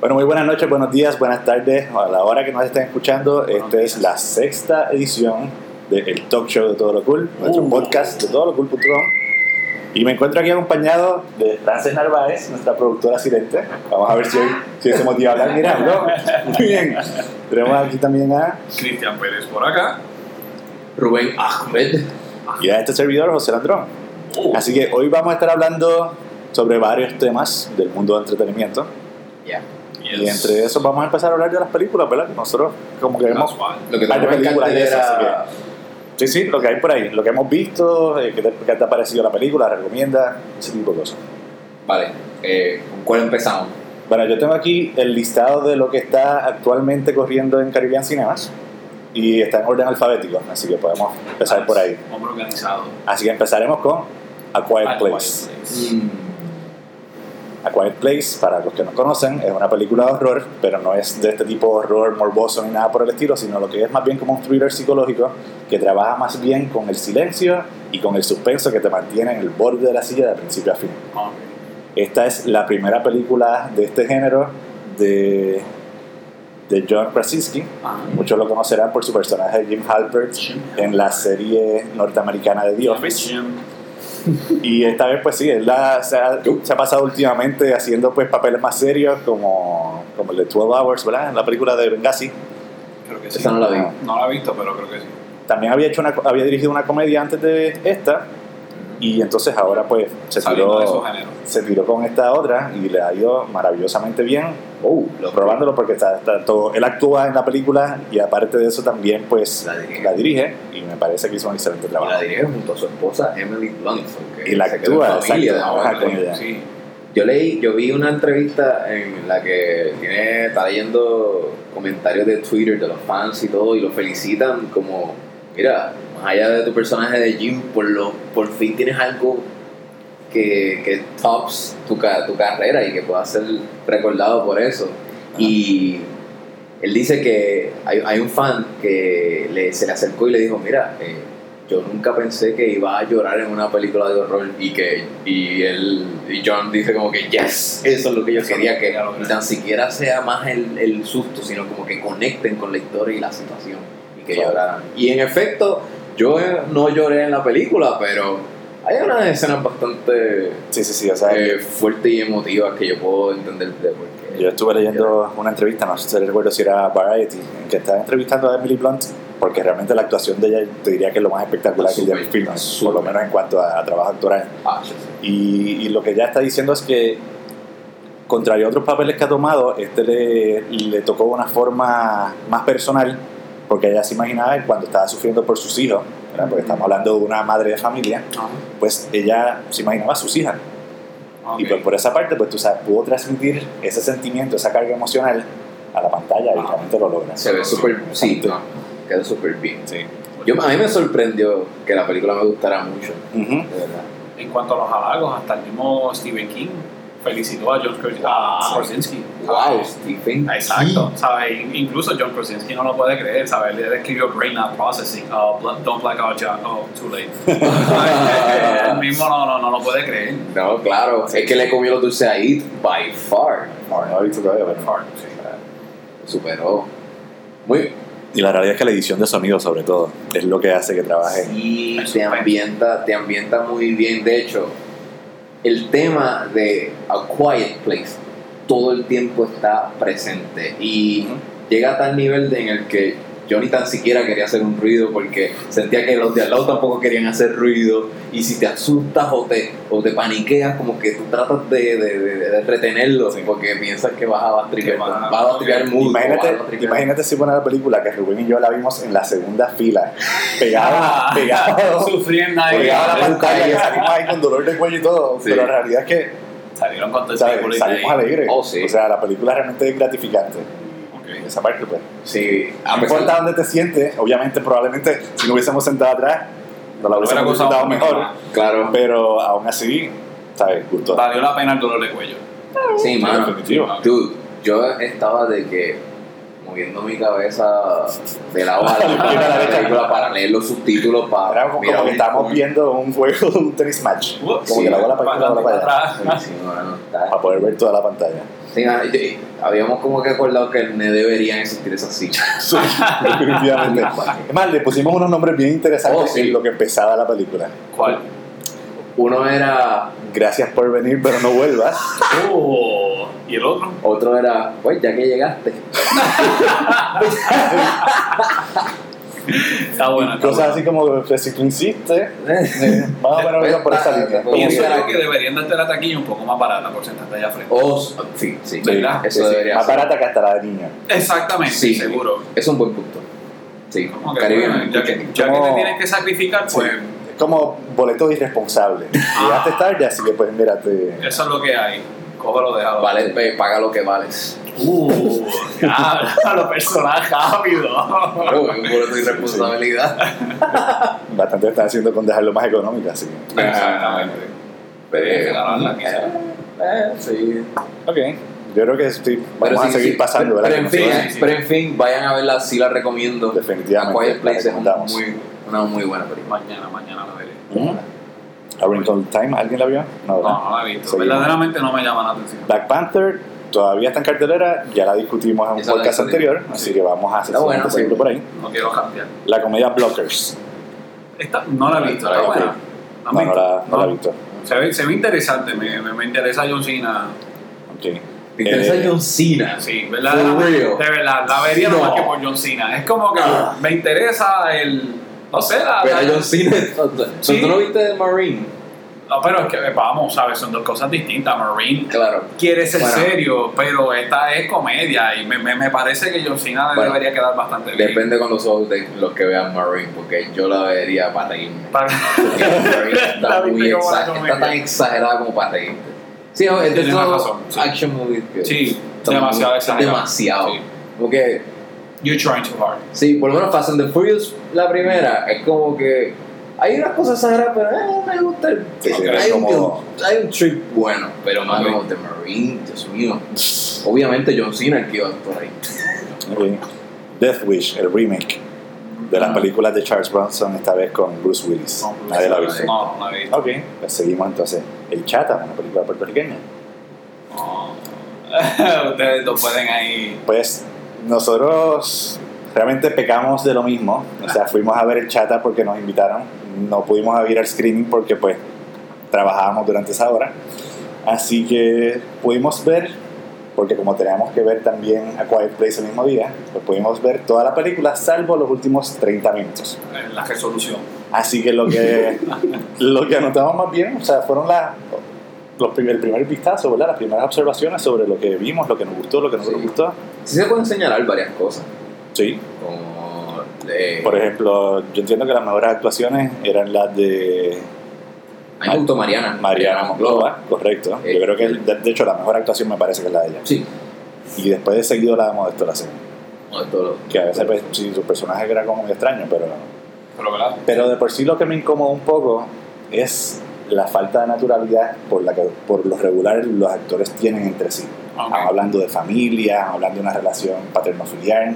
Bueno, muy buenas noches, buenos días, buenas tardes. A la hora que nos estén escuchando, esta es la sexta edición del Talk Show de Todo Lo Cool, nuestro Uh. podcast de todolocool.com. Y me encuentro aquí acompañado de Frances Narváez, nuestra productora silente. Vamos a ver si hoy, si se motiva a hablar. Mira, ¿no? Muy bien. Tenemos aquí también a, Cristian Pérez por acá. Rubén Ahmed. y a este servidor, José Landrón. Uh, Así que hoy vamos a estar hablando sobre varios temas del mundo del entretenimiento. Ya. Y yes. entre esos vamos a empezar a hablar de las películas, ¿verdad? Que nosotros como que vemos. Lo que en películas y eso, cartelera. Sí, sí, lo que hay por ahí, lo que hemos visto, eh, qué te, te ha parecido la película, recomienda, ese tipo de cosas. Vale, eh, ¿con cuál empezamos? Bueno, yo tengo aquí el listado de lo que está actualmente corriendo en Caribbean Cinemas y está en orden alfabético, así que podemos empezar por ahí. Hombre organizado. Así que empezaremos con A Quiet A Place. Quiet Place. Mm, A Quiet Place, para los que no conocen, es una película de horror, pero no es de este tipo de horror morboso ni nada por el estilo, sino lo que es más bien como un thriller psicológico que trabaja más bien con el silencio y con el suspenso que te mantiene en el borde de la silla de principio a fin. Esta es la primera película de este género de, de John Krasinski. Ah, Muchos lo conocerán por su personaje Jim Halpert en la serie norteamericana de The Office. Y esta vez, pues sí, él la- se, ha, se ha pasado últimamente haciendo pues papeles más serios, como, como el de 12 Hours, ¿verdad? En la película de Benghazi. Creo que sí. Esa no la vi. No la he visto, pero creo que sí. También había, hecho una, había dirigido una comedia antes de esta, y entonces ahora pues se tiró, se tiró con esta otra y le ha ido maravillosamente bien. Oh, Lo probándolo porque está, está todo, él actúa en la película y aparte de eso también pues La dirige. la dirige y me parece que hizo un excelente y trabajo. la dirige junto a su esposa Emily Blunt. Y la actúa, familia, exacto, ¿no? trabaja con ella. Sí. Yo leí, yo vi una entrevista en la que tiene, está leyendo comentarios de Twitter de los fans y todo y lo felicitan como, mira, más allá de tu personaje de Jim, por lo, por fin tienes algo que, que tops tu, tu carrera y que pueda ser recordado por eso. Y él dice que hay, hay un fan que le, se le acercó y le dijo, mira, eh, yo nunca pensé que iba a llorar en una película de horror y que y él y John dice como que yes eso es lo que yo Eso quería que ni tan siquiera sea más el, el susto sino como que conecten con la historia y la situación y que Claro. lloraran y en efecto yo eh, no lloré en la película pero hay unas escenas bastante Sí, sí, sí, o sea, eh, fuertes y emotivas que yo puedo entender de por qué Yo estuve leyendo una entrevista, no sé si recuerdo si era Variety, en que estaba entrevistando a Emily Blunt, porque realmente la actuación de ella te diría que es lo más espectacular que ella Súper, film, por lo menos en cuanto a, a trabajo actoral. Ah, sí, sí. Y, y lo que ella está diciendo es que, contrario a otros papeles que ha tomado, este le, le tocó una forma más personal, porque ella se imaginaba que cuando estaba sufriendo por sus hijos, ¿verdad? porque estamos hablando de una madre de familia, Ajá. pues ella se imaginaba a sus hijas. Ok. Y pues por esa parte, pues tú sabes, pudo transmitir ese sentimiento, esa carga emocional a la pantalla y realmente lo logra. se ve súper sí no, quedó súper bien Sí. yo, a mí me sorprendió que la película me gustara mucho Ujú. de verdad En cuanto a los halagos, hasta el mismo Stephen King felicitó a John a Krasinski. wow Stephen Exacto, ¿sabes? In- Incluso John Krasinski no lo puede creer, ¿sabes? Él escribió Brain Not Processing, uh, Don't Black Out Jack, oh, too late. Él mismo no, no, no lo puede creer. no claro es que le comió los dulces a by far No, no lo he visto todavía, pero- Sí. superó muy Y la realidad es que la edición de sonido, sobre todo, es lo que hace que trabaje. y Es te ambienta te ambienta muy bien de hecho el tema de A Quiet Place todo el tiempo está presente y llega a tal nivel de en el que yo ni tan siquiera quería hacer un ruido porque sentía que los de al lado tampoco querían hacer ruido y si te asustas o te, o te paniqueas como que tú tratas de, de, de- de retenerlo Sí. porque piensas que vas a bastripear, Que vas a- mucho Imagínate, imagínate si pone la película que Rubén y yo la vimos en la segunda fila, pegado, pegado, Sufriendo ahí. pegado a la pantalla, ahí. salimos ahí con dolor de cuello y todo, Sí. pero la realidad es que Salieron con todo salimos alegres. Oh, sí. O sea, la película realmente es gratificante. Esa parte, pues. sí a No pesar importa dónde te sientes, obviamente, probablemente si no hubiésemos sentado atrás, no la Hubiera hubiésemos disfrutado mejor, más. claro pero aún así, ¿sabes? Gustó. Valió la pena el dolor de cuello. sí mano definitivo. Dude, yo estaba de que moviendo mi cabeza de lado a lado Mira la la película para leer los subtítulos para Era como, como que cómo- viendo un juego de un tennis match. Como que la bola para para allá. atrás. Buenísimo, mano, está- Para poder ver toda la pantalla. Habíamos como que acordado que no deberían existir esas sillas. Sí, definitivamente. Es más, le pusimos unos nombres bien interesantes Oh, sí. en lo que empezaba la película. ¿Cuál? Uno era, Gracias por venir, pero no vuelvas. Oh, ¿Y el otro? otro era, pues ya que llegaste. Está bueno. está Cosas bueno. así como, pues, si tú insistes, eh, más o menos iban por esa línea. Pues, Pienso yo que deberían darte la taquilla un poco más barata por sentarte allá frente. Oh, sí, sí, ¿Verdad? Eso Sí, sí, debería Más ser. barata que hasta la de niño. Exactamente, Sí. seguro. Es un buen punto. Sí, Como que, Caribe. bueno, ya que, ya que te tienes que sacrificar, pues Es como boleto irresponsable. Llegaste tarde, así que pues mírate. eso es lo que hay. Cógelo, déjalo. Vale, ve, paga lo que vales. Uh, ya, los personajes rápido. Claro, un boleto de irresponsabilidad. Bastante están haciendo con dejarlo más económico, así. Exactamente. Pero, eh, sí. Ok, yo creo que Pero vamos sí, a seguir sí, pasando, pero, ¿verdad? pero en fin, sí, sí. pero en fin, vayan a verla, sí la recomiendo. Definitivamente, A Quiet la Place es un recomendamos. muy, una muy buena película. Mañana, mañana la veré. Ujú. A Wrinkle Time, ¿alguien la vio? No, ¿verdad? No, no la he visto. Seguimos. Verdaderamente no me llama la atención. Black Panther todavía está en cartelera, ya la discutimos en un podcast anterior, así que vamos a Está buena, a seguirlo pues. por ahí. No quiero cambiar. La comedia Blockers. Esta, no la he visto. No la buena. No, no, la, no la he visto. Se ve, se ve interesante. Me, me, me interesa John Cena. Ok. ¿Te interesa Eh, John Cena? Sí, real. De verdad, la vería No. nomás que por John Cena. Es como que Ah. me interesa el. No sé, la. Pero la- John Cena, Sí. ¿tú no viste de Marine? No, pero es que vamos, ¿sabes? Son dos cosas distintas. Marine Claro. quiere ser Bueno. serio, pero esta es comedia y me, me, me parece que John Cena Bueno, debería quedar bastante bien. Depende con los ojos de los que vean Marine, porque yo la vería para reírme. Para- Marine está, muy viste como la exa- comedia. está tan exagerada como para reírte. Sí, no, es de esos razón, sí. action movies que Sí, demasiado exagerado. Demasiado. Porque, You're trying too hard. sí, por lo menos Fast and the Furious, la primera, es como que hay unas cosas exageradas, pero eh, me gusta. el- Sí, hay, un, como- hay un trip bueno, pero mano, de Marine, Dios mío. Obviamente John Cena el que iba por ahí. ok. Death Wish, el remake de las Ah. películas de Charles Bronson, esta vez con Bruce Willis. No, Nadie la ha visto. No, no visto. Ok, pues seguimos entonces. El Chata, una película puertorriqueña. No. Ustedes no pueden ahí. Pues nosotros realmente pecamos de lo mismo. O sea, fuimos a ver el Chata porque nos invitaron. No pudimos ir al screening porque pues trabajábamos durante esa hora. Así que pudimos ver, porque como teníamos que ver también A Quiet Place el mismo día, pues pudimos ver toda la película salvo los últimos 30 minutos. La resolución. Así que lo que, lo que anotamos más bien, o sea, fueron las los prim- el primer vistazo, ¿verdad? Las primeras observaciones sobre lo que vimos, lo que nos gustó, lo que no nos Sí. gustó. Sí se pueden señalar varias cosas, Sí, como... eh, Por ejemplo, yo entiendo que las mejores actuaciones eran las de a mí me gustó Mariana. Mariana Monclova, correcto. Eh, Yo creo que, de, de hecho, la mejor actuación me parece que es la de ella. Sí. Y después de seguido la de Modesto Lacen, No, esto lo- que a veces, pues, sí, su personaje era como muy extraño, pero, Pero, ¿verdad? pero de por sí lo que me incomoda un poco es la falta de naturalidad por la que por lo regular los actores tienen entre sí. Ok. Hablando de familia, hablando de una relación paterno-filial.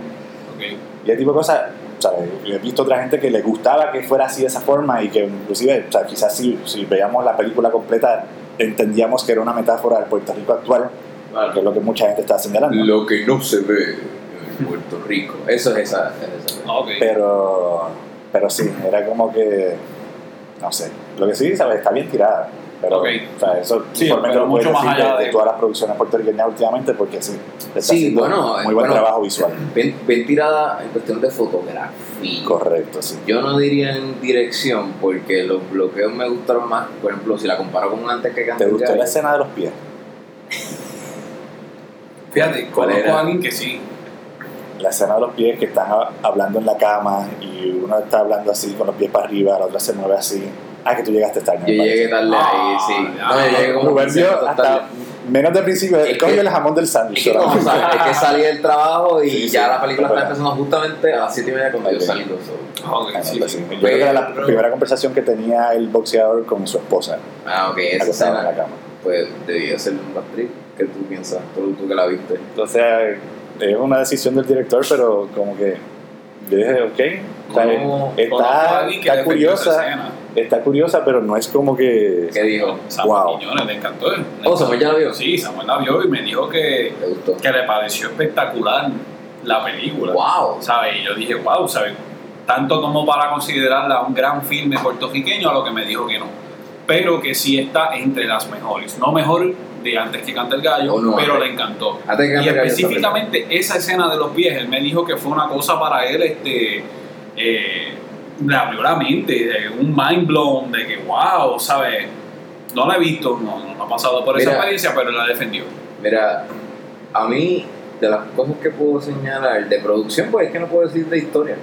Ok. Y ese tipo de cosas, ¿sabes? He visto otra gente que le gustaba que fuera así de esa forma y que inclusive, o sea, quizás si, si veíamos la película completa entendíamos que era una metáfora del Puerto Rico actual, que es lo que mucha gente está señalando. Lo que no se ve en Puerto Rico. Eso es esa. es esa. Ok. Pero, pero sí, era como que, no sé, lo que sí, ¿sabes? Está bien tirada. Pero, Ok. o sea, eso Sí, pero mucho más allá de, todas las producciones puertorriqueñas últimamente porque sí, está Sí, haciendo bueno, muy buen bueno. trabajo visual. Bien, bien tirada en cuestión de fotografía. Correcto, sí. Yo no diría en dirección porque los bloqueos me gustaron más. Por ejemplo, si la comparo con antes que ¿Te Canto gustó la escena de los pies? Fíjate, ¿Cuál conozco era? a alguien que sí. La escena de los pies que están ha- hablando en la cama y uno está hablando así con los pies para arriba, la otra se mueve así. Ah, que tú llegaste tarde. Yo llegué tarde ahí, sí. Ah, No, yo llegué como Rubén 15 vio minutos hasta tarde. menos de principio. Es Es como que- el jamón del Es sándwich. que, como solamente. sabes, es que salí del trabajo y Sí, sí, ya la película es está empezando justamente a las 7 y media cuando yo salí. so. Ah, sí, pues sí. sí. Yo creo que era la Pero- primera conversación que tenía el boxeador con su esposa, Ah, ok, esa acostado en la escena cama. pues debía ser un bad trip. ¿Qué tú piensas? Tú, tú que la viste. Entonces, es una decisión del director, pero como que Yo dije, ok, está, curiosa, escena. está curiosa, pero no es como que... ¿Qué dijo? Samuel Wow. Quiñones le encantó. le Oh, Samuel ya la vio. Sí, Samuel la vio y me dijo que, ¿Te gustó? que le pareció espectacular la película. ¡Wow! ¿Sabes? Y yo dije, wow, ¿sabes? Tanto como para considerarla un gran filme puertorriqueño, a lo que me dijo que no. Pero que sí está entre las mejores. No mejor de antes que cante el gallo, Oh, no, pero antes- le encantó. antes que y cante el gallo específicamente esa escena de los pies, él me dijo que fue una cosa para él, este, eh, le abrió la mente, un mind blown, de que wow, ¿sabes? No la he visto, no, no ha pasado por esa Mira. experiencia, pero la defendió. Mira, a mí, de las cosas que puedo señalar de producción, pues es que no puedo decir de historia.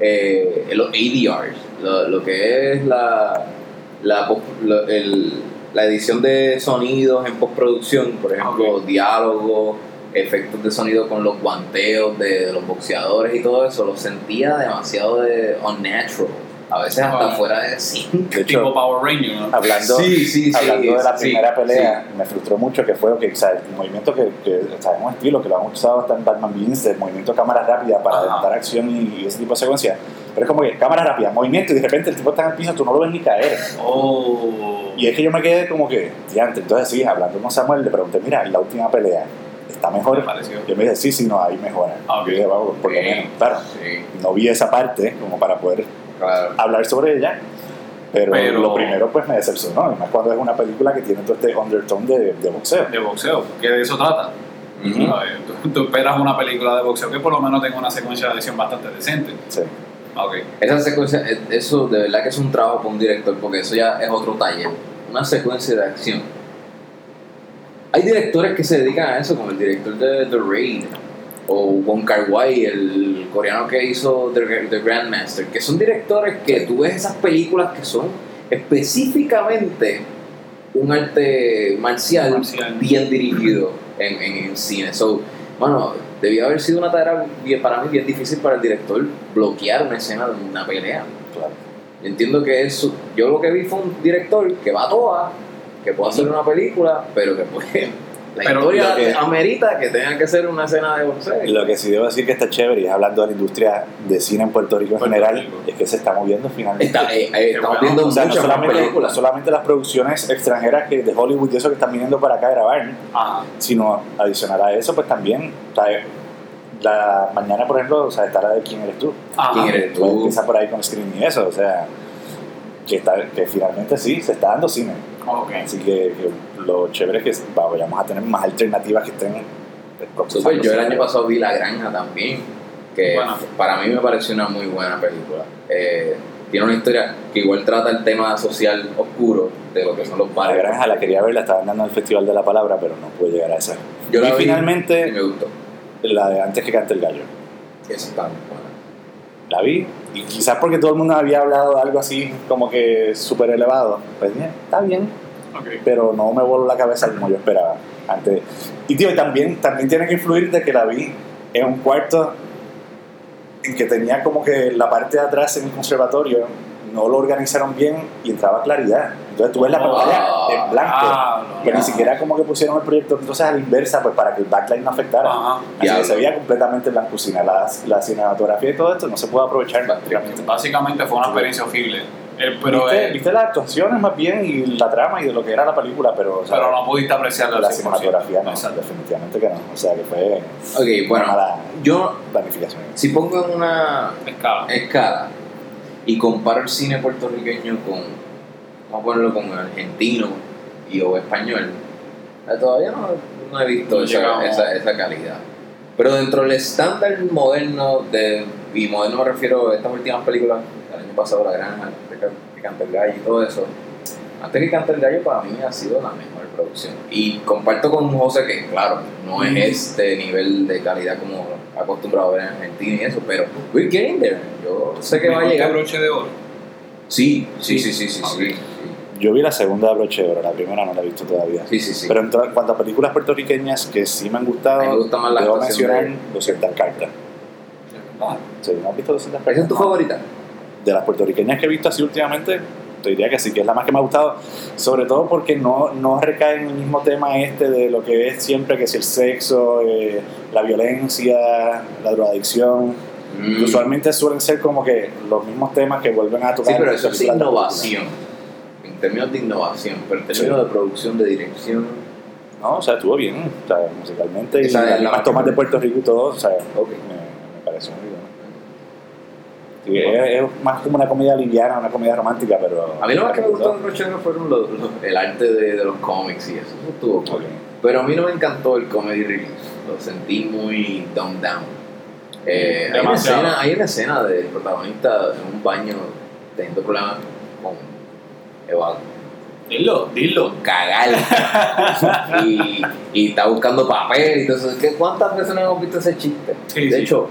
Eh, los ADRs, lo, lo que es la, la, el- la edición de sonidos en postproducción, por ejemplo, diálogos, efectos de sonido con los guanteos de, de los boxeadores y todo eso, lo sentía demasiado de unnatural. A veces hasta Ah. fuera de sí. De Tipo hecho, Power Ranger, ¿no? hablando, Sí, sí, sí, hablando de la sí, primera sí. pelea, me frustró mucho que fue que, o sea, el movimiento que, que o sea, es un estilo que lo han usado hasta en Batman Begins, el movimiento de cámara rápida para Ajá. dar acción y, y ese tipo de secuencia. Pero es como que cámara rápida, movimiento y de repente el tipo está en el piso, tú no lo ves ni caer. Oh. Y es que yo me quedé como que, diante, entonces sí, hablando con Samuel, le pregunté, mira, la última pelea, ¿está mejor? Me pareció. Yo me dije, sí, sí, no, ahí mejora. Ah, ok. Yo dije, vamos, por lo Sí. menos, claro, Sí, no vi esa parte como para poder claro. hablar sobre ella. Pero, Pero- lo primero pues me decepcionó, además cuando es una película que tiene todo este undertone de, de boxeo. de boxeo, que de eso trata. Tú, tú esperas una película de boxeo que por lo menos tenga una secuencia de acción bastante decente. Sí. Ok. Esa secuencia, eh, eso de verdad que es un trabajo para un director, porque eso ya es otro taller. Una secuencia de acción. Hay directores que se dedican a eso, como el director de The Raid, o Wong Kar Wai, el coreano que hizo The, The Grandmaster, que son directores que tú ves esas películas que son específicamente un arte marcial, Marcial. bien dirigido en, en, en cine. So, bueno, debió haber sido una tarea bien, para mí bien difícil para el director bloquear una escena de una pelea. Claro. Yo entiendo que eso, yo lo que vi fue un director que va a toa, que puede hacer una película, pero que pues la Pero historia lo que- amerita que tenga que ser una escena de boxeo. Lo que sí debo decir que está chévere, y hablando de la industria de cine en Puerto Rico en Puerto general, Rico. es que se está moviendo finalmente. Está- eh, eh, estamos bueno. viendo o sea, no muchas más solamente, no películas. solamente las producciones extranjeras que de Hollywood y eso que están viniendo para acá a grabar, Ajá. sino adicional a eso, pues también, o sea, la mañana, por ejemplo, o sea, está la de quién eres tú. Ajá. ¿Quién eres Pues tú? empieza por ahí con screen y eso, o sea, que, está, que finalmente sí, se está dando cine. Ok. Así que, que lo chévere es que va- vayamos a tener más alternativas que estén. Super, yo el año pasado vi La Granja también, que Bueno. para mí me pareció una muy buena película. Eh, tiene una historia que igual trata el tema social oscuro de lo que son los La bares. granja la quería ver, la estaban dando en el Festival de la Palabra, pero no pude llegar a esa. Yo la y vi finalmente, y me gustó. la de antes que cante el gallo. Esa está muy buena. La vi, y quizás porque todo el mundo había hablado de algo así como que súper elevado. Pues bien, está bien, Ok. pero no me voló la cabeza como yo esperaba. Antes. Y tío, también, también tiene que influir de que la vi en un cuarto en que tenía como que la parte de atrás en el conservatorio no lo organizaron bien y entraba claridad. Entonces tú ves la Oh, pantalla en blanco. Ah, no. que ni siquiera como que pusieron el proyecto entonces a la inversa pues para que el backlight no afectara así que se veía completamente blancucina la, la cinematografía y todo esto no se puede aprovechar. Básicamente fue una experiencia horrible. Eh, pero, ¿Viste, viste las actuaciones más bien y la trama y de lo que era la película pero, o sea, pero no pudiste apreciarla al la 100%. cinematografía no Exacto. definitivamente que no o sea que fue Ok, bueno, una mala yo planificación si pongo en una Escala. escala y comparo el cine puertorriqueño con, vamos a ponerlo con el argentino y o español, eh, todavía no, no he visto No esa, esa, esa calidad. Pero dentro del estándar moderno, de, y moderno me refiero a estas últimas películas, el año pasado La Granja, que, canta el gallo y todo eso, antes que canta el gallo para mí ha sido la mejor producción. Y comparto con José que, claro, no es Mm. este nivel de calidad como acostumbrado a ver en Argentina y eso, pero we're getting there. Yo sé que va a llegar. broche de oro. Sí, sí, sí, sí, sí, Ok. sí. yo vi la segunda de broche de oro la primera no la he visto todavía Sí, sí, sí. pero en, to- en cuanto a películas puertorriqueñas que sí me han gustado me gusta más la debo mencionar de- 200 cartas Ah, Sí, ¿no has visto 200 cartas? ¿Esa es tu favorita? de las puertorriqueñas que he visto así últimamente, te diría que sí, que es la más que me ha gustado, sobre todo porque no, no recae en el mismo tema este de lo que es siempre, que si el sexo, eh, la violencia, la drogadicción, Mm. Usualmente suelen ser como que los mismos temas que vuelven a tocar. Sí, pero eso es innovación. En términos de innovación, pero en términos de producción, de dirección. No, o sea, estuvo bien, o sea, musicalmente y Esa las tomas de Puerto Rico y todo, o sea, Ok. me, me pareció muy bien. Sí, es, es más como una comedia liviana, una comedia romántica, pero... A mí lo más que me gustó de Rochero fueron los- los- el arte de, de los cómics y eso. Eso estuvo cool. Ok. Pero a mí no me encantó el comedy release. Lo sentí muy dumbed down. Eh, hay, una escena, hay una escena del protagonista en un baño teniendo problemas con Eva Dilo, dilo. cagar y, y está buscando papel y todo eso. ¿Qué- ¿Cuántas veces no hemos visto ese chiste? Sí, de sí. hecho,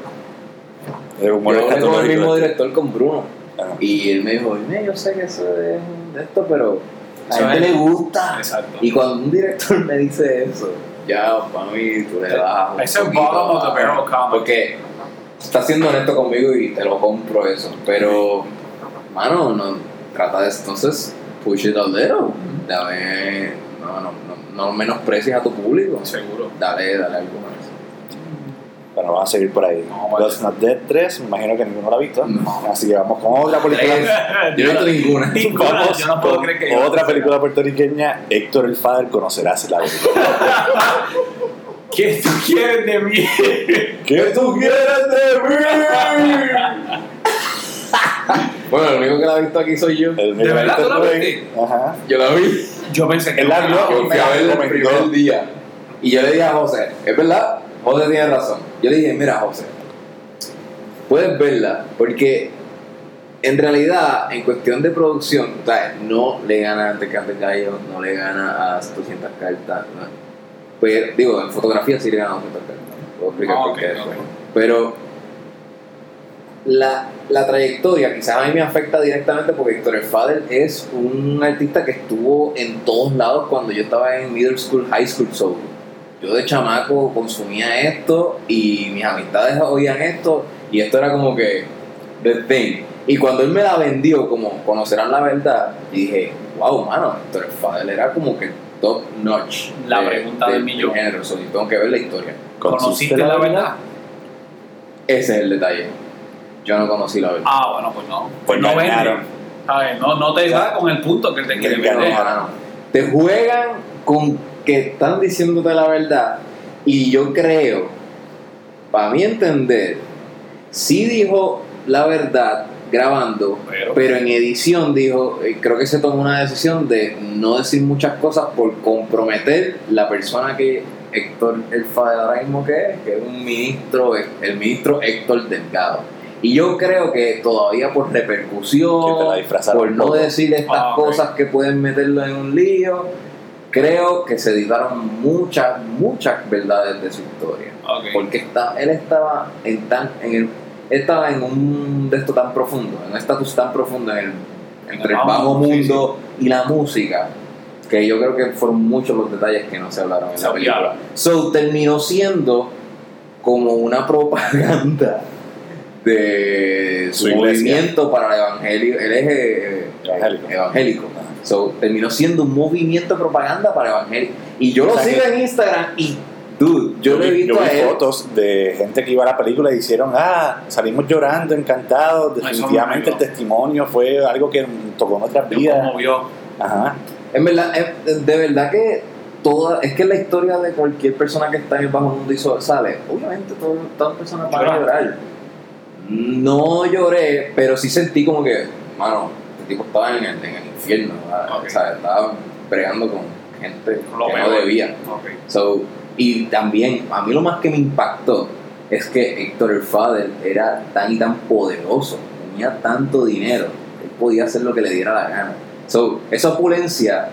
Humor yo hablé con el mismo director, con Bruno, Ajá. y él me dijo, "Mira, yo sé que eso es de esto, pero a gente es- le gusta. Exacto. Y cuando un director me dice eso, ya para mí tú le das Ese es bottom of the barrel comedy. Porque está siendo honesto conmigo y te lo compro eso. Pero, mano, no, trata de entonces push it a little. Dame, no, no, no, no menosprecies a tu público. Seguro. Dale, dale algo. Bueno, vamos a seguir por ahí. No, vale. Not Dead 3, me imagino que ninguno lo ha visto. No. Así que vamos con otra película. Yo no he visto ninguna. Vamos yo no puedo con creer que yo- Otra película puertorriqueña, Héctor el Father, conocerás la película. ¿Qué tú quieres de mí? ¿Qué tú quieres de mí? Bueno, lo único que la he visto aquí soy yo. El ¿De verdad tú la viste? Ajá. Yo la vi. Yo pensé que Él la vio. A verla el día. Y yo le dije a José, es verdad, José tiene razón. Yo le dije, mira José, puedes verla, porque en realidad, en cuestión de producción, o sea, no le gana a Tecate Gallo, no le gana a 200 cartas. no. Pues, digo, en fotografía sí le gana a 200 cartas. Puedo explicar Ah, por qué después. Pero la, la trayectoria quizás a mí me afecta directamente porque Héctor el Father es un artista que estuvo en todos lados cuando yo estaba en middle school, high school, so yo de chamaco consumía esto y mis amistades oían esto y esto era como que the thing. Y cuando él me la vendió como conocerán la verdad, y dije, wow, mano, Héctor el Father era como que top notch. La pregunta del millón. género, so, yo tengo que ver la historia. ¿Conociste la verdad? Ese es el detalle. Yo no conocí la verdad. Ah, bueno, pues no. Pues Pues no vende. No, no te da con el punto que él te quiere vender. No, no, no. Te juegan con que están diciéndote la verdad y yo creo, para mi entender, sí dijo la verdad grabando, Pero- pero en edición dijo, eh, creo que se tomó una decisión de no decir muchas cosas por comprometer la persona que Héctor el ahora mismo que es, que es un ministro, el ministro Héctor Delgado. Y yo creo que todavía por repercusión, por no decir estas Ah, cosas que pueden meterlo en un lío, creo que se editaron muchas, muchas verdades de su historia. Ok. Porque está, él estaba en tan, en el, estaba en un de esto tan profundo, en un estatus tan profundo en el, entre el bajo mundo, sí, y la música, que yo creo que fueron muchos los detalles que no se hablaron en Se la película. So terminó siendo como una propaganda de su Su iglesia. movimiento para el evangelio, el eje Evangélico. evangélico. So, terminó siendo un movimiento de propaganda para evangélico. Y yo lo O sea sigo que- en Instagram y, dude, yo, le he vi, visto yo vi fotos de gente que iba a la película y hicieron, ah, salimos llorando, encantados. Definitivamente me el testimonio fue algo que tocó nuestras Yo vidas. como vio. Ajá. En verdad, es- de verdad que toda, es que la historia de cualquier persona que está en el bajo mundo y sale, obviamente todas las personas van a Llorar. llorar. No lloré, pero sí sentí como que, mano, este tipo estaba en el, en el infierno, ¿verdad? Ok. o sea, estaba bregando con gente Lo que no peor. debía. Ok. So, y también, a mí lo más que me impactó es que Héctor el Father era tan y tan poderoso, tenía tanto dinero, él podía hacer lo que le diera la gana. So, esa opulencia,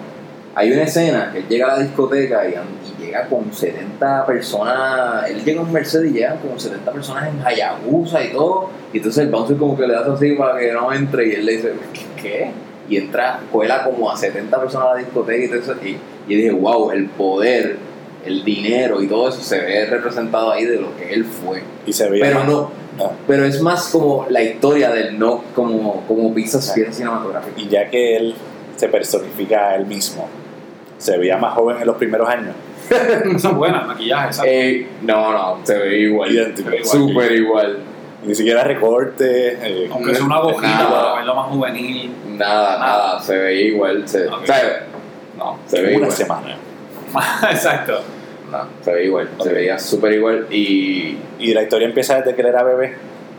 hay una escena que él llega a la discoteca y, y llega con 70 personas, él llega en Mercedes y llegan como 70 personas en Hayabusa y todo, y entonces el bouncer como que le hace así para que no entre y él le dice, ¿qué? Y entra, cuela como a 70 personas a la discoteca y todo eso, y, y yo dije, wow, el poder, el dinero y todo eso se ve representado ahí de lo que él fue. Y se veía. Pero no, no. pero es más como la historia del no como, como piezas bien cinematográficas. Y ya que él se personifica a él mismo, se veía más joven en los primeros años. Esa es buena, maquillaje. Eh, no, no, se ve igual. Idéntico. Súper igual. Ni siquiera recorte. eh, Aunque sea una gojita Nada. para verlo más juvenil. Nada, nada, se veía igual. Se, Ok. ¿sabes? No, se veía una igual. semana. Exacto. No, se veía igual. Se veía súper igual. Y. Y la historia empieza desde que él era bebé.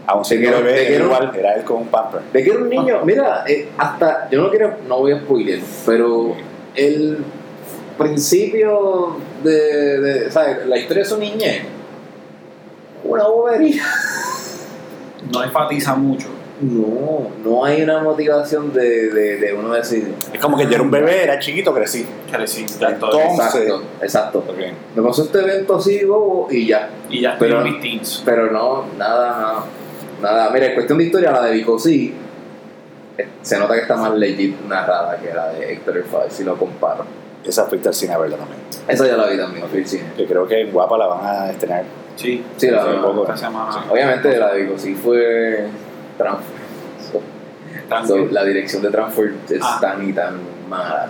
Aún siendo de bebé, que era igual, era él con un pamper. De que era un niño, mira, eh, hasta, yo no quiero, no voy a spoiler, pero el principio de, de ¿sabes? La historia de su niñez, una bobería. No enfatiza mucho. No, no hay una motivación de, de, de uno decir. Es como que yo era un bebé, era chiquito, crecí. Crecí. Entonces- Exacto, exacto. Ok. Me pasó este evento así, bobo, y ya. Y ya estoy Pero- en mis teens. Pero no, nada, nada. Mira, en cuestión de historia, la de Vico sí, eh, se nota que está más legit narrada que la de Héctor el Father, si lo comparo. Esa fuiste al cine a verla también. Esa ya la vi también, fui al cine. Que creo que en Guapa la van a estrenar. Sí. Sí, la Sí, vi. un poco. Esta semana. Obviamente la de Vico sí fue Transfer. So- la dirección de Transfer es Ah. tan y tan mala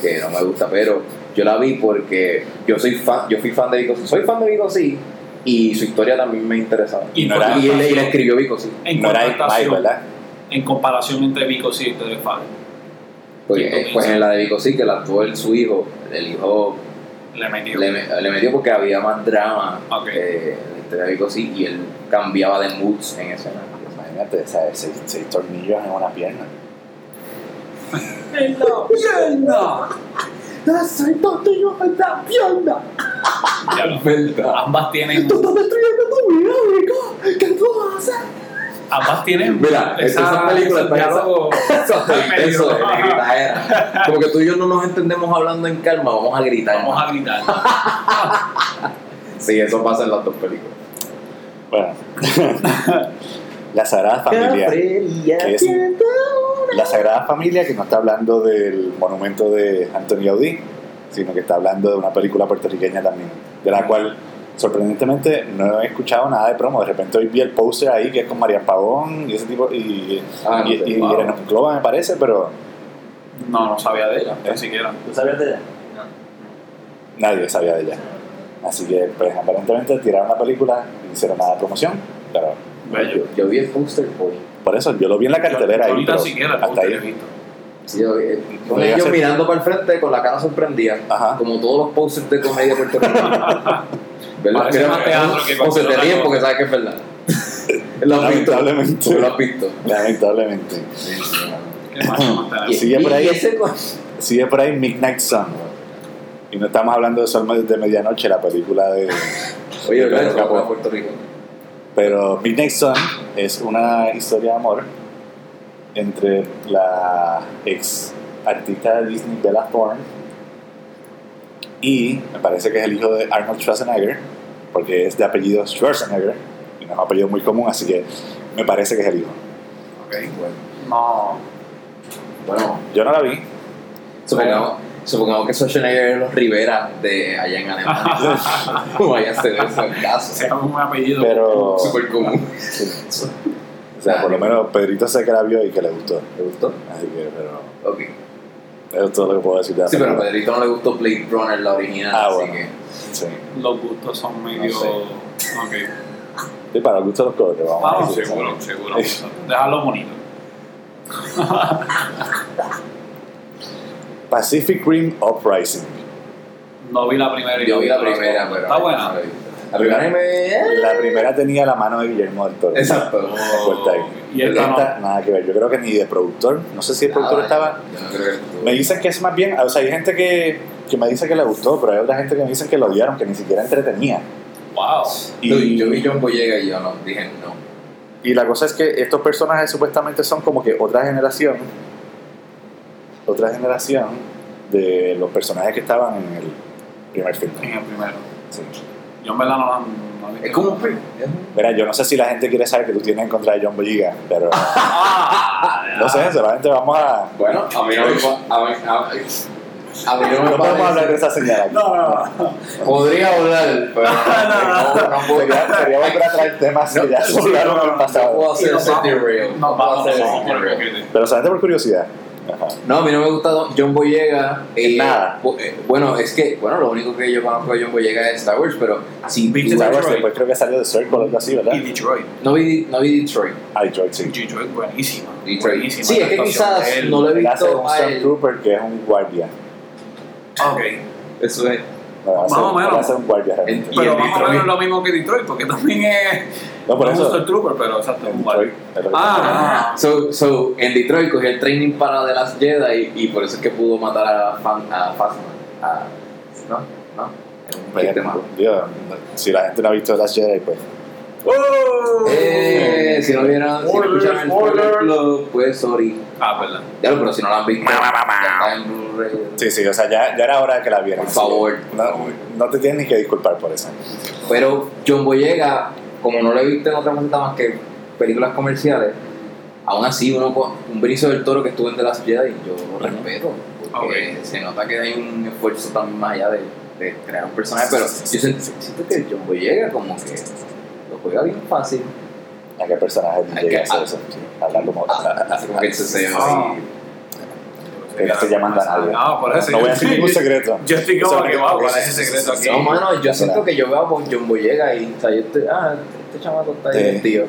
que no me gusta, pero yo la vi porque yo soy fan, yo fui fan de Vico sí, soy fan de Vico sí, y su historia también me interesaba. Y no era- Y él, y él escribió Vico sí. en no era Mike, comparación, ¿verdad? en comparación entre Vico y Héctor de Fabio. Porque, Sí, eh, pues en la de Vico sí, que la actuó él, su hijo, el hijo Le metió. le, me- le metió porque había más drama Ok. eh, en la historia de Vico sí, y él cambiaba de moods en escena. Imagínate, ¿sabes? Seis, seis tornillos en una pierna. ¡En la pierna! ¡Soy tornillo en la pierna! Ya lo- ¿Verdad? Ambas tienen, ¡Tú estás destruyendo tu vida, Vico! ¿Qué tú haces? Ambas tienen Mira, esa película ese está diálogo Eso de gritadera. Como que tú y yo no nos entendemos hablando en calma, vamos a gritar. Vamos a gritar. Sí, eso pasa en las dos películas. Bueno. la Sagrada Familia. que es- La Sagrada Familia, que no está hablando del monumento de Antonio Gaudí, sino que está hablando de una película puertorriqueña también, de la cual sorprendentemente no he escuchado nada de promo. De repente hoy vi el póster ahí que es con María Pavón y ese tipo, y, Ah, no y, sé. y Wow. Irene Monclova me parece, pero No, no sabía de ella, ni siquiera. ¿Tú sabías de ella? nadie sabía de ella. Así que, pues aparentemente tiraron la película, no hicieron nada de promoción, pero Bello. Yo, yo vi el póster hoy. por eso yo lo vi en la cartelera Yo ahí, ahorita pero siquiera hasta ahí. visto. Sí, yo ser- mirando para el frente con la cara sorprendida. Ajá. Como todos los posters de comedia puertorriqueña. ¿Verdad? Parece más teatro que o se te ríen porque sabes que es verdad. lo has visto. Lamentablemente. Lo has visto. Lamentablemente. Sigue por ahí. Sigue por ahí Midnight Sun. Y no estamos hablando de Sol de Medianoche, la película de. Oye, de Puerto Rico. Pero Midnight Sun es una historia de amor entre la ex artista de Disney Bella Thorne y me parece que es el hijo de Arnold Schwarzenegger, porque es de apellido Schwarzenegger y no es un apellido muy común, así que me parece que es el hijo. Ok, bueno. No. Bueno, Yo no la vi, supongamos, supongamos que Schwarzenegger es los Rivera de allá en Alemania. No vaya a ser eso el caso. Se llama un apellido. pero. Súper común. sí. O sea, por lo menos Pedrito sé que la vio y que le gustó. ¿Te gustó? Así que, pero. Ok. Eso es todo lo que puedo decir de Sí, pero a. Pedrito no le gustó Blade Runner, la original, Ah, así bueno. que... Sí. Los gustos son medio. No sé. Ok. Sí, para el gusto de los colores, vamos a Vamos, decir. seguro, seguro. Dejarlo bonito. Pacific Rim Uprising. No vi la primera y Yo no vi la primera, pero... Está buena. no la primera me... La primera tenía la mano de Guillermo del Toro. Exacto. Ahí. Y esta no. Esta, nada que ver. Yo creo que ni de productor. No sé si el productor Nada, estaba. Yo no. Me dicen que es más bien. O sea, hay gente que, que me dice que le gustó, pero hay otra gente que me dicen que lo odiaron, que ni siquiera entretenía. Wow. Y, Yo vi John Boyega y yo no, dije no. y la cosa es que estos personajes supuestamente son como que otra generación. Otra generación de los personajes que estaban en el primer film. En el primero. Sí. Yo en verdad no no. Es como un un- Mira, yo no sé si la gente quiere saber que tú tienes en contra de John Boyega, pero no sé, solamente vamos a. Bueno, a mí no me pa- a mí, a, a mí no me No podemos hablar de esa señal aquí. No, no, no. Podría hablar, pero no, no, no puedo. Sería, sería volver a traer temas que ya se hablaron no, en el no, No pasado. puedo hacer derail. Nos No puedo hacer derail. boquete. Pero solamente por curiosidad, Ajá. No, a mí no me gusta John Boyega. En nada. eh, bueno, es que, bueno, lo único que yo conozco de John Boyega es Star Wars, pero si ¿Viste Star Wars después creo que salió de Circle o algo así, ¿verdad? Y Detroit. no vi, no vi Detroit. Ah, Detroit, sí. Detroit buenísima. Detroit. Buenísima Sí, es que quizás él. no lo he Él hace visto un. Stormtrooper que es un guardia. Ok. Eso es. No, Más o menos. un guardia. Y Pero más o menos es lo mismo que Detroit, porque también es. No, por no eso. Stormtrooper, pero exacto. En. Detroit. que- Ah, So, so, en Detroit cogió el training para The Last Jedi y, y por eso es que pudo matar a, Fan, a Phasma. A- ¿No? ¿No? Un Pues, si la gente no ha visto las Jedi, pues. ¡Oh! Eh, si no vieron, si no escucharon el spoiler. club, pues sorry. Ah, verdad. Ya lo, pero si no la han visto, ya está en Blu-ray. Sí, sí, o sea, ya, ya era hora de que la vieran. Por favor. No, no te tienes ni que disculpar por eso. Pero John Boyega, como no lo he visto en otra faceta más que películas comerciales, aún así uno con un Benicio del Toro que estuvo en The Last Jedi, yo lo respeto, porque se nota que hay un esfuerzo también más allá de, de crear un personaje, pero yo siento, siento que John Boyega como que lo juega bien fácil, ¿A qué personaje ¿A llega a hacer eso? Sí, hablar como. así como que se. Que no estoy llamando a nadie. Por eso. No voy a decir ningún secreto. Yo estoy como que, wow, ¿cuál es ese secreto aquí? No, mano, yo siento que yo veo a John Boyega y, o sea, yo estoy, ah, este chamaco está divertido.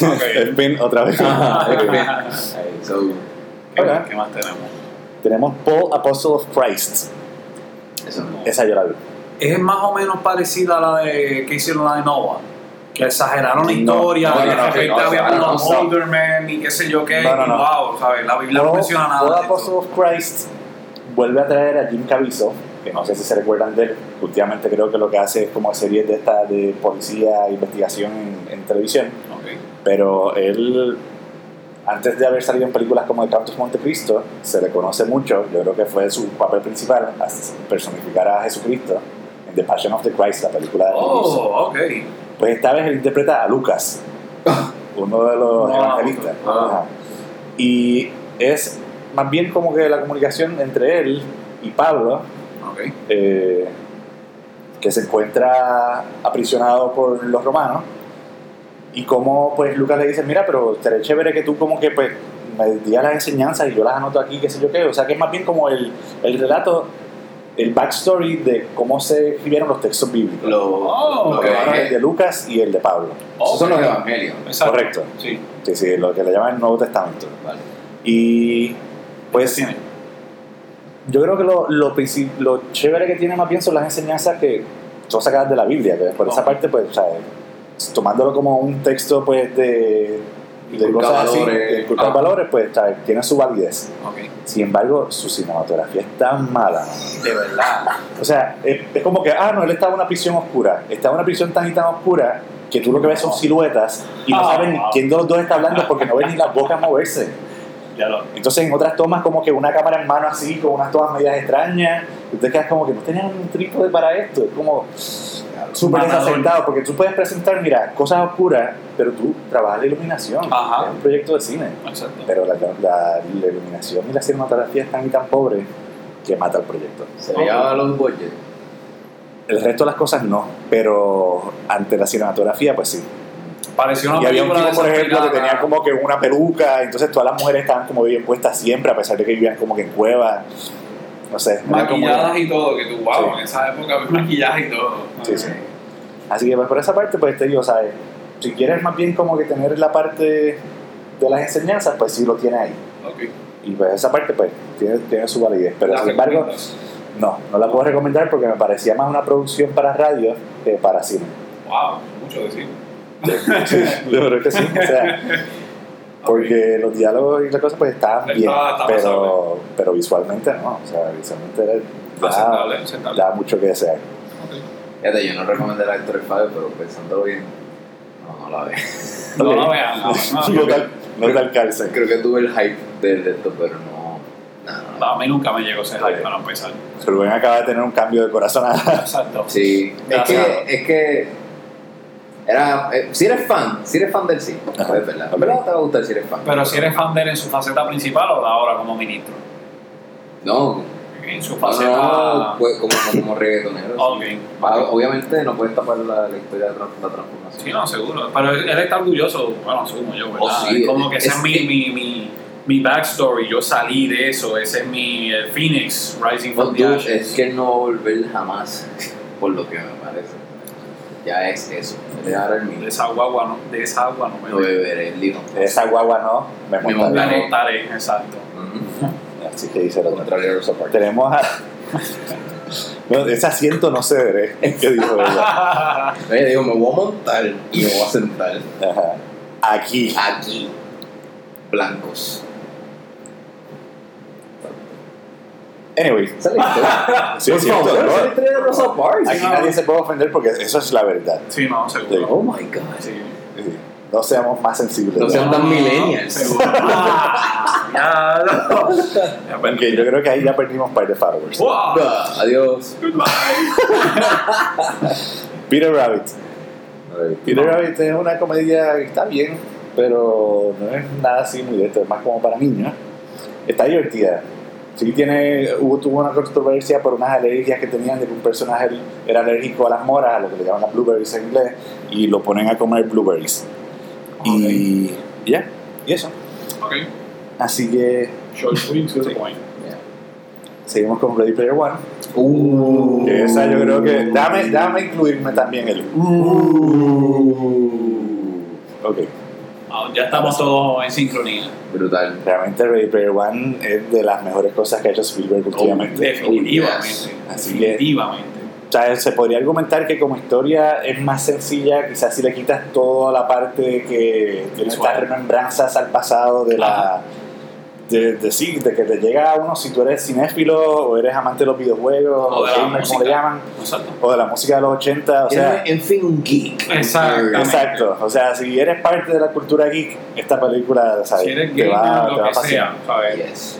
El pin otra vez. ¿Qué, más- ¿Qué más tenemos? Tenemos Paul Apostle of Christ. Esa yo la vi. Es más o menos parecida a la de que hicieron la de Noah. Que exageraron la historia, no, no, no, no, había no. Oldermen y qué sé yo qué. No, no, y no. Wow, ¿sabes? La Biblia no menciona nada. Esto. Apostle of Christ vuelve a traer a Jim Caviezel, que no sé si se recuerdan de él. Últimamente creo que lo que hace es como series de esta de policía, investigación en, en televisión. Ok. Pero él, antes de haber salido en películas como El Count of Monte Cristo, se le conoce mucho, yo creo que fue su papel principal, personificar a Jesucristo en The Passion of the Christ, la película de. Oh, ok. Pues esta vez él interpreta a Lucas, uno de los No, evangelistas. ah. Y es más bien como que la comunicación entre él y Pablo, eh, que se encuentra aprisionado por los romanos y como pues Lucas le dice mira pero estaría chévere que tú como que pues me digas las enseñanzas y yo las anoto aquí qué sé yo qué o sea que es más bien como el, el relato el backstory de cómo se escribieron los textos bíblicos Lo, Oh, lo ok. que Bueno, el de Lucas y el de Pablo esos son los evangelios. Exacto. Correcto. Sí. sí, sí, lo que le llaman el Nuevo Testamento Vale. y pues Tiene. yo creo que lo, lo, lo chévere que tiene más bien son las enseñanzas que son sacadas de la Biblia, que por esa parte, pues, o sea, tomándolo como un texto, pues, de, de Inculca cosas así, valores. de Ah. valores, pues, tiene su validez. Sin embargo, su cinematografía es tan mala. De verdad. O sea, es, es como que, ah, no, él está en una prisión oscura. Está en una prisión tan y tan oscura que tú lo que ves son siluetas y no Ah. sabes ni quién de los dos está hablando porque no ves ni las bocas moverse. Ya lo. Entonces en otras tomas como que una cámara en mano así, con unas tomas medias extrañas, y te quedas como que no tenían un trípode para esto, es como súper desacertado, porque tú puedes presentar, mira, cosas oscuras, pero tú trabajas la iluminación, Ajá. es un proyecto de cine, Exacto. pero la, la- la iluminación y la cinematografía es tan y tan pobre que mata el proyecto. Se veía los budget. El resto de las cosas no, pero ante la cinematografía pues sí. Pareció una Y había un tipo, por ejemplo, que tenía como que una peluca, entonces todas las mujeres estaban como bien puestas siempre, a pesar de que vivían como que en cuevas. No sé. como- Maquilladas y todo, que tú, wow, Sí. en esa época maquillaje y todo. Sí, sí. Así que pues, por esa parte, pues te digo, ¿sabes? Si quieres más bien como que tener la parte de las enseñanzas, pues sí lo tiene ahí. Ok. Y pues esa parte, pues, tiene, tiene su validez. Pero ¿La sin embargo, no, no la puedo recomendar porque me parecía más una producción para radio que para cine. Wow, mucho decir. Yo creo que sí. O sea, porque los diálogos y las cosas pues estaban bien, estaba pero, pero visualmente no. O sea, visualmente era, da, Aceptable, aceptable. da mucho que desear. Ok. Fíjate, yo no recomendé la Héctor Fabio, pero pensándolo bien, no, no la ve. No Ok. la vean, no, no. No tal, no tal calce. Creo que tuve el hype de, de esto, pero no. no, no. No, a mí nunca me llegó ese hype para empezar. Rubén acaba de tener un cambio de corazón. Exacto. Sí, es que, es que era, eh, si eres fan, si eres fan del sí, es verdad, es verdad te va a gustar si eres fan. Pero si eres fan de él en su faceta principal o de ahora como ministro. no, En su no, faceta. no, pues, como, como reggaetonero. sí. Ok. Ah, Obviamente no puedes tapar la, la historia de la, transformación. Sí, no, seguro. Pero él está orgulloso, bueno, asumo yo, ¿verdad? Oh, sí, como es- que ese es es mi, que- mi, mi, mi backstory, yo salí de eso, ese es mi el Phoenix Rising No, from the dude, Ashes. es que no va a volver jamás, por lo que me parece. Ya es eso. De esa agua no, de esa agua no me No beberé el lino. De esa guagua no, me Me montaré. La montaré. exacto. Así que dice el otro. Contrario Parks. Tenemos a. No, ese asiento no cederé. ¿Qué dijo ella? Ella dijo, me voy a montar y me voy a sentar Ajá. Aquí. aquí. Blancos. Anyway, sí, Por favor, cierto. la ¿no? historia de Rosa Parks. Aquí nadie se puede ofender porque eso es la verdad. Sí, no, seguro. Oh my god. Sí. Sí. No seamos más sensibles. No sean tan millennials. Seguro. Ah, ya, no. Ya, bueno. Ok, yo creo que ahí ya perdimos par de followers. Wow. Adiós. Goodbye. Peter Rabbit. Peter No. Rabbit es una comedia que está bien, pero no es nada así muy de esto, es más como para niños. Está divertida. Sí tiene, hubo, tuvo una controversia por unas alergias que tenían de que un personaje era alérgico a las moras, a lo que le llaman las blueberries en inglés, y lo ponen a comer blueberries. Y ya, y eso. Ok. Así que Short, sweet, to the point. seguimos con Ready Player One. Uh. Esa yo creo que. Déjame, déjame incluirme también el. Ok. Ya estamos todos en sincronía. Brutal. Realmente Ready Player One es de las mejores cosas que ha hecho Spielberg últimamente. Definitivamente. Así que- Definitivamente. O sea, se podría argumentar que como historia es más sencilla, quizás si le quitas toda la parte que tiene estas remembranzas al pasado de la. De, de sí, de que te llega a uno si tú eres cinéfilo o eres amante de los videojuegos O o de la gamer, como música. le llaman, Exacto. o de la música de los 80, o sea, en fin, un geek. Exactamente. Exacto, o sea, si eres parte de la cultura geek, esta película ¿sabes? Si eres te, gamer, va, te va a ¿sabes? Yes.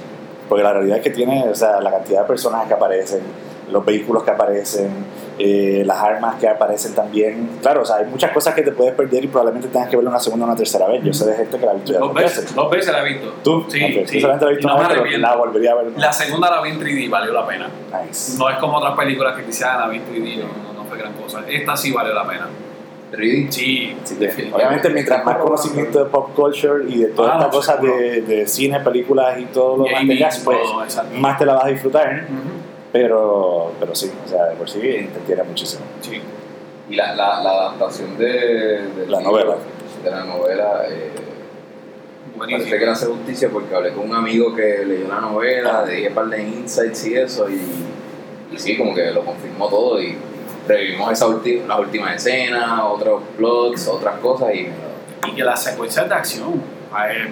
Porque la realidad es que tiene, o sea, la cantidad de personajes que aparecen, los vehículos que aparecen, eh, las armas que aparecen también. Claro, o sea, hay muchas cosas que te puedes perder y probablemente tengas que verlo una segunda o una tercera vez. Yo sé de gente que la ha visto ya Dos dos veces, dos veces la he visto. ¿Tú? Sí, Ok, sí. Solamente la he visto no una vez, pero la volvería a ver. La segunda la vi en 3D, valió la pena. Nice. No es como otras películas que quizás la vi en 3D, no, no, fue gran cosa. Esta sí valió la pena. Ready? Sí, definitivamente. obviamente, mientras más conocimiento de pop culture y de todas Ah, estas no, cosas de, de cine, películas y todo lo Y más tengas, pues más te la vas a disfrutar. Ujú. Pero, pero sí, o sea, de por sí te muchísimo. Sí. Y la, la, la adaptación de, de La novela. De la novela. Eh, Buenísimo. Parece que le hace justicia porque hablé con un amigo que leyó la novela, Ah. le dije un par de insights y eso, y, y sí, como que lo confirmó todo. Y revivimos esa ulti- las últimas escenas, otros plots, otras cosas, y Y que las secuencias de acción, a ver,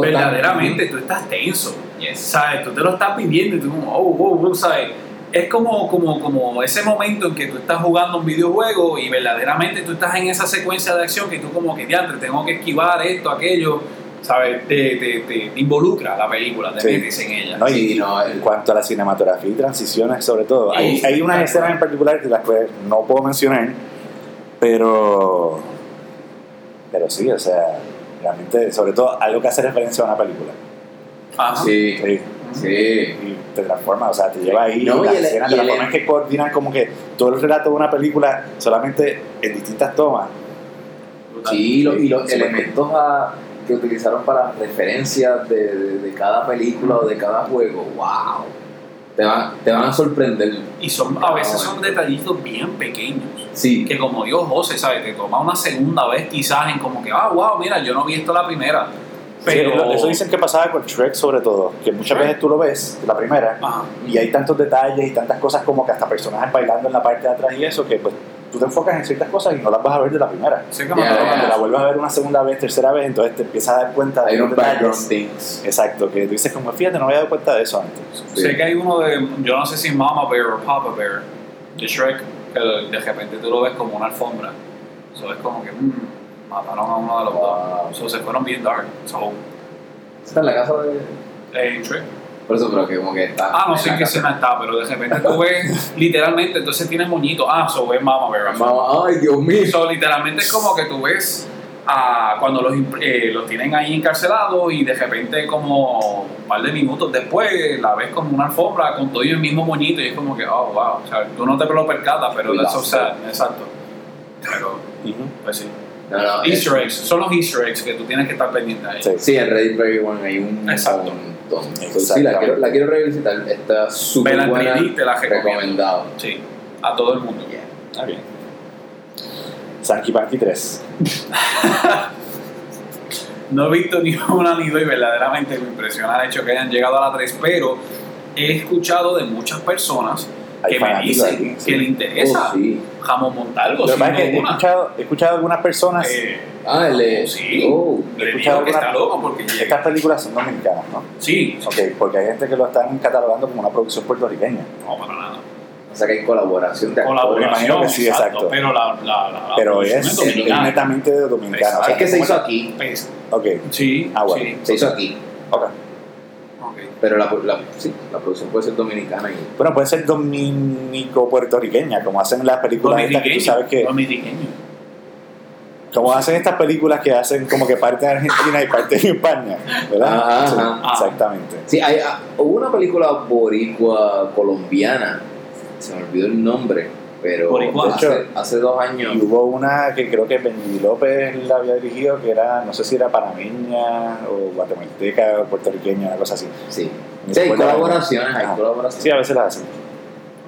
verdaderamente tú estás tenso. Yes. ¿Sabes? Tú te lo estás viviendo y tú como, oh, wow, wow, ¿sabes? Es como, como, como ese momento en que tú estás jugando un videojuego y verdaderamente tú estás en esa secuencia de acción que tú como que, diantre, tengo que esquivar esto, aquello, ¿sabes? Te, te, te involucra la película, te Sí. metes en ella. ¿no? Y no, en cuanto a la cinematografía y transiciones, sobre todo, hay, hay unas escenas en particular de las que no puedo mencionar, pero, pero sí, o sea, realmente, sobre todo, algo que hace referencia a una película. Ajá. Sí, Sí, sí. y te transforma, o sea, te lleva ahí No, y las el- escenas y la forma en que coordinan como que todo el relato de una película solamente en distintas tomas. Sí, y los, y los Sí, elementos a- que utilizaron para referencias de, de, de cada película o de cada juego, wow. Te van, te van a sorprender. Y son, a veces son detallitos bien pequeños. Sí, Que como dijo José, ¿sabes? Te toma una segunda vez quizás en como que, ah, wow, mira, yo no vi esto la primera. Pero... Sí, eso dicen que pasaba con Shrek sobre todo, que muchas Shrek. veces tú lo ves, la primera, Ajá. y hay tantos detalles y tantas cosas como que hasta personajes bailando en la parte de atrás y eso, que pues tú te enfocas en ciertas cosas y no las vas a ver de la primera. Ya, Pero acuerdo cuando la vuelves a ver una segunda vez, tercera vez, entonces te empiezas a dar cuenta de hay los unos background detalles. things. Exacto, que tú dices como, fíjate, no me había dado cuenta de eso antes. Sí. Sé que hay uno de, yo no sé si Mama Bear o Papa Bear, de Shrek, que de repente tú lo ves como una alfombra. Eso es como que, mmm, mataron a uno de los Wow. dos. So, se fueron bien dark. So, Está en la casa de. eh. Por eso, pero que como que está. Ah, no sé qué escena está, pero de repente tú ves, literalmente, entonces tiene moñito. Ah, so es Mama Bear. Vamos, ay, Dios mío. So, literalmente es como que tú ves a cuando los, eh, los tienen ahí encarcelados y de repente como un par de minutos después la ves como una alfombra con todo el mismo moñito y es como que, oh, wow, o sea, tú no te lo percatas, pero that's so sad, exacto. Pero, pues sí. No, no, Easter eggs, son los Easter eggs que tú tienes que estar pendiente ahí. Sí. Sí, en Ready Player One hay un Exacto. montón. Sí, la Exactamente. quiero, la quiero revisitar. Está súper en buena. 3D, te la recomiendo. Recomendado. Sí, a todo el mundo. Yeah. Ah, bien. Sanky Panky 3. No he visto ni una ni dos y verdaderamente me impresiona el hecho que hayan llegado a la 3, pero he escuchado de muchas personas que me dicen aquí, sí. que le interesa Oh, sí. Jamón Montalvo. Lo que es he escuchado, he escuchado algunas personas. Eh, Ah, el. Sí. Oh, he escuchado que está loco porque llega. Estas películas son dominicanas, ¿no? Sí, Ok, porque hay gente que lo están catalogando como una producción puertorriqueña. no, para nada. o sea que hay colaboración de actores. Colaboración, imagino que sí, exacto. Pero la, la, Pero es, es dominicana. netamente dominicana. o sea, Es que se hizo aquí. Ok, Sí, Ah, bueno. sí. Se hizo aquí. ok. Pero la, la, sí, la producción puede ser dominicana y. Bueno, puede ser dominico-puertorriqueña, como hacen las películas estas que tú sabes que. Dominiqueño. Como hacen estas películas que hacen como que parte de Argentina y parte de España, ¿verdad? Ajá, Sí, ajá. Exactamente. Sí, hay, ah, hubo una película boricua colombiana, se me olvidó el nombre, pero hace, De hecho, hace dos años. Y hubo una que creo que Benny López la había dirigido, que era, no sé si era panameña o guatemalteca o puertorriqueña, una cosa así. Sí, sí hay colaboraciones, hay colaboraciones. Sí, a veces las hacen.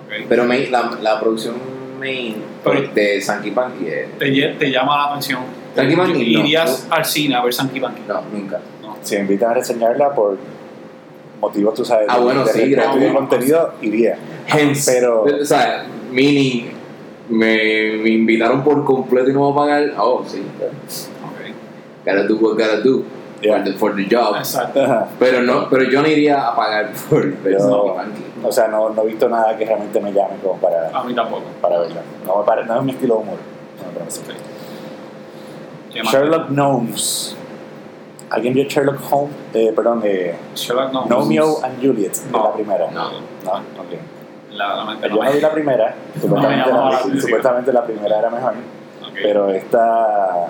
Ok. Pero main- la, la producción main Pero- de Sanky Panky es. Te, te llama la atención. Sanky Panky, no. Irías al cine a ver Sanky Panky. No, nunca. No. Si me invitan a reseñarla por motivos, tú sabes, Ah, de, bueno, de sí, de gratuito. contenido, iría. Hence, Pero- o sea, meaning, me, me invitaron por completo y no voy a pagar. Oh, sí. Ok. Gotta do what gotta do Yeah. for, the, for the job. Exacto. Pero no, pero yo no iría a pagar por Yo-. O sea, no, no he visto nada que realmente me llame como para, A mí tampoco. para verla. No, me pare- no es mi estilo de humor. No. Sherlock Gnomes. ¿Alguien vio Sherlock Holmes? Eh, perdón, eh, Sherlock no. Romeo and Juliet, de No. la primera. No. No, ok. La, la mente Yo no vi la primera, supuestamente, la la, atención. supuestamente la primera era mejor, pero esta,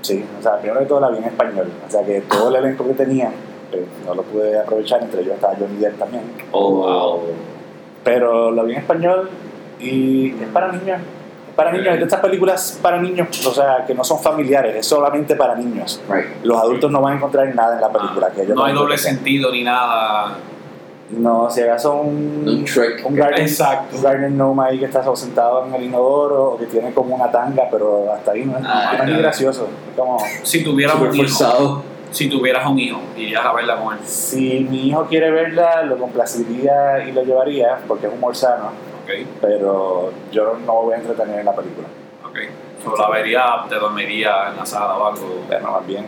sí, o sea, primero de todo la vi en español, o sea que todo el elenco que tenía, pues, no lo pude aprovechar, entre ellos estaba Johnny Depp también, Oh, wow. pero la vi en español y es para niños, para niños, de estas películas para niños, o sea, que no son familiares, es solamente para niños. Right. Los adultos no van a encontrar nada en la película. que ellos no hay doble sentido ni nada. No, si acaso un, Un Shrek. un Garden, Exacto. un Garden Gnome ahí que está sentado en el inodoro o que tiene como una tanga, pero hasta ahí no es, Ah, no es ni gracioso. Es como, Si tuvieras un hijo, si tuvieras un hijo, irías a verla con él. si mi hijo quiere verla, lo complaciría y lo llevaría porque es humor sano, Pero yo no voy a entretener en la película. ok. Solo la vería, te dormiría en la sala o algo. Pero más bien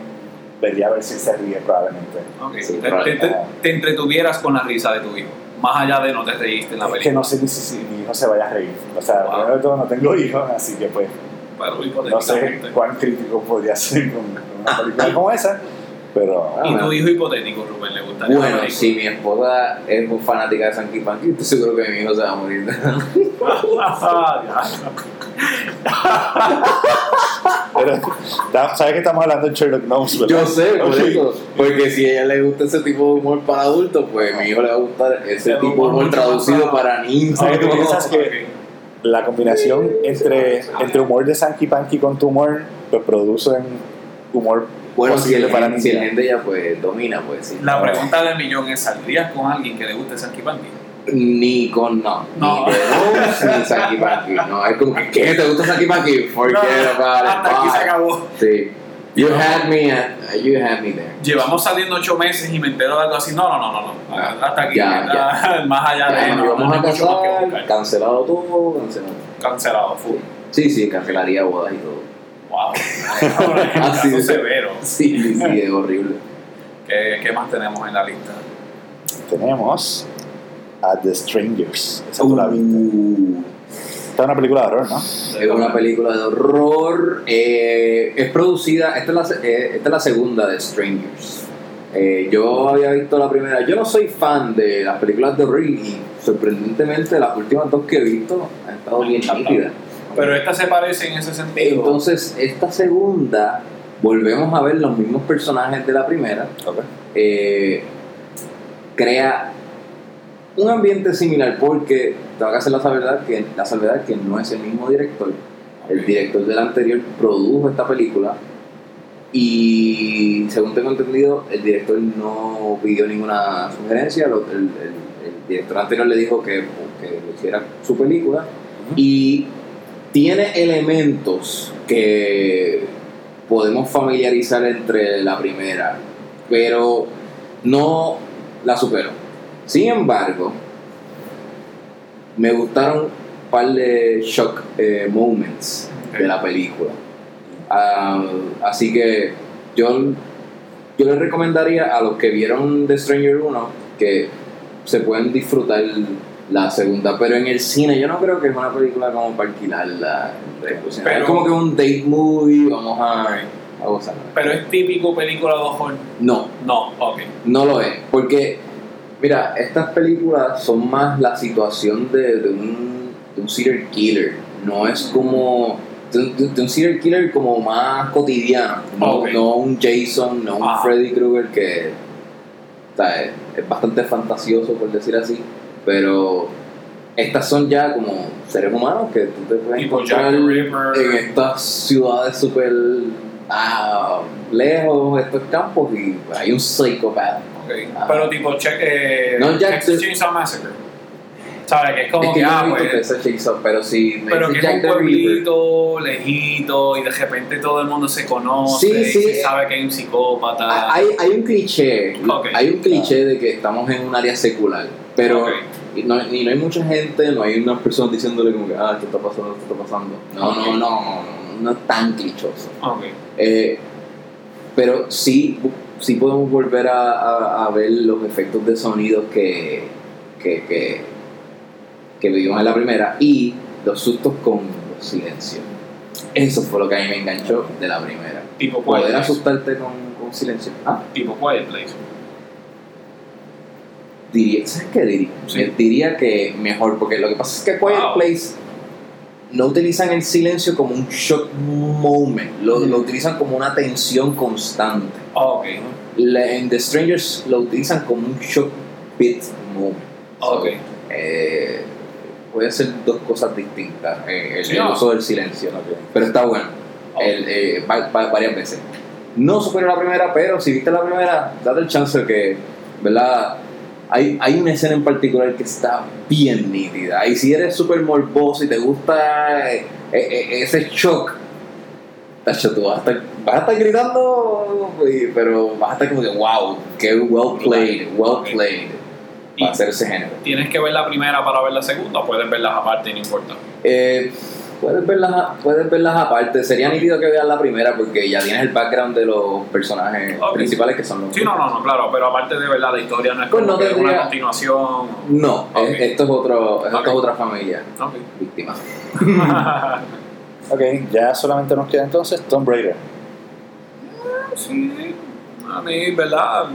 vería a ver si se ríe probablemente. Ok. Sí, te, te- te- te entretuvieras con la risa de tu hijo. Más allá de no te reíste en la Es que película. no sé ni si, si mi hijo se vaya a reír. O sea, Wow. primero de todo no tengo hijos, así que pues Pero no sé cuán crítico podría ser con una película como esa, pero ¿Y ah, tu hijo hipotético, Rubén, le gustaría Bueno, si mi esposa es muy fanática de Sanky Panky, estoy seguro que mi hijo se va a morir. Pero sabes que estamos hablando de Sherlock Gnomes, ¿verdad? Yo sé, por Ok. eso. Porque si a ella le gusta ese tipo de humor para adultos, pues a mi hijo le va a gustar ese El tipo de humor traducido para- para niños. ¿Sabes qué piensas que la combinación entre, entre humor de Sanky Panky con tu humor, pues producen humor Bueno, si el, para si el ella pues domina, pues sí. La pregunta del millón es: ¿saldrías con alguien que le guste Sanky Panky? Ni con no, No. ni de Rose ni Sanky Panky. No, es como que ¿qué? ¿Te gusta Sanky Panky? Forget about it. Hasta aquí se acabó. Sí. You had me at, you had me there. Llevamos saliendo ocho meses y me entero de algo así. No, no, no, no. no. Hasta aquí. Ya, Ah, Más allá de. Ya, no, nos vamos no a casar, cancelado todo, cancelado. Cancelado, full. Sí, sí, cancelaría bodas y todo. Wow. Así Caso de- severo. Sí, sí, sí, es horrible. ¿Qué, ¿Qué más tenemos en la lista? Tenemos a The Strangers. Esa tú la viste. Uh, Esta es una película de horror, ¿no? es una película de horror. eh, es producida, esta es, la, se- eh, esta es la segunda de Strangers. Eh, yo había visto la primera. Yo no soy fan de las películas de horror y sorprendentemente las últimas dos que he visto han estado bien nítidas. Pero esta se parece en ese sentido. Entonces, esta segunda, volvemos a ver los mismos personajes de la primera. Ok. eh, crea un ambiente similar porque tengo que hacer la salvedad que, la salvedad que no es el mismo director El director del anterior produjo esta película y según tengo entendido, el director no pidió ninguna sugerencia, el, el- el director anterior le dijo que, que lo hiciera su película y tiene elementos que podemos familiarizar entre la primera, pero no la superó. Sin embargo, me gustaron un par de shock eh, moments de la película. Ah, así que yo, yo les recomendaría a los que vieron The Stranger 1 que se pueden disfrutar la segunda, pero en el cine yo no creo que es una película como para alquilarla. Es Pero- como que un date movie, vamos a, a. Pero es típico película de horror. No, No, ok. no lo es, porque, mira, estas películas son más la situación de, de un, de un serial killer, no es como de, un- de- un serial killer como más cotidiano, no, no un Jason, no un Ah. Freddy Krueger que o sea, es, es bastante fantasioso por decir así, pero estas son ya como seres humanos que tú te puedes Jack encontrar en estas ciudades súper ah, lejos, estos campos, y hay un psicópata. Ok. Ah. Pero tipo check, eh, No, Jack Chainsaw Massacre. ¿Sabes? Que es como es que que, ah, pues, Chainsaw, pero si me Pero que dices es un Jack pueblito lejito y de repente todo el mundo se conoce Sí, y sí, se eh, sabe que hay un psicópata. hay, hay un cliché, Ok. hay un cliché de que estamos en un área secular, pero Ok. y no, y no hay mucha gente, no hay unas personas diciéndole como que, ah, esto está pasando, esto está pasando. No, no, no, no, no es tan clichoso. Ok. Eh, pero sí, sí podemos volver a, a- a ver los efectos de sonido que, que, que, que vivimos en la primera y los sustos con los silencios. Eso fue lo que a mí me enganchó de la primera. Tipo Poder asustarte con, con silencio. Ah, Tipo Quiet Place. Diría, ¿sabes qué diría? Sí. Diría que mejor, porque lo que pasa es que Quiet Wow. Place no utilizan el silencio como un shock moment, lo, lo utilizan como una tensión constante. Ok. La- en The Strangers lo utilizan como un shock bit moment. Ok. Eh, puede ser dos cosas distintas, eh, el, uso del silencio, pero está bueno, Ok. el, eh, va- va- varias veces. No superó la primera, pero si viste la primera, date el chance de que, ¿verdad? Hay, hay una escena en particular que está bien nítida. Y si eres súper morboso y te gusta eh, eh, eh, ese shock, tacho, tú vas a estar, vas a estar gritando, y- pero vas a estar como que, wow, qué well played, well played, Y- para hacer ese género. Tienes que ver la primera para ver la segunda o puedes verlas aparte, no importa. Eh, puedes, verlas, puedes verlas aparte. Sería nítido que veas la primera porque ya tienes el background de los personajes principales que son los. Sí, no, no, no, claro, pero aparte de verdad, la historia no es Pues como no que tendría- una continuación. No, esto es, otro, esto es otra familia víctima. Ok, ya solamente nos queda entonces Tomb Raider. sí, a mí, ¿verdad?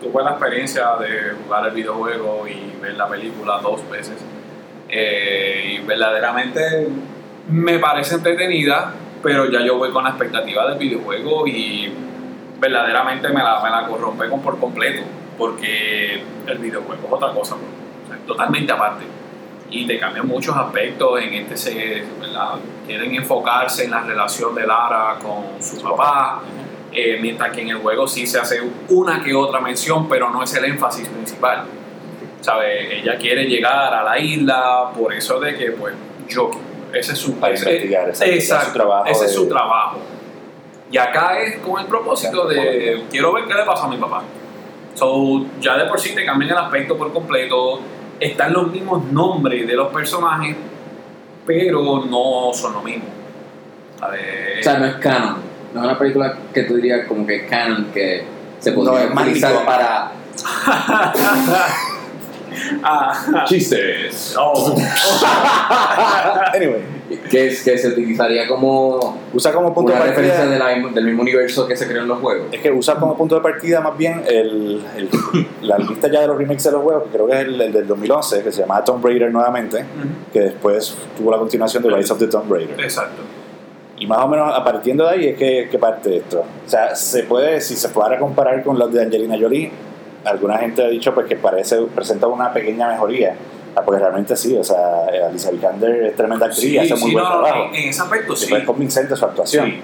Tuve la experiencia de jugar el videojuego y ver la película dos veces. Eh, y verdaderamente me parece entretenida, pero ya yo voy con la expectativa del videojuego y verdaderamente me la, me la corrompe con- por completo, porque el videojuego es otra cosa, o sea, totalmente aparte. Y te cambian muchos aspectos en este, se, ¿verdad? Quieren enfocarse en la relación de Lara con su papá, eh, mientras que en el juego sí se hace una que otra mención, pero no es el énfasis principal. ¿Sabe? Ella quiere llegar a la isla, por eso de que, pues, yo, ese es su, Para investigar, exacto, ese es su trabajo ese es de- su trabajo. Y acá es con el propósito de, quiero ver qué le pasa a mi papá. So, ya de por sí te cambian el aspecto por completo, están los mismos nombres de los personajes, pero no son lo mismo. O sea, no es canon. No es una película que tú dirías como que es canon que se podría es utilizar para Ah, chistes. oh. Anyway, Que, es, que se utilizaría como usa como punto una de referencia partida. de la- del mismo universo que se creó en los juegos. Es que usa como punto de partida más bien el, el- la lista ya de los remakes de los juegos, que creo que es el, el del 2011, que se llamaba Tomb Raider nuevamente, que después tuvo la continuación de Rise of the Tomb Raider. Exacto. Y más o menos a partir de ahí es que, que parte esto. O sea, se puede, si se fuera a comparar con los de Angelina Jolie, alguna gente ha dicho pues que parece, presenta una pequeña mejoría, Ah, porque realmente sí, o sea, Alicia Vikander es tremenda actriz y Sí, hace muy sí, buen no, trabajo. en, en ese aspecto sí. Fue convincente su actuación. Sí.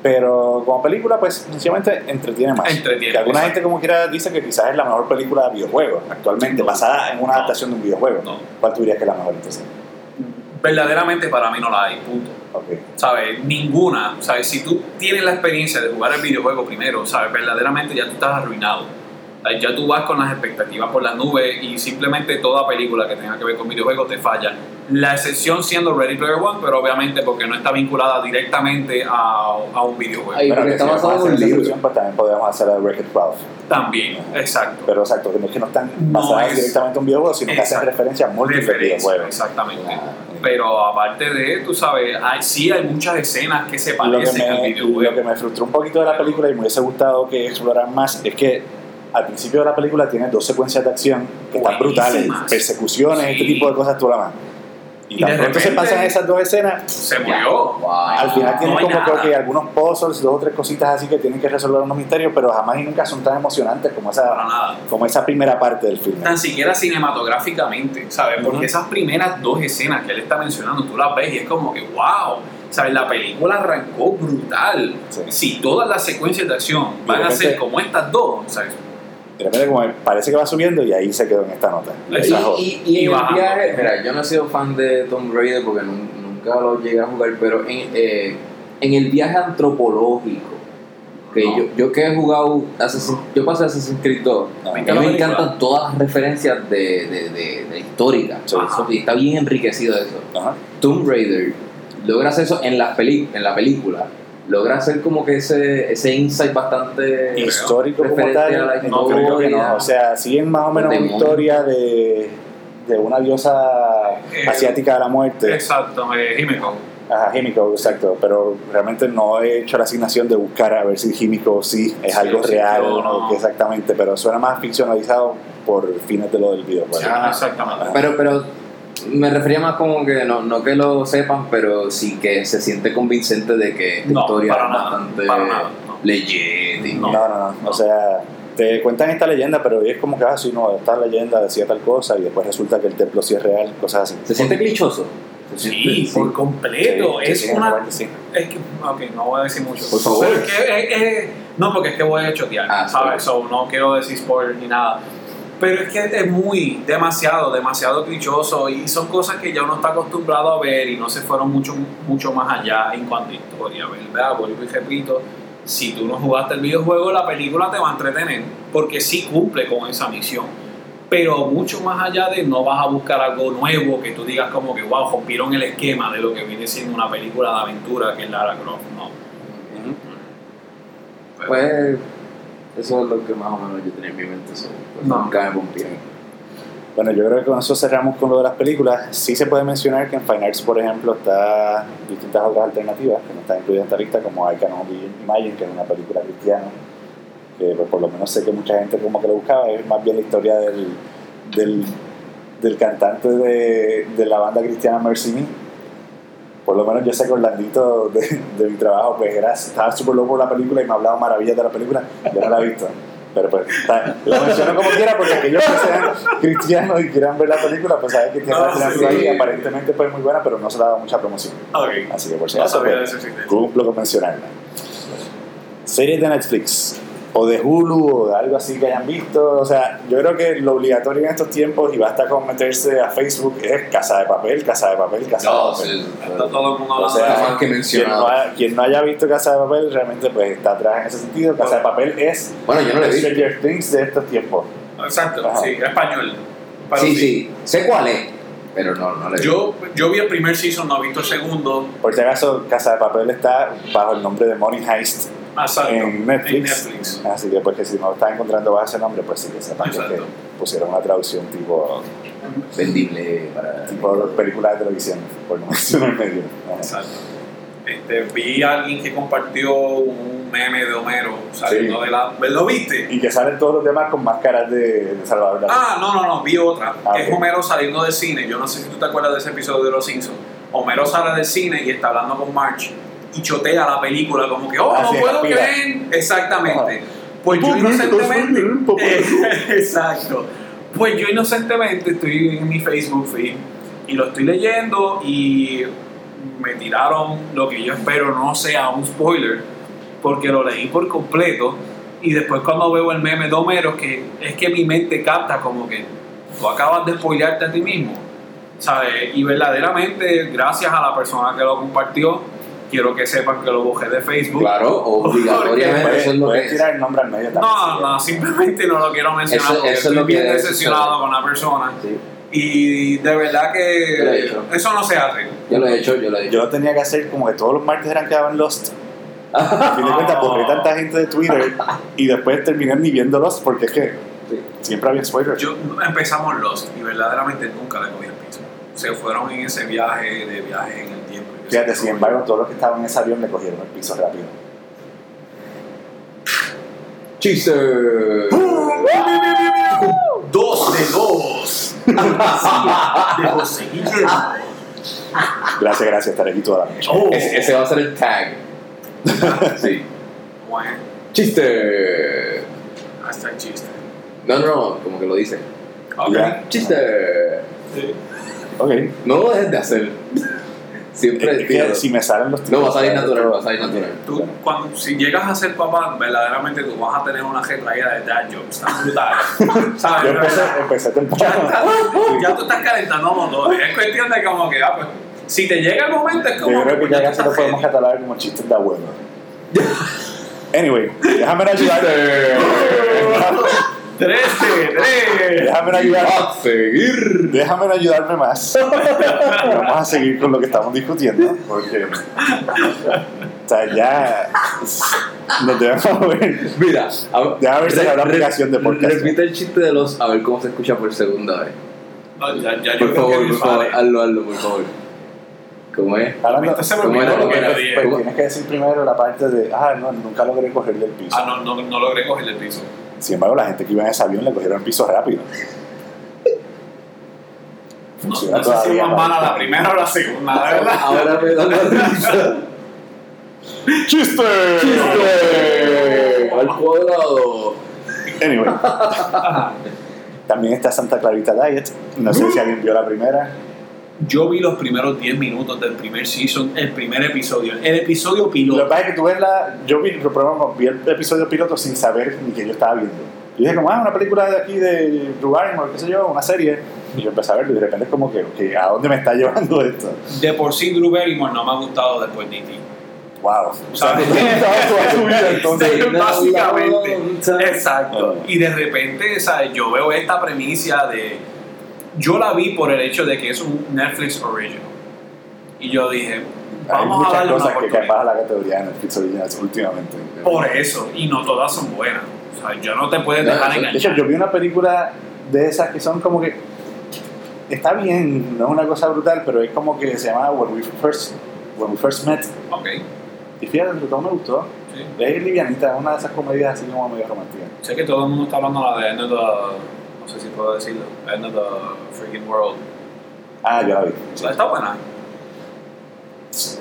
Pero como película, pues sencillamente entretiene más. Entretiene, que alguna exacto. gente como quiera dice que quizás es la mejor película de videojuegos actualmente, No. basada en una No. adaptación de un videojuego. No. ¿Cuál tú dirías que es la mejor entonces? Verdaderamente para mí no la hay, punto. Ok. ¿Sabes? Ninguna. ¿Sabes? Si tú tienes la experiencia de jugar el videojuego primero, ¿sabes? Verdaderamente ya tú estás arruinado. Ya tú vas con las expectativas por las nubes y simplemente toda película que tenga que ver con videojuegos te falla. La excepción siendo Ready Player One, pero obviamente porque no está vinculada directamente a, a un videojuego. Ay, Pero que está basado a en un libro. pues también podemos hacer de Wreck-It Ralph. También, exacto. Pero exacto, que no es que no están No basadas es- directamente en un videojuego, sino que hacen referencia a múltiples Referencia, videojuegos. exactamente. Ah, Pero aparte de, tú sabes, hay, sí hay muchas escenas que se Lo que, parecen al me, videojuego. lo que me frustró un poquito de la película y me hubiese gustado que exploraran más es que al principio de la película tiene dos secuencias de acción que están brutales, persecuciones, este Sí. tipo de cosas tú la más. Y, Y de pronto se pasan esas dos escenas, Se murió. Wow. al final no tienen hay como nada. que ok, algunos puzzles, dos o tres cositas así que tienen que resolver unos misterios, pero jamás y nunca son tan emocionantes como esa, nada. como esa primera parte del filme. Tan siquiera cinematográficamente, ¿sabes? Porque Ujú. esas primeras dos escenas que él está mencionando, tú las ves y es como que, wow, ¿sabes? La película arrancó brutal. Sí. Si todas las secuencias de acción van a ser como estas dos, ¿sabes? De repente como parece que va subiendo y ahí se quedó en esta nota. Y- Ahí bajó. Y, y, y Y en el viaje, mira, yo no he sido fan de Tomb Raider porque nun- nunca lo llegué a jugar, pero en, eh, en el viaje antropológico, que No. yo, yo que he jugado, Assassin- yo pasé Assassin's Creed 2, No, a mí ¿Viste la me encantan todas las referencias de, de, de. Eso- y está bien enriquecido eso. Ajá. Tomb Raider logra hacer eso en la, peli en la película, logra hacer como que ese, ese insight bastante histórico como tal, a la no creo que no. O sea, siguen más o menos una historia de, de una diosa Eh, asiática de la muerte. Exacto, eh, Himiko. Ajá, Himiko, exacto. Pero realmente no he hecho la asignación de buscar a ver si Himiko sí es Sí, algo sí, real no, o no. qué exactamente. Pero suena más ficcionalizado por fines de lo del videojuego. Ah, Exactamente. Pero, pero me refería más como que no, no que lo sepan, pero sí que se siente convincente de que esta No, historia para es nada, bastante para nada, no. y- No, no, no. O sea, te cuentan esta leyenda, pero es como que, ah, sí, no, esta leyenda decía tal cosa y después resulta que el templo sí es real, cosas así. Se siente clichoso. Sí, por completo. Sí, es sí, una. Es que, ok, no voy a decir mucho. Por favor. Es que, es- es- no, porque es que voy a chotear, Ah, ¿sabes? So, no quiero decir spoiler ni nada. Pero es que es muy, demasiado, demasiado clichoso y son cosas que ya uno está acostumbrado a ver y no se fueron mucho, mucho más allá en cuanto a historia, ¿verdad? Vuelvo y repito, si tú no jugaste el videojuego, la película te va a entretener porque sí cumple con esa misión. Pero mucho más allá de no vas a buscar algo nuevo que tú digas como que, wow, rompieron el esquema de lo que viene siendo una película de aventura que es Lara Croft, no. Pero- Pues eso es lo que más o menos yo tenía en mi mente. so, pues, No. Nunca me. Bueno, yo creo que con eso cerramos con lo de las películas. Sí se puede mencionar que en Fine Arts, por ejemplo, está distintas otras alternativas que no están incluidas en esta lista, como I Can Only Imagine, que es una película cristiana, que pues, por lo menos sé que mucha gente como que lo buscaba. Es más bien la historia del, del, del cantante de, de la banda cristiana Mercy Me. Por lo menos yo sé que Orlandito de, de mi trabajo pues era, estaba súper loco por la película y me hablaba maravillas de la película. Yo no la he visto. Pero pues, la menciono como quiera porque aquellos que sean cristianos y quieran ver la película, pues saben que tiene No, una alternativa sí. ahí. Aparentemente pues muy buena, pero no se le ha dado mucha promoción. Así que por si acaso, pues, cumplo con mencionarla. Series de Netflix o de Hulu o de algo así que hayan visto. O sea, yo creo que lo obligatorio en estos tiempos y basta con meterse a Facebook es Casa de Papel, Casa de Papel, Casa de Papel. sí, Está todo el mundo O sea, más que Quien no, quien haya visto Casa de Papel realmente pues está atrás en ese sentido. Casa de Papel es Bueno, yo no visto. Stranger Things de estos tiempos. Exacto, Ajá. sí, español. Sí, sí, sé cuál es, pero no, no le he visto. Yo, yo vi el primer season, no he visto el segundo. Por si acaso, Casa de Papel está bajo el nombre de Money Heist Exacto. en Netflix. En Netflix. Así que pues que si no lo están encontrando bajo ese nombre, pues sí que sepan que, Exacto. que pusieron una traducción tipo, Vendible para. tipo película de televisión, por no mencionar medio. Exacto. Este, vi a alguien que compartió un meme de Homero saliendo Sí. de la. ¿Lo viste? Y que salen todos los demás con máscaras de, de Salvador. Ah, no, no, no, vi otra. Ah, es. Homero saliendo del cine. Yo no sé si tú te acuerdas de ese episodio de Los Simpsons. Homero sale del cine y está hablando con Marge y chotea la película como que, oh, no puedo creer. Exactamente. Pues yo inocentemente. Exacto. Pues yo inocentemente estoy en mi Facebook feed y lo estoy leyendo y me tiraron lo que yo espero no sea un spoiler porque lo leí por completo y después cuando veo el meme de Homero que es que mi mente capta como que tú acabas de spoilearte a ti mismo ¿sabes? y verdaderamente gracias a la persona que lo compartió quiero que sepan que lo bajé de Facebook Claro, obligatoriamente Puedes, eso es lo que puedes es. tirar el nombre al medio también. no, no, simplemente no lo quiero mencionar Eso- porque eso es estoy lo que bien debe decepcionado con la persona Sí, y de verdad Yo lo he que hecho. eso no se hace yo lo he hecho, yo lo he hecho. Yo lo tenía que hacer como que todos los martes eran que daban Lost. A fin de cuentas, borré tanta gente de Twitter y después terminé ni viendo Lost porque es que Sí. siempre había spoilers. Yo empezamos Lost y verdaderamente nunca le cogí. Se fueron en ese viaje de viajes en el tiempo. Fíjate, yo. sin embargo, todos los que estaban en ese avión le cogieron el piso rápido. ¡Chiste! Dos de dos. de José Guillermo. Gracias, gracias, estaré aquí toda la noche. Oh. Ese, ese va a ser el tag. sí. Bueno, ¡Chiste! hasta el chiste. No, no, no, como que lo dice. Ok. Ya. ¡Chiste! Sí. Ok. No lo dejes de hacer. Siempre si me salen los tíos. No, va a salir natural, va a salir natural. Tú, cuando, si llegas a ser papá, verdaderamente tú vas a tener una retraída de dad jobs brutal. ¿Sabes? Yo empecé, empecé temprano. Ya, tú estás calentando motores. Es cuestión de como que, ah, pues, si te llega el momento es como. Yo creo que ya casi lo podemos catalogar como chistes de abuelo. anyway, déjame ayudarte. 13, 3. Déjame ayudar. A seguir. Déjame ayudarme más. Vamos a seguir con lo que estamos discutiendo. Porque. O sea, ya. Nos debemos ver. Mira, a, déjame ver si hay una aplicación de podcast. Repite el chiste de los. A ver cómo se escucha por segunda vez. No, ya, ya por yo favor, por favor, hazlo, hazlo, por favor. ¿Cómo es? Ahora no, se me lo que pues, Tienes que decir primero la parte de. Ah, no, nunca logré cogerle el piso. Ah, no, no, no logré cogerle el piso. Sin embargo, la gente que iba en ese avión le cogieron el piso rápido. No, Funciona no sé si más ¿no? mala la primera o la segunda, la verdad. Ahora me da la risa. ¡Chiste! ¡Chiste! Al cuadrado. Anyway. También está Santa Clarita Diet. No sé si alguien vio la primera. Yo vi los primeros 10 minutos del primer season, el primer episodio, el episodio Lo que piloto. pasa es que tú ves la. Yo vi, lo probamos, vi el episodio piloto sin saber ni que yo estaba viendo. Yo dije, como, ah, una película de aquí de Drew Barrymore, qué sé yo, una serie. Y yo empecé a verlo y de repente es como que, ok, ¿a dónde me está llevando esto? De por sí, Drew Barrymore no me ha gustado después de E.T. Wow. Vida, entonces. Básicamente. Ah. Exacto. Y de repente, ¿sabes? yo veo esta premisa de. Yo la vi por el hecho de que es un Netflix original. Y yo dije, Hay vamos a muchas darle una cosas que oportunidad. caen bajo la categoría de Netflix Originals últimamente. Por eso, y no todas son buenas. O sea, yo no te puedes No, dejar eso- De hecho, engañar. yo vi una película de esas que son como que. Está bien, no es una cosa brutal, pero es como que se llama When We First, When We First Met. Ok, Y fíjate, todo me gustó. sí. Es livianita, es una de esas comedias así como medio románticas. Sé que todo el mundo está hablando de la de No sé si puedo decirlo. End of the Freaking World. Ah, yo la vi. Está buena.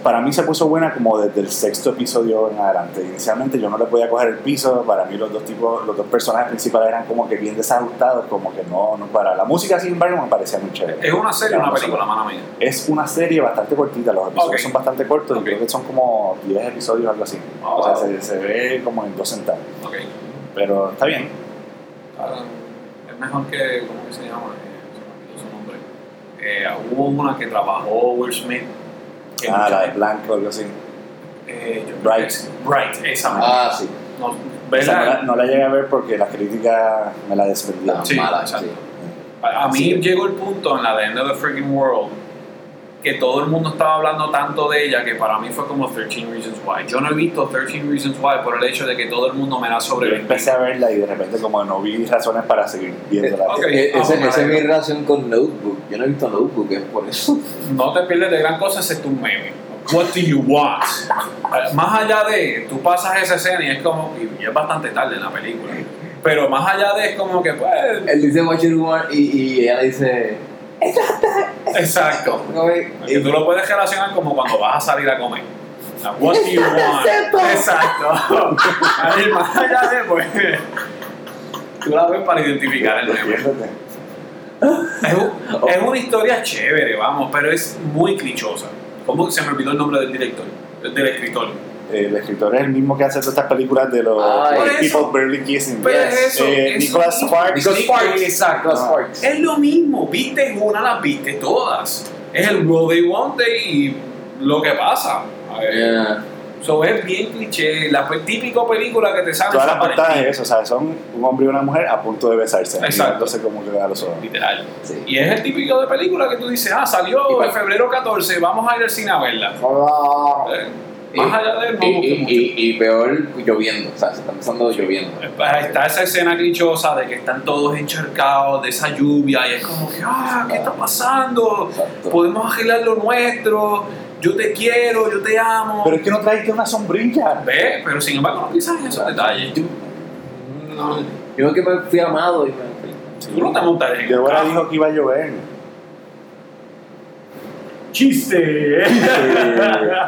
Para mí se puso buena como desde el sexto episodio en adelante. Inicialmente yo no le podía coger el piso, para mí los dos tipos, los dos personajes principales eran como que bien desajustados, como que no, no para. La música sin embargo me parecía muy chévere. ¿Es una serie o una película, mano mía? Es una serie bastante cortita, los episodios son bastante cortos, Ok. creo que son como 10 episodios o algo así. Oh, o sea, wow. se, se ve como en dos centavos. Ok. Pero está bien. Mejor que. ¿Cómo que se llama? Eh, se me olvidó su nombre. Eh, hubo una que trabajó Will Smith. que Ah, la de Blanco, algo así. Eh, yo- Bright. Bright, esa misma. Ah, sí. No, Esa no, la, la llegué a ver porque las críticas me la desprendieron. Tan Sí, mala, exacto. sí. A a mí Sí. llegó el punto en la de End of the Freaking World que todo el mundo estaba hablando tanto de ella que para mí fue como 13 Reasons Why. Yo no he visto 13 Reasons Why por el hecho de que todo el mundo me la Yo sobrevive. empecé a verla y de repente como no vi razones para seguir viéndola. Ok. Eh, Esa es mi relación con Notebook. Yo no he visto Notebook, es por eso. No te pierdes de gran cosa excepto un meme. What do you want? Eh, Más allá de, tú pasas esa escena y es como, y es bastante tarde en la película, pero más allá de es como que, pues, Él dice What you want y, y ella dice. Exacto. Que tú lo puedes relacionar como cuando vas a salir a comer. Now, What do you want? Exacto. Ahí, más allá de, pues, tú la ves para identificar el. Defiéndete. Es, un- es una historia chévere, vamos, pero es muy clichosa. ¿Cómo se me olvidó el nombre del director? Del escritor. El escritor es el mismo que hace todas estas películas de los. Por People eso. Barely Kissing. Pero Yes. es eso. Eh, es Nicholas Sparks. Nicholas Sparks. Exacto. Nicholas Sparks. Es lo mismo, viste una, las viste todas. Es el Will They Want They y lo que pasa. A ver, Yeah. So, es bien cliché, la típico película que te sale Todas las portadas es eso, o sea, son un hombre y una mujer a punto de besarse. Exacto. Entonces como que a los ojos. literal. Sí. Y es el típico de película que tú dices, ah, salió en febrero 14, vamos a ir al cine a verla. Eh, Y- más allá de no y, busque y- mucho. y- y peor lloviendo, o sea, se está empezando lloviendo. Pues está esa escena clichosa de que están todos encharcados de esa lluvia y es como que, ah, ¿qué está pasando? Exacto. Podemos arreglar lo nuestro, yo te quiero, yo te amo. Pero es que no traiste una sombrilla. Ve, pero sin embargo no piensas en esos detalles. Mm, Yo que me fui amado y me Tú no te Yo ahora dijo que iba a llover. ¡Chiste!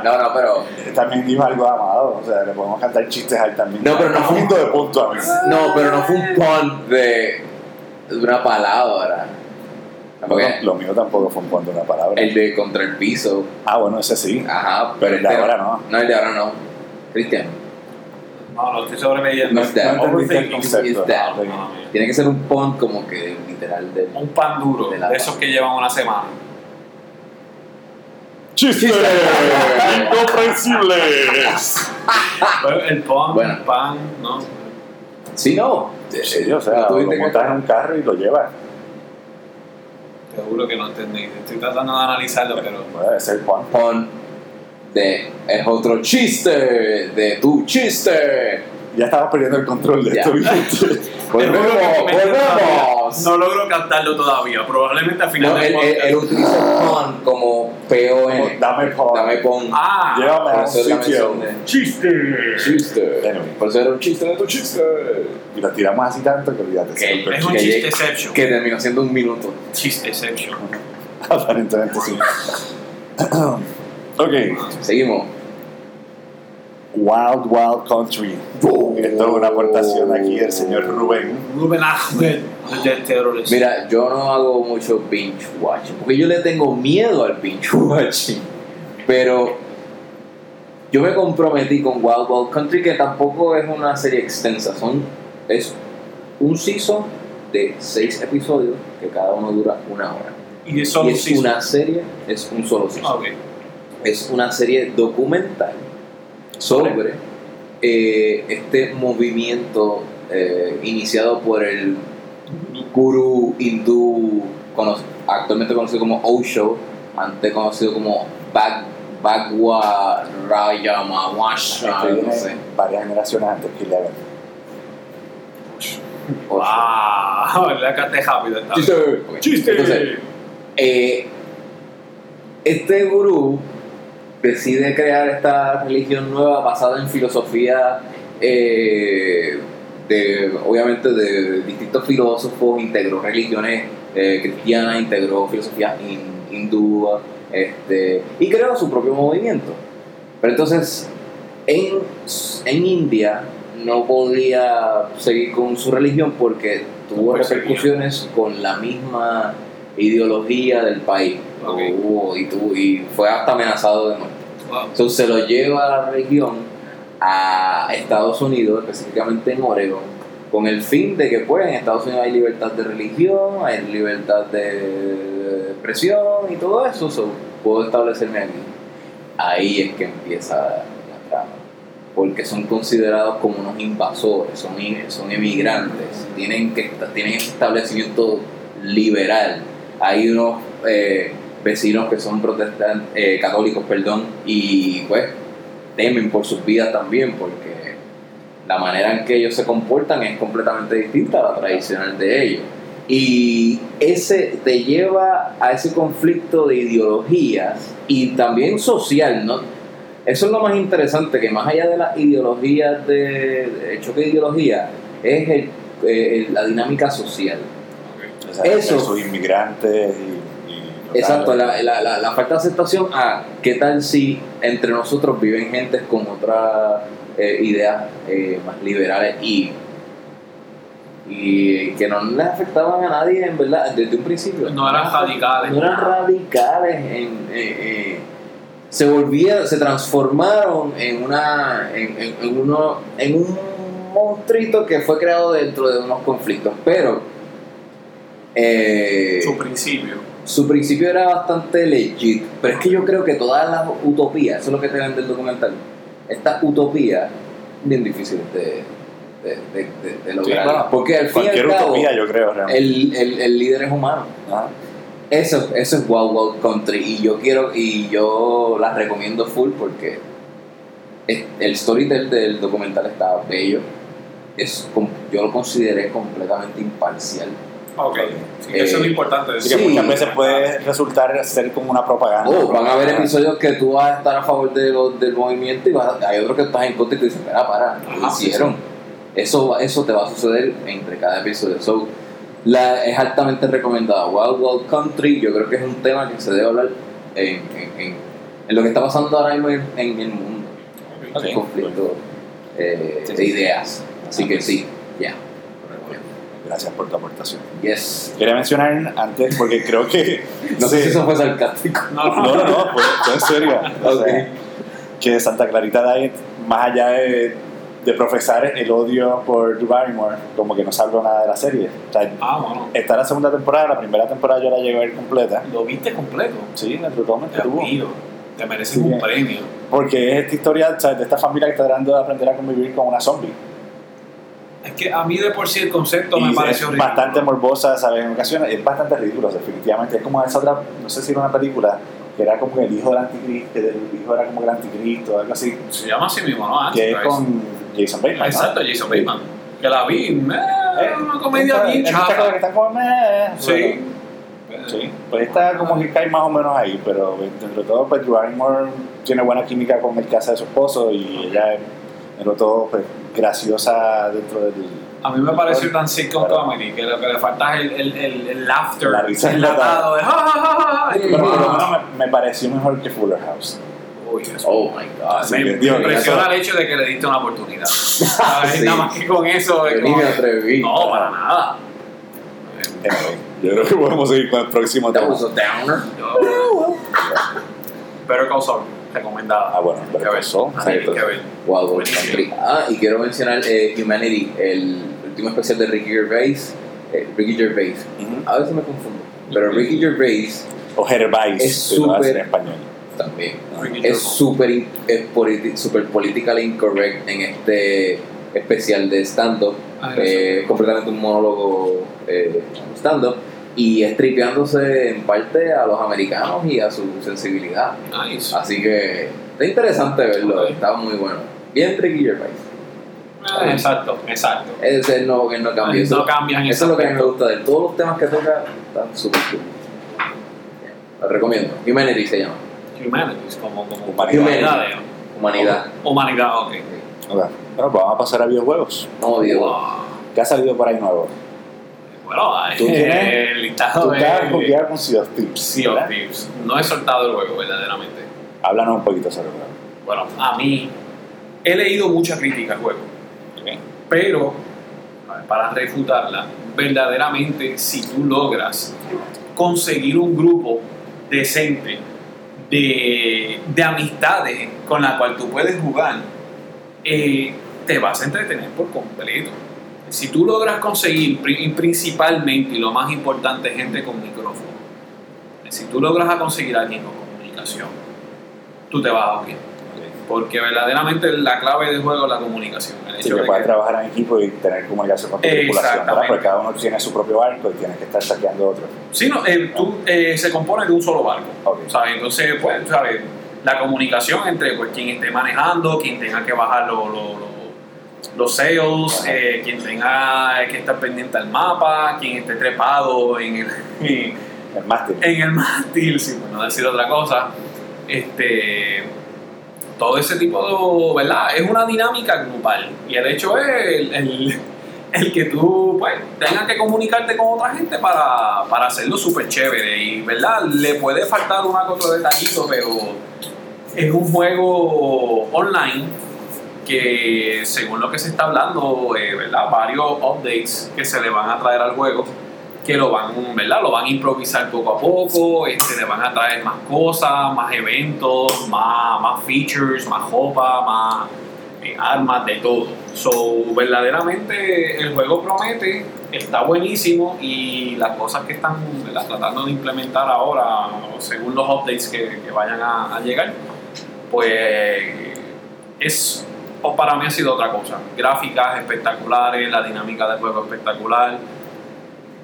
No, no, pero. También dijo algo amado, o sea, le podemos cantar chistes a él también. No, pero no fue- punto de punto a mí. No, pero no fue un pun de, de una palabra. Porque Lo mío tampoco fue un punto de una palabra. el de contra el piso, Ah, bueno, ese sí. ajá, Pero el de este ahora no. No, el de ahora no. Cristian, No, no estoy. No es that. No entendiste el concepto. Ah, tiene que ser un pun como que literal de. Un pan duro, De de esos que llevan una semana. ¡Chistes! ¡Incomprensibles! El pan, Bueno. pan, ¿no? Sí, no. Sí, o sea, ¿No lo montas en un carro y lo llevas. Te juro que no entendí. Estoy tratando de analizarlo, pero. Bueno, es el Juan. pun de es otro chiste de tu chiste. Ya estamos perdiendo el control de esto. ¿viste? Volvemos, volvemos. No logro captarlo todavía. Probablemente al final No, del él, él, podcast. él utiliza pun como P-O-N. Dame pon. Dame pon. Ah, Llévame a un la sitio. chiste. chiste. Anyway. Por eso era un chiste de tu chiste. Y lo tiramos así tanto que olvídate. Ok, se lo Es un Que chiste llegue- exception. Que terminó siendo un minuto. Chiste exception. Aparentemente sí. ok. Seguimos. Wild Wild Country. Esto es una aportación aquí del señor Rubén. Ruben Ahmed, Dead Terrorist. Mira, yo no hago mucho binge watching, porque yo le tengo miedo al binge watching. Pero yo me comprometí con Wild Wild Country, que tampoco es una serie extensa, son es un season de seis episodios que cada uno dura una hora. y de solo y es season. una serie, es un solo Ah, season. ok. Es una serie documental sobre eh, este movimiento eh, iniciado por el gurú hindú cono- actualmente conocido como Osho, antes conocido como Bhagwa Rayamawasha, Este no sé. varias generaciones antes que. Wow, la canté rápido. esta vez. Ok. Chiste. Entonces, eh, este gurú decide crear esta religión nueva basada en filosofía eh, de, obviamente de distintos filósofos, integró religiones eh, cristianas, integró filosofía hin- hindú este, y creó su propio movimiento. Pero entonces, en, en India no podía seguir con su religión porque tuvo repercusiones con la misma ideología del país. Hubo- y, tuvo- y fue hasta amenazado de muerte. Entonces se lo lleva a la región, a Estados Unidos, específicamente en Oregon, con el fin de que pues en Estados Unidos hay libertad de religión, hay libertad de expresión y todo eso, so, puedo establecerme aquí. Ahí es que empieza la trama, porque son considerados como unos invasores, son, son emigrantes, tienen, que, tienen ese establecimiento liberal. Hay unos eh, vecinos que son protestantes, eh, católicos, perdón, y pues temen por sus vidas también, porque la manera en que ellos se comportan es completamente distinta a la tradicional de ellos. Y ese te lleva a ese conflicto de ideologías y también social, ¿no? Eso es lo más interesante, que más allá de las ideologías, de, de choque de ideología, es el- eh, la dinámica social. O sea, Eso. Inmigrantes y. Exacto, la, la, la, la falta de aceptación a qué tal si entre nosotros viven gentes con otras eh, ideas eh, más liberales y y que no les afectaban a nadie, en verdad, desde un principio. No eran radicales. No eran radicales. En, eh, eh, se volvía, se transformaron en una, en, en- en uno, en un monstruito que fue creado dentro de unos conflictos, pero eh, Su principio. Su principio era bastante legit, pero es que yo creo que todas las utopías, eso es lo que te vende el documental, estas utopías bien difíciles de, de, de, de- de lograr. claro. Porque al fin y Cualquier al cabo, utopía, yo creo, el, el, el líder es humano. Ajá. Eso, eso es Wild Wild Country y yo quiero y yo las recomiendo full porque el storytelling del documental está bello. Es, yo lo consideré completamente imparcial. Ok. Sí, Eh, eso es lo importante. Así que Sí. muchas veces puede resultar ser como una propaganda. Oh, van a haber episodios que tú vas a estar a favor de lo- del movimiento y vas a- hay otros que estás en contra y te dicen, espera, para, ¿qué Ajá, sí, hicieron? Eso, eso te va a suceder entre cada episodio. So, la, es altamente recomendada. Wild Wild Country, yo creo que es un tema que se debe hablar en, en, en- en lo que está pasando ahora mismo en, en el mundo. Ok. El conflicto eh, Sí, de ideas. Así que sí, ya. recomiendo. Gracias por tu aportación. Yes. Quería mencionar antes, porque creo que. No sé si eso fue sarcástico. No, No, no, fue en serio. O Ok. sea, que Santa Clarita Diet, más allá de, de profesar el odio por Drew Barrymore, como que no salvo nada de la serie. O sea, Ah, bueno. está la segunda temporada, la primera temporada yo la llegué a ver completa. Lo viste completo. Sí, me totalmente Te tuvo. admiro. Te mereces Sí, un bien. premio. Porque es esta historia o sea, de esta familia que está tratando de aprender a convivir con una zombie. Es que a mí de por sí el concepto Y me es pareció ridículo. bastante morbosa, ¿sabes? En ocasiones es bastante ridículo, definitivamente. Es como esa otra, no sé si era una película, que era como el hijo del anticristo, que el hijo era como el anticristo, algo así, Se llama así mismo, ¿no? que es con Jason Bateman. ¿no? Exacto, Jason Bateman. Que la vi. eh, una comedia esta- bien que están como, eh, Sí. bueno, sí. Pues está como que cae más o menos ahí, pero dentro de todo, pues Drew Barrymore tiene buena química con el casa de su esposo y ella de todo, pues graciosa dentro del. A mí me pareció tan sitcom Claro. comedy que lo que le falta es el, el, el, el laughter. La risa enlatado ja, ja. Pero por lo menos me, me pareció mejor que Fuller House. Uy, eso. Oh my god. Así me, impresiona el hecho de que le diste una oportunidad. ¿Sabes? Sí. Nada más que con eso. es Yo ni como me atreví. No, para nada. Yo creo que podemos seguir con el próximo That tema. was a downer. Yo- Better Call Saul, recomendada. Ah, bueno, que pero- ver. Wild Wild Buenísimo. Country. Ah, y quiero mencionar eh, Humanity, el último especial de Ricky Gervais. Eh, Ricky Gervais. Ujú. A veces me confundo. Pero Ricky Gervais O Gervais, Es hace en súper- español. también Ricky es súper super politically incorrect en este especial de stand-up. Ah, eh, completamente un monólogo eh, stand-up. Y estripeándose en parte a los americanos y a su sensibilidad. Nice. Así que está interesante verlo, Ok. está muy bueno. Bien Ricky Gervais. Ah, Exacto, exacto. Ese es el nuevo que no cambia. Eso, No cambian eso es lo que a mí me gusta de él. Todos los temas que toca están súper cool. Lo recomiendo. Humanity se llama. Humanities, como, como Humanidad. humanidades. Humanidad. Humanidad, ok. Ok. Bueno, pues vamos a pasar a videojuegos. No. Wow. ¿Qué ha salido por ahí nuevo? Bueno, ¿Tú tienes- el listado Tú estás confiado con Sea of Thieves. Sea of ¿verdad? Thieves. No he soltado el juego, verdaderamente. Háblanos un poquito sobre el juego. Bueno, a mí he leído mucha crítica al juego, pero para refutarla, verdaderamente si tú logras conseguir un grupo decente de, de amistades con la cual tú puedes jugar, eh, te vas a entretener por completo. Si tú logras conseguir pri- principalmente, y lo más importante, gente con micrófono, si tú logras conseguir a alguien con comunicación, tú te vas a bien. Porque verdaderamente la clave del juego es la comunicación. El Sí, hecho que de puedes que- trabajar en equipo y tener comunicación con tu tripulación. Porque cada uno tiene su propio barco y tienes que estar saqueando otro. Sí, no, eh, tú, eh, se compone de un solo barco. Ok. ¿sabes? Entonces, pues, ¿sabes? La comunicación entre pues, quien esté manejando, quien tenga que bajar los, los, los- los Ajá. eh, quien tenga que estar pendiente al mapa, quien esté trepado en el, El mástil. en el mástil, si por no decir otra cosa. Este, todo ese tipo de, ¿verdad? Es una dinámica grupal. Y el hecho es el, el- el que tú, pues, tengas que comunicarte con otra gente para, para hacerlo súper chévere. Y, ¿verdad? Le puede faltar una que otro detallito, pero es un juego online que según lo que se está hablando, eh, ¿verdad? varios updates que se le van a traer al juego, que lo van, ¿verdad? Lo van a improvisar poco a poco, este, le van a traer más cosas, más eventos, más, más features, más ropa, más eh, armas, de todo. So, verdaderamente el juego promete, está buenísimo y las cosas que están ¿verdad? tratando de implementar ahora, según los updates que, que vayan a, a llegar, pues es o para mí ha sido otra cosa. Gráficas espectaculares, la dinámica del juego espectacular.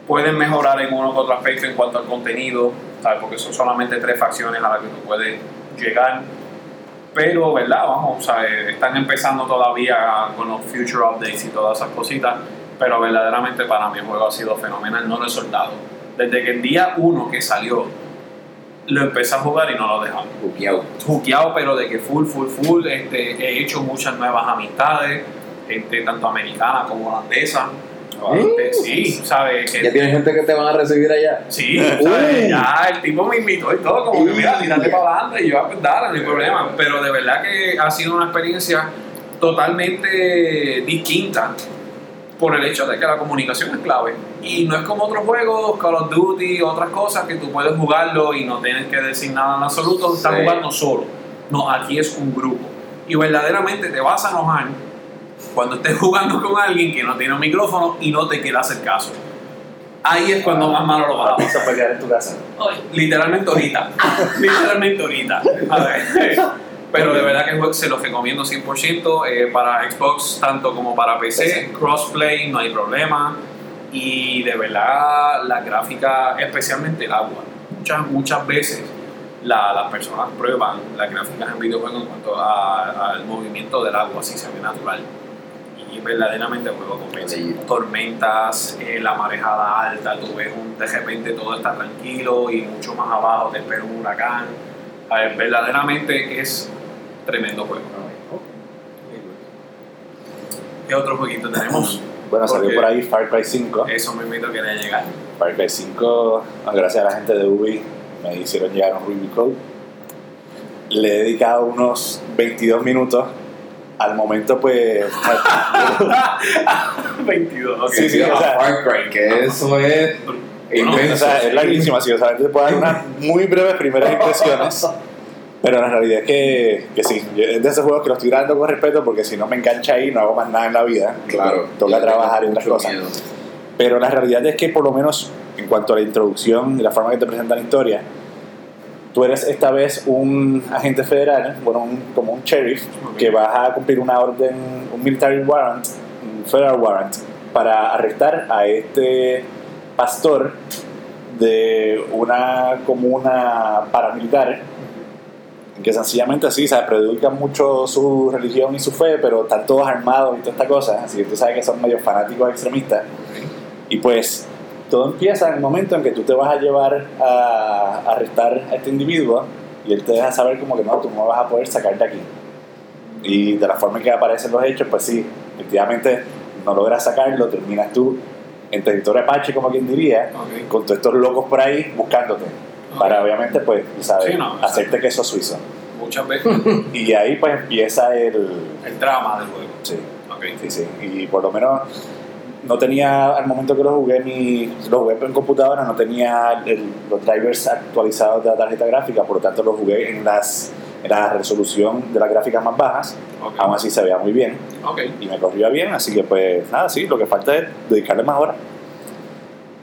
Pueden mejorar en uno u otro aspecto en cuanto al contenido, ¿sabes? porque son solamente tres facciones a las que tú puedes llegar. Pero, ¿verdad? Vamos, ¿sabes? están empezando todavía con los future updates y todas esas cositas. Pero verdaderamente para mí el juego ha sido fenomenal, no lo he soltado. Desde que el día uno que salió, lo empecé a jugar y no lo dejaba Buqueado. juqueado, pero de que full, full, full. Este, he hecho muchas nuevas amistades, gente tanto americana como holandesa. Este, sí, ¿sabes? Que- Ya tienes gente que te van a recibir allá. Sí, ¿sabes? ya el tipo me invitó y todo, como que mira, tírate para adelante y yo, ah, pues dale, no hay problema. Pero de verdad que ha sido una experiencia totalmente distinta por el hecho de que la comunicación es clave. Y no es como otros juegos, Call of Duty, otras cosas que tú puedes jugarlo y no tienes que decir nada en absoluto, estás Sí. jugando solo. No, aquí es un grupo. Y verdaderamente te vas a enojar cuando estés jugando con alguien que no tiene un micrófono y no te quiere hacer caso. Ahí es cuando más malo lo vas a Vas a pelear en tu casa. Literalmente ahorita. Literalmente ahorita. A ver. Pero de verdad que el juego se los recomiendo 100% eh, para Xbox, tanto como para PC. Crossplay, no hay problema. Y de verdad, la gráfica, especialmente el agua. Muchas, muchas veces la- las personas prueban las gráficas en videojuegos en cuanto a- al movimiento del agua, si se ve natural. Y verdaderamente el juego compensa. Tormentas, eh, la marejada alta, tú ves un, de repente todo está tranquilo y mucho más abajo te espera un huracán. A ver, verdaderamente es tremendo juego. ¿Qué otro jueguito tenemos? Bueno, salió por ahí Far Cry 5. Eso me invito a querer llegar. Far Cry 5, bueno, gracias a la gente de Ubi, me hicieron llegar un review code. Le he dedicado unos 22 minutos. Al momento, pues. 22, ok. Sí, sí, o sea- Far Cry, que eso es Bueno, o sea, es larguísimo, así. O sea, te puedo dar unas muy breves primeras impresiones. Pero la realidad es que, que sí, yo- es de esos juegos que los estoy dando con respeto porque si no me engancha ahí no hago más nada en la vida. Claro. Toca trabajar y tengo otras cosas. miedo. Pero la realidad es que por lo menos en cuanto a la introducción y la forma que te presentan la historia, tú eres esta vez un agente federal, bueno, un- como un sheriff, Ok. que vas a cumplir una orden, un military warrant, un federal warrant, para arrestar a este pastor de una comuna paramilitar que sencillamente así, se predican mucho su religión y su fe, pero están todos armados y toda esta cosa, así que tú sabes que son medio fanáticos extremistas. Y pues todo empieza en el momento en que tú te vas a llevar a, a arrestar a este individuo y él te deja saber como que no, tú no vas a poder sacar de aquí. Y de la forma en que aparecen los hechos, pues sí, efectivamente no logras sacarlo, terminas tú en territorio apache, como quien diría, Ok. con todos estos locos por ahí buscándote. Para obviamente, pues, sabes, Sí, no, hacerte queso suizo. Muchas veces Y ahí pues empieza el... el drama del juego. Sí, Ok. sí, sí. Y por lo menos no tenía, al momento que lo jugué, ni, lo jugué en computadora, no tenía el- los drivers actualizados de la tarjeta gráfica, por lo tanto lo jugué en, las, en la resolución de las gráficas más bajas. Ok. Aún así se veía muy bien Ok. y me corría bien, así que pues nada, sí, lo que falta es dedicarle más horas.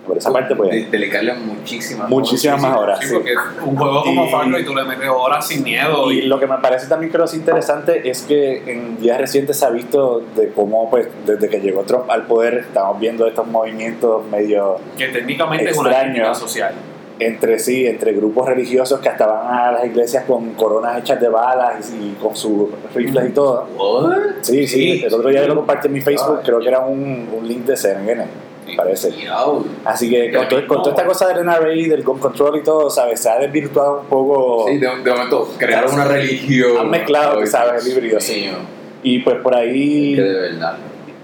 Por esa parte, pues, De- dedicarle muchísimas muchísimas más horas. Sí, sí. porque un juego como Y- Far Cry tú le metes horas sin miedo Y y lo que me parece también que lo es interesante es que en días recientes se ha visto de cómo, pues, desde que llegó Trump al poder, estamos viendo estos movimientos medio que técnicamente es una social. Entre sí, entre grupos religiosos que hasta van a las iglesias con coronas hechas de balas y, y con sus rifles y todo. What? Sí, sí, el otro día yo lo compartí en mi Facebook, creo que era un, un link de CNN, parece. Así que con, to- con toda esta cosa del NRA, del gun control y todo, ¿sabes? Se ha desvirtuado un poco. Sí, de, de momento crearon una religión. Han mezclado, sabes, el híbrido, sí. Y pues por ahí. Que de verdad.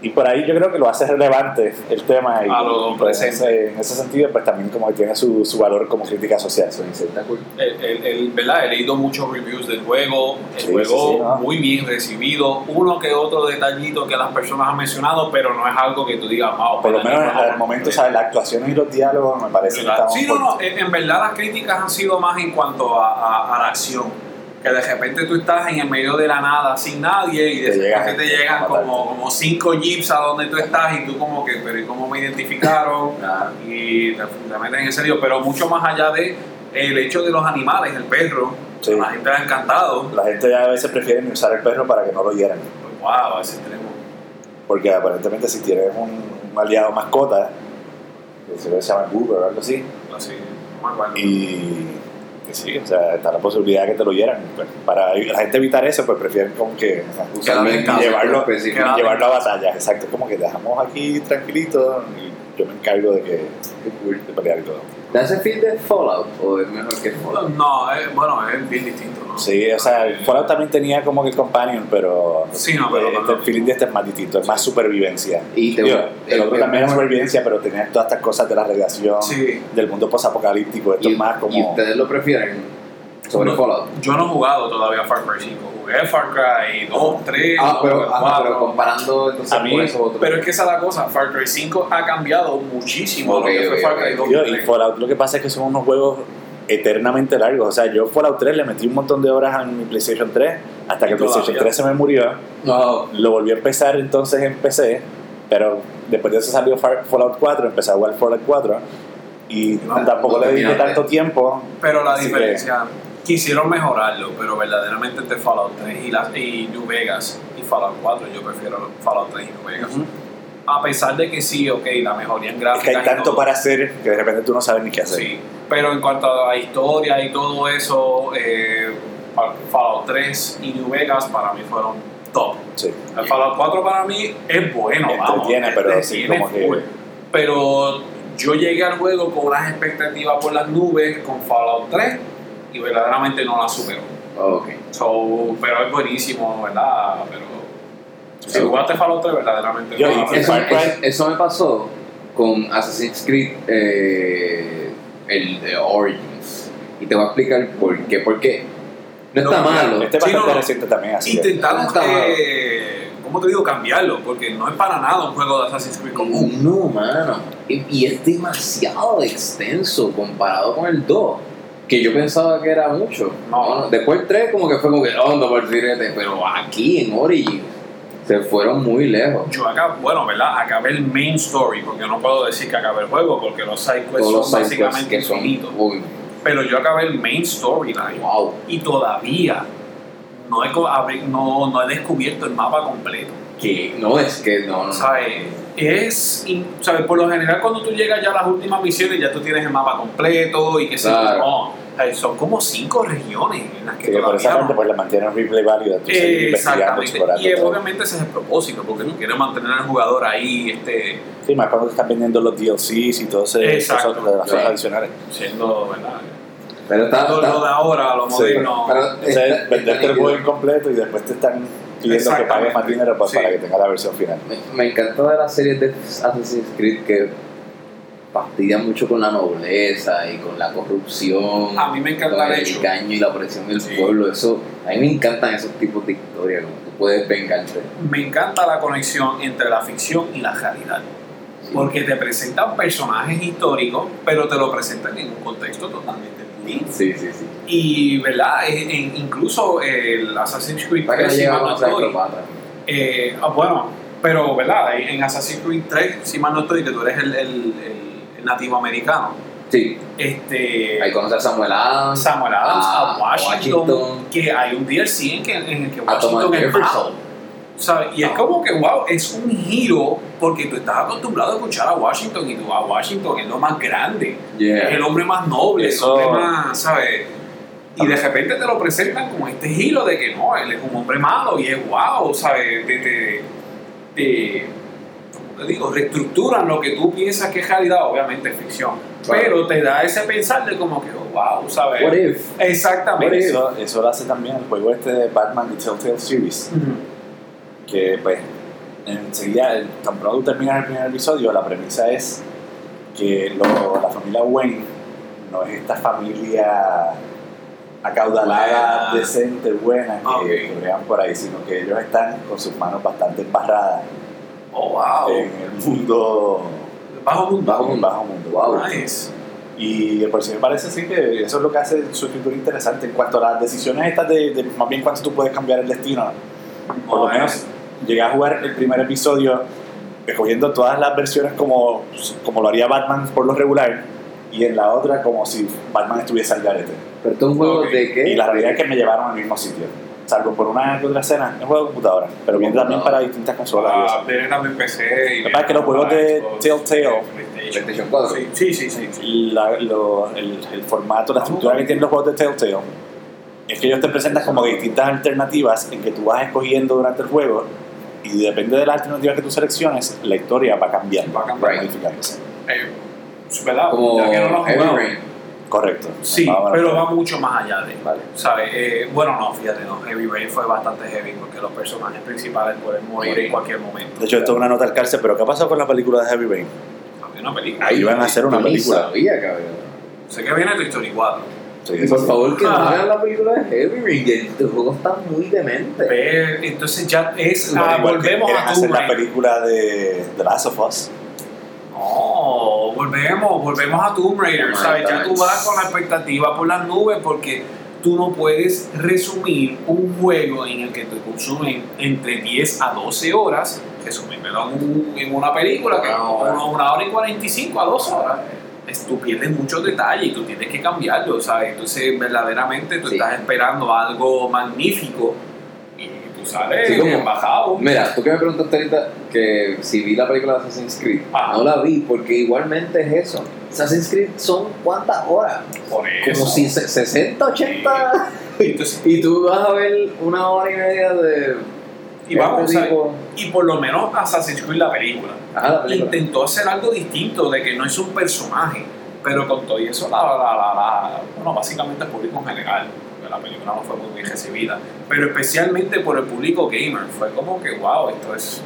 Y por ahí yo creo que lo hace relevante el tema y, lo pues, en, ese, en ese sentido pues también como que tiene su, su valor como crítica social. Eso dice. El, el- el- ¿verdad? He leído muchos reviews del juego, el Sí, juego sí, sí, ¿no? muy bien recibido, uno que otro detallito que las personas han mencionado, pero no es algo que tú digas, wow, Por lo menos al a momento, ver". ¿sabes? Las actuaciones y los diálogos me parece que Sí, no, no, en, en verdad las críticas han sido más en cuanto a, a- a la acción. Que de repente tú estás en el medio de la nada sin nadie y de repente te llegan como, como cinco jeeps a donde tú estás y tú como que, pero ¿y cómo me identificaron? Y te, te meten en ese lío, pero mucho más allá de el hecho de los animales, el perro, Sí. la gente ha encantado. La gente ya a veces prefiere usar el perro para que no lo hieran. Pues, wow, ese extremo. Porque aparentemente si tienes un, un aliado mascota, que se llama Google o algo así, Así, no me acuerdo. y que sí, o sea, está la posibilidad de que te lo hieran. Pues, para la gente evitar eso, pues prefieren como que y casa, llevarlo, llevarlo a batalla. Exacto, como que dejamos aquí tranquilito y yo me encargo de que de pelear y todo. ¿Te hace feel de Fallout o es mejor que Fallout? No, eh, bueno, es bien distinto, ¿no? Sí, o sea, el Fallout también tenía como que el companion, pero, Sí, no, pero- este, el feeling de este es más distinto, es más supervivencia. Y te eh, el otro es también es supervivencia, pero tenía todas estas cosas de la radiación, Sí. del mundo posapocalíptico. Esto y, es más ¿Y como. ustedes lo prefieren sobre No, Fallout? Yo no he jugado todavía Far Cry 5. Jugué Far Cry 2, 3, Ah, pero, 4. pero comparando entonces A mí- con otros. Pero es que esa es la cosa, Far Cry 5 ha cambiado muchísimo Ok, lo que fue ok, Far Cry ok. 2 Tío, y y 3. Fallout lo que pasa es que son unos juegos eternamente largos. O sea, yo Fallout 3 le metí un montón de horas a mi PlayStation 3 hasta que el PlayStation todavía. 3 se me murió. No, Lo volví a empezar entonces en PC, pero después de eso salió Fallout 4, empecé a jugar Fallout 4 y No, tampoco no le dediqué tanto tiempo. Pero la Así que- diferencia, quisieron mejorarlo, pero verdaderamente entre Fallout 3 y, las- y New Vegas y Fallout 4, yo prefiero Fallout 3 y New Vegas. A pesar de que sí, ok, la mejoría en Es gráficas. que hay tanto todo, para hacer que de repente tú no sabes ni qué hacer. Sí, pero en cuanto a historia y todo eso, eh, Fallout 3 y New Vegas para mí fueron top. Sí. El Fallout 4 para mí es bueno, vamos. Entretiene, pero sí, como que- full. Pero yo llegué al juego con unas expectativas por las nubes con Fallout 3 y verdaderamente no las superó. ok. So, pero es buenísimo, ¿verdad? Pero si Sí. jugaste Fallout 3, verdaderamente Yo- no Eso, Cry- eso- me pasó con Assassin's Creed eh, el de Origins. Y te voy a explicar por qué. Porque no está No, malo. Este es Sí, bastante no, no. reciente también, así que- Intentaron, Está eh, ¿cómo te digo? Cambiarlo, porque no es para nada un juego de Assassin's Creed común. No, mano. Y, y es demasiado extenso comparado con el 2. Que yo pensaba que era mucho. No. Después el 3 como que fue como que, oh, no, por decirte, pero aquí en Origins se fueron muy lejos. Yo acá, bueno, ¿verdad? Acabé el main story, porque no puedo decir que acabé el juego, porque los side quests Todos los son side básicamente que son uy, Pero yo acabé el main storyline wow. y todavía no he, no, no he descubierto el mapa completo. Que no es que no, no. ¿Sabes? Es, ¿sabes? Por lo general, cuando tú llegas ya a las últimas misiones, ya tú tienes el mapa completo y que se Claro. no. ¿Sabes? Son como cinco regiones en las que Sí, por esa parte no- pues le mantiene un replay seguir investigando, Exactamente. Y todo. obviamente ese es el propósito, porque tú quieres mantener al jugador ahí este, Sí, más cuando están vendiendo los DLCs y todo ese Exacto. cosas las adicionales. siendo, ¿verdad? Pero está, Todo está- lo de ahora, lo Sí, moderno. pero- O sea, está- venderte está el juego incompleto y después te están pidiendo que pagues más dinero pues, Sí. para que tengas la versión final. Me, me encanta de las series de Assassin's Creed que fastidian mucho con la nobleza y con la corrupción, A mí me encanta con el hecho. engaño y la opresión del Sí. pueblo. Eso, a mí me encantan esos tipos de historias, como tú puedes vengarte. Me encanta la conexión entre la ficción y la realidad. Porque te presentan personajes históricos, pero te lo presentan en un contexto totalmente distinto. Sí, sí, sí. Y, ¿verdad? En- en- incluso el Assassin's Creed Para que no 3, si no estoy, eh, ah, bueno, pero, ¿verdad? En Assassin's Creed 3, si mal no estoy, que tú eres el- el- el nativo americano. Sí, Este, ahí conoces a Samuel Adams, Samuel Adams, a, a Washington, Washington. que hay un DLC en, que, en el que Washington es malo. ¿sabes? Y es Ah. como que, wow, es un giro porque tú estás acostumbrado a escuchar a Washington y tú a Washington es lo más grande, Yeah. es el hombre más noble, Eso- el hombre más, ¿sabes? Y de repente te lo presentan como este giro de que no, él es un hombre malo y es wow, ¿sabes? Te, te, te- ¿cómo te digo? Reestructuran lo que tú piensas que es realidad, obviamente es ficción, Claro. pero te da ese pensar de como que, oh, wow, ¿sabes? What if? Exactamente. Eso, eso lo hace también el juego este de Batman y Telltale Series, que pues enseguida, tan pronto terminas el primer episodio, la premisa es que lo- la familia Wayne no es esta familia acaudalada, Buena. decente, buena que, bregan por ahí, sino que ellos están con sus manos bastante embarradas Oh, wow. en el mundo Bajo mundo. Bajo mundo. bajo mundo. Wow. Nice. Y por si me parece sí que eso es lo que hace su escritura interesante en cuanto a las decisiones estas de, de más bien cuánto tú puedes cambiar el destino. Por lo Oh, menos llegué a jugar el primer episodio escogiendo todas las versiones como, como lo haría Batman por lo regular y en la otra como si Batman estuviese al garete. Pero es un juego Ok. de qué? Y la realidad es que me llevaron al mismo sitio. Salvo por una que otra escena, es un juego de computadora, pero bien también para distintas consolas. Ah, eso. tiene también PC. y Lo que pasa es que los juegos de Telltale- PlayStation. PlayStation 4. Sí, sí, sí. la- lo- el, el formato, la estructura que tienen los juegos de Telltale es que ellos te presentan como distintas alternativas en que tú vas escogiendo durante el juego y depende de las alternativas que tú selecciones, la historia va cambiando, Va a cambiar. modificándose. Eh, ¿Verdad? Como Ya que no lo Correcto. Sí, pero va mucho más allá de. Vale. ¿Sabes? Eh, bueno, no, fíjate, no. Heavy Rain fue bastante heavy porque los personajes principales pueden morir en cualquier momento. De hecho, esto es una nota al cárcel, pero ¿qué ha pasado con la película de Heavy Rain? Había una película. Ahí van a hacer una película. sabía, cabrón. Sé que viene tu Story 4. Sí, Y por favor, que no Ah. hagan la película de Heavy Rain. que Este juego está muy demente. Pero, entonces ya es. Igual- ah, igual que volvemos a hacer la película de The Last of Us. No, volvemos, volvemos a Tomb Raider, ¿sabes? Ya tú vas con la expectativa por las nubes porque tú no puedes resumir un juego en el que te consumen entre 10 a 12 horas, resumírmelo en, un- en una película que Una hora. una, hora y 45 a 2 horas. Tú pierdes muchos detalles y tú tienes que cambiarlo, ¿sabes? Entonces, verdaderamente tú Sí. estás esperando algo magnífico tú sales Sí, como- embajado. Mira, tú que me preguntaste ahorita que si vi la película de Assassin's Creed, Ah. no la vi porque igualmente es eso. Assassin's Creed son cuántas horas? Por eso. Como si se- 60, 80. Entonces, Y tú vas a ver una hora y media de. y vamos, este tipo- Y por lo menos Assassin's Creed, la película, Ajá, la película. intentó hacer algo distinto, de que no es un personaje, pero con todo y eso, la, la, la, bueno, básicamente el público en general, porque la película no fue muy bien recibida, pero especialmente por el público gamer, fue como que, wow, esto es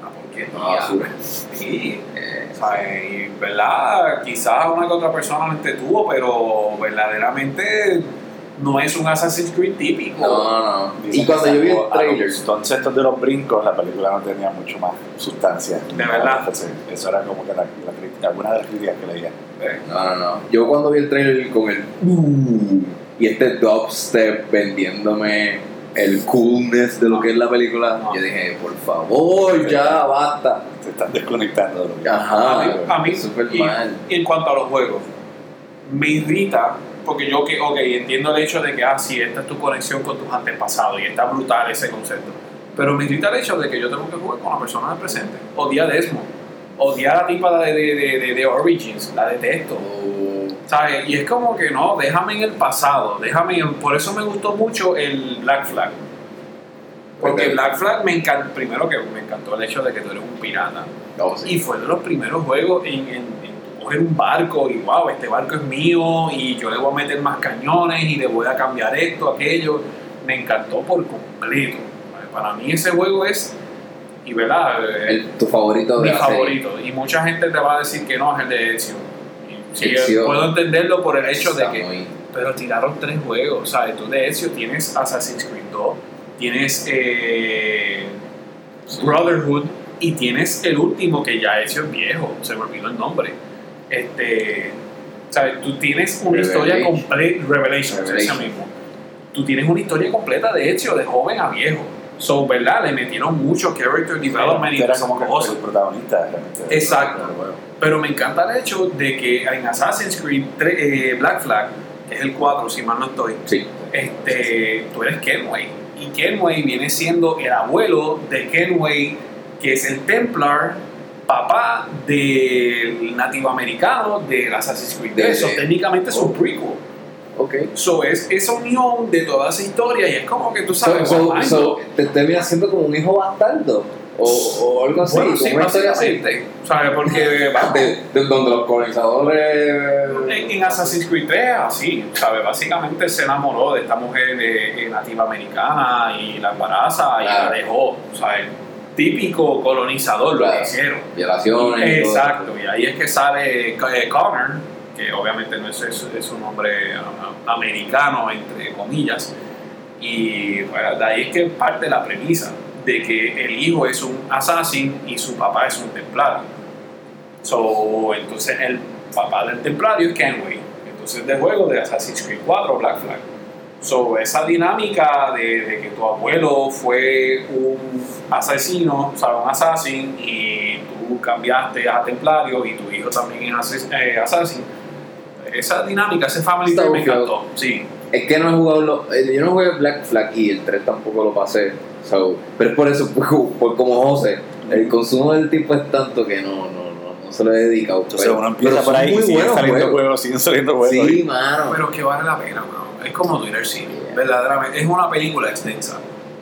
una porquería. Ah, sí. Sí, Eh, ¿sabes? Y, ¿verdad? Quizás una que otra persona lo entretuvo, pero verdaderamente no es un Assassin's Creed típico. No, no. Dicen Y cuando yo vi el trailer. los conceptos de los brincos, la película no tenía mucho más sustancia. ¿De verdad? Entonces, eso era como que la, la crítica- alguna de las críticas que leía. Eh, No, no, no. Yo cuando vi el trailer con el. "Uh", y este dubstep vendiéndome el coolness de lo que es la película, No. yo dije, por favor, ya basta. Se están desconectando de lo que Ajá. a mí, a mí súper y, mal. y en cuanto a los juegos, me irrita porque yo que, ok, entiendo el hecho de que, ah, sí, esta es tu conexión con tus antepasados y está brutal ese concepto. Pero me irrita el hecho de que yo tengo que jugar con la persona del presente. Odia a Desmond. Odia a la tipa de, de, de, Origins. La detesto. ¿Sabes? Y es como que no, déjame en el pasado. Déjame en- Por eso me gustó mucho el Black Flag. Porque Ok. Black Flag me encantó. Primero que me encantó el hecho de que tú eres un pirata. Oh, sí. Y fue de los primeros juegos en, en coger un barco y wow, este barco es mío y yo le voy a meter más cañones y le voy a cambiar esto, aquello. Me encantó por completo. Para mí ese juego es, y verdad, El- tu favorito de mi la serie. favorito. Y mucha gente te va a decir que no es el de Ezio. Sí, Ezio. puedo entenderlo por el hecho de que muy- pero tiraron tres juegos, ¿sabes? Tú de Ezio tienes Assassin's Creed 2, tienes eh, Brotherhood y tienes el último que ya Ezio es viejo, se me olvidó el nombre. Este, ¿sabes? Tú tienes una historia Revelation. completa, Revelations, Revelation. ese mismo. Tú tienes una historia completa de Ezio, de joven a viejo. So, ¿verdad? Le metieron mucho character development y era como cosas. el protagonista. realmente, Exacto. juego. Pero me encanta el hecho de que en Assassin's Creed tre- eh, Black Flag, que es el 4, si mal no estoy, Sí. este, tú eres Kenway. Y Kenway viene siendo el abuelo de Kenway, que es el Templar, papá del nativo americano del Assassin's Creed. De- Eso de- técnicamente es un prequel. Ok. So, es esa unión de toda esa historia y es como que tú So, sabes, so- wow, so, te terminas siendo como un hijo bastardo. O, o algo así. bueno, sí, una historia así. básicamente, ¿sabes? Porque De, de donde los colonizadores. En, en Assassin's Creed 3 es así, ¿sabes? Básicamente se enamoró de esta mujer de, de nativa americana y la embaraza y Claro. la dejó, ¿sabes? Típico colonizador lo hicieron. Violaciones. Exacto, y ahí es que sale eh, Connor, que obviamente no es, es, es un nombre ah, americano, entre comillas, y bueno, de ahí es que parte la premisa de que el hijo es un assassin y su papá es un templario. So, entonces el papá del templario es Kenway, entonces de juego de Assassin's Creed 4 Black Flag. So, esa dinámica de, de que tu abuelo fue un asesino, o sea, un assassin, y tú cambiaste a templario y tu hijo también es ases- eh, assassin, esa dinámica, ese family Está me encantó. Sí, Es que no he jugado los. eh, Yo no jugué Black Flag y el 3 tampoco lo pasé. So, pero es por eso, por, por como José, el consumo del tipo es tanto que no, no, no, no se lo he dedicado. Entonces pero- uno empieza pero por ahí y muy siguen saliendo juegos. juegos, siguen saliendo juegos. Sí, mano. pero que vale la pena, mano. Es como Twitter City, Yeah. verdaderamente. Es una película extensa.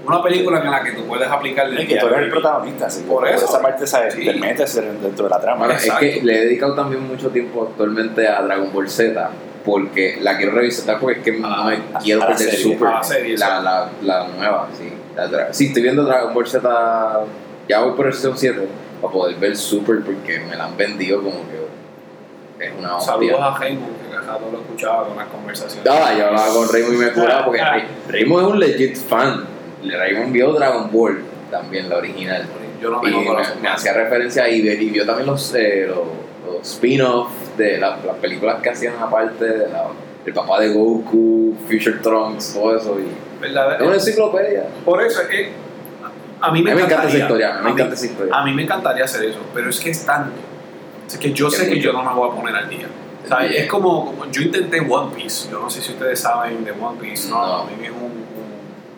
Una película en la que tú puedes aplicarle Es que tú eres el protagonista, así Por eso. esa parte ¿sabes? Sí. te metes dentro de la trama. Es que le he dedicado también mucho tiempo actualmente a Dragon Ball Z porque la quiero revisitar porque es que no me a- quiero a perder serie, Super a la serie, la, la, la nueva sí, la sí estoy viendo Dragon Ball Z ya voy por el season 7 para poder ver Super porque me la han vendido como que es una Saludos hostia a Raymond, que cada rato lo escuchaba con las conversaciones. Ah, yo hablaba con Raymond y me curaba porque Ah. Raymond es un legit fan Raymond vio Dragon Ball también la original Yo no y tengo me, corazón. me hacía referencia y, ve- y vio también los, eh, los, los spin-offs de la- las películas que hacían aparte de la, el papá de Goku, Future Trunks, todo eso. Y, ¿Verdad? es una enciclopedia. Por eso, eh, a mí me, A mí me encanta esa historia, a mí me encanta esa historia. A mí me encantaría hacer eso, pero es que es tanto. Es que yo Es sé que yo no me voy a poner al día. O sea, Yeah. es como, como- yo intenté One Piece. Yo no sé si ustedes saben de One Piece. No, No. a mí es un, un-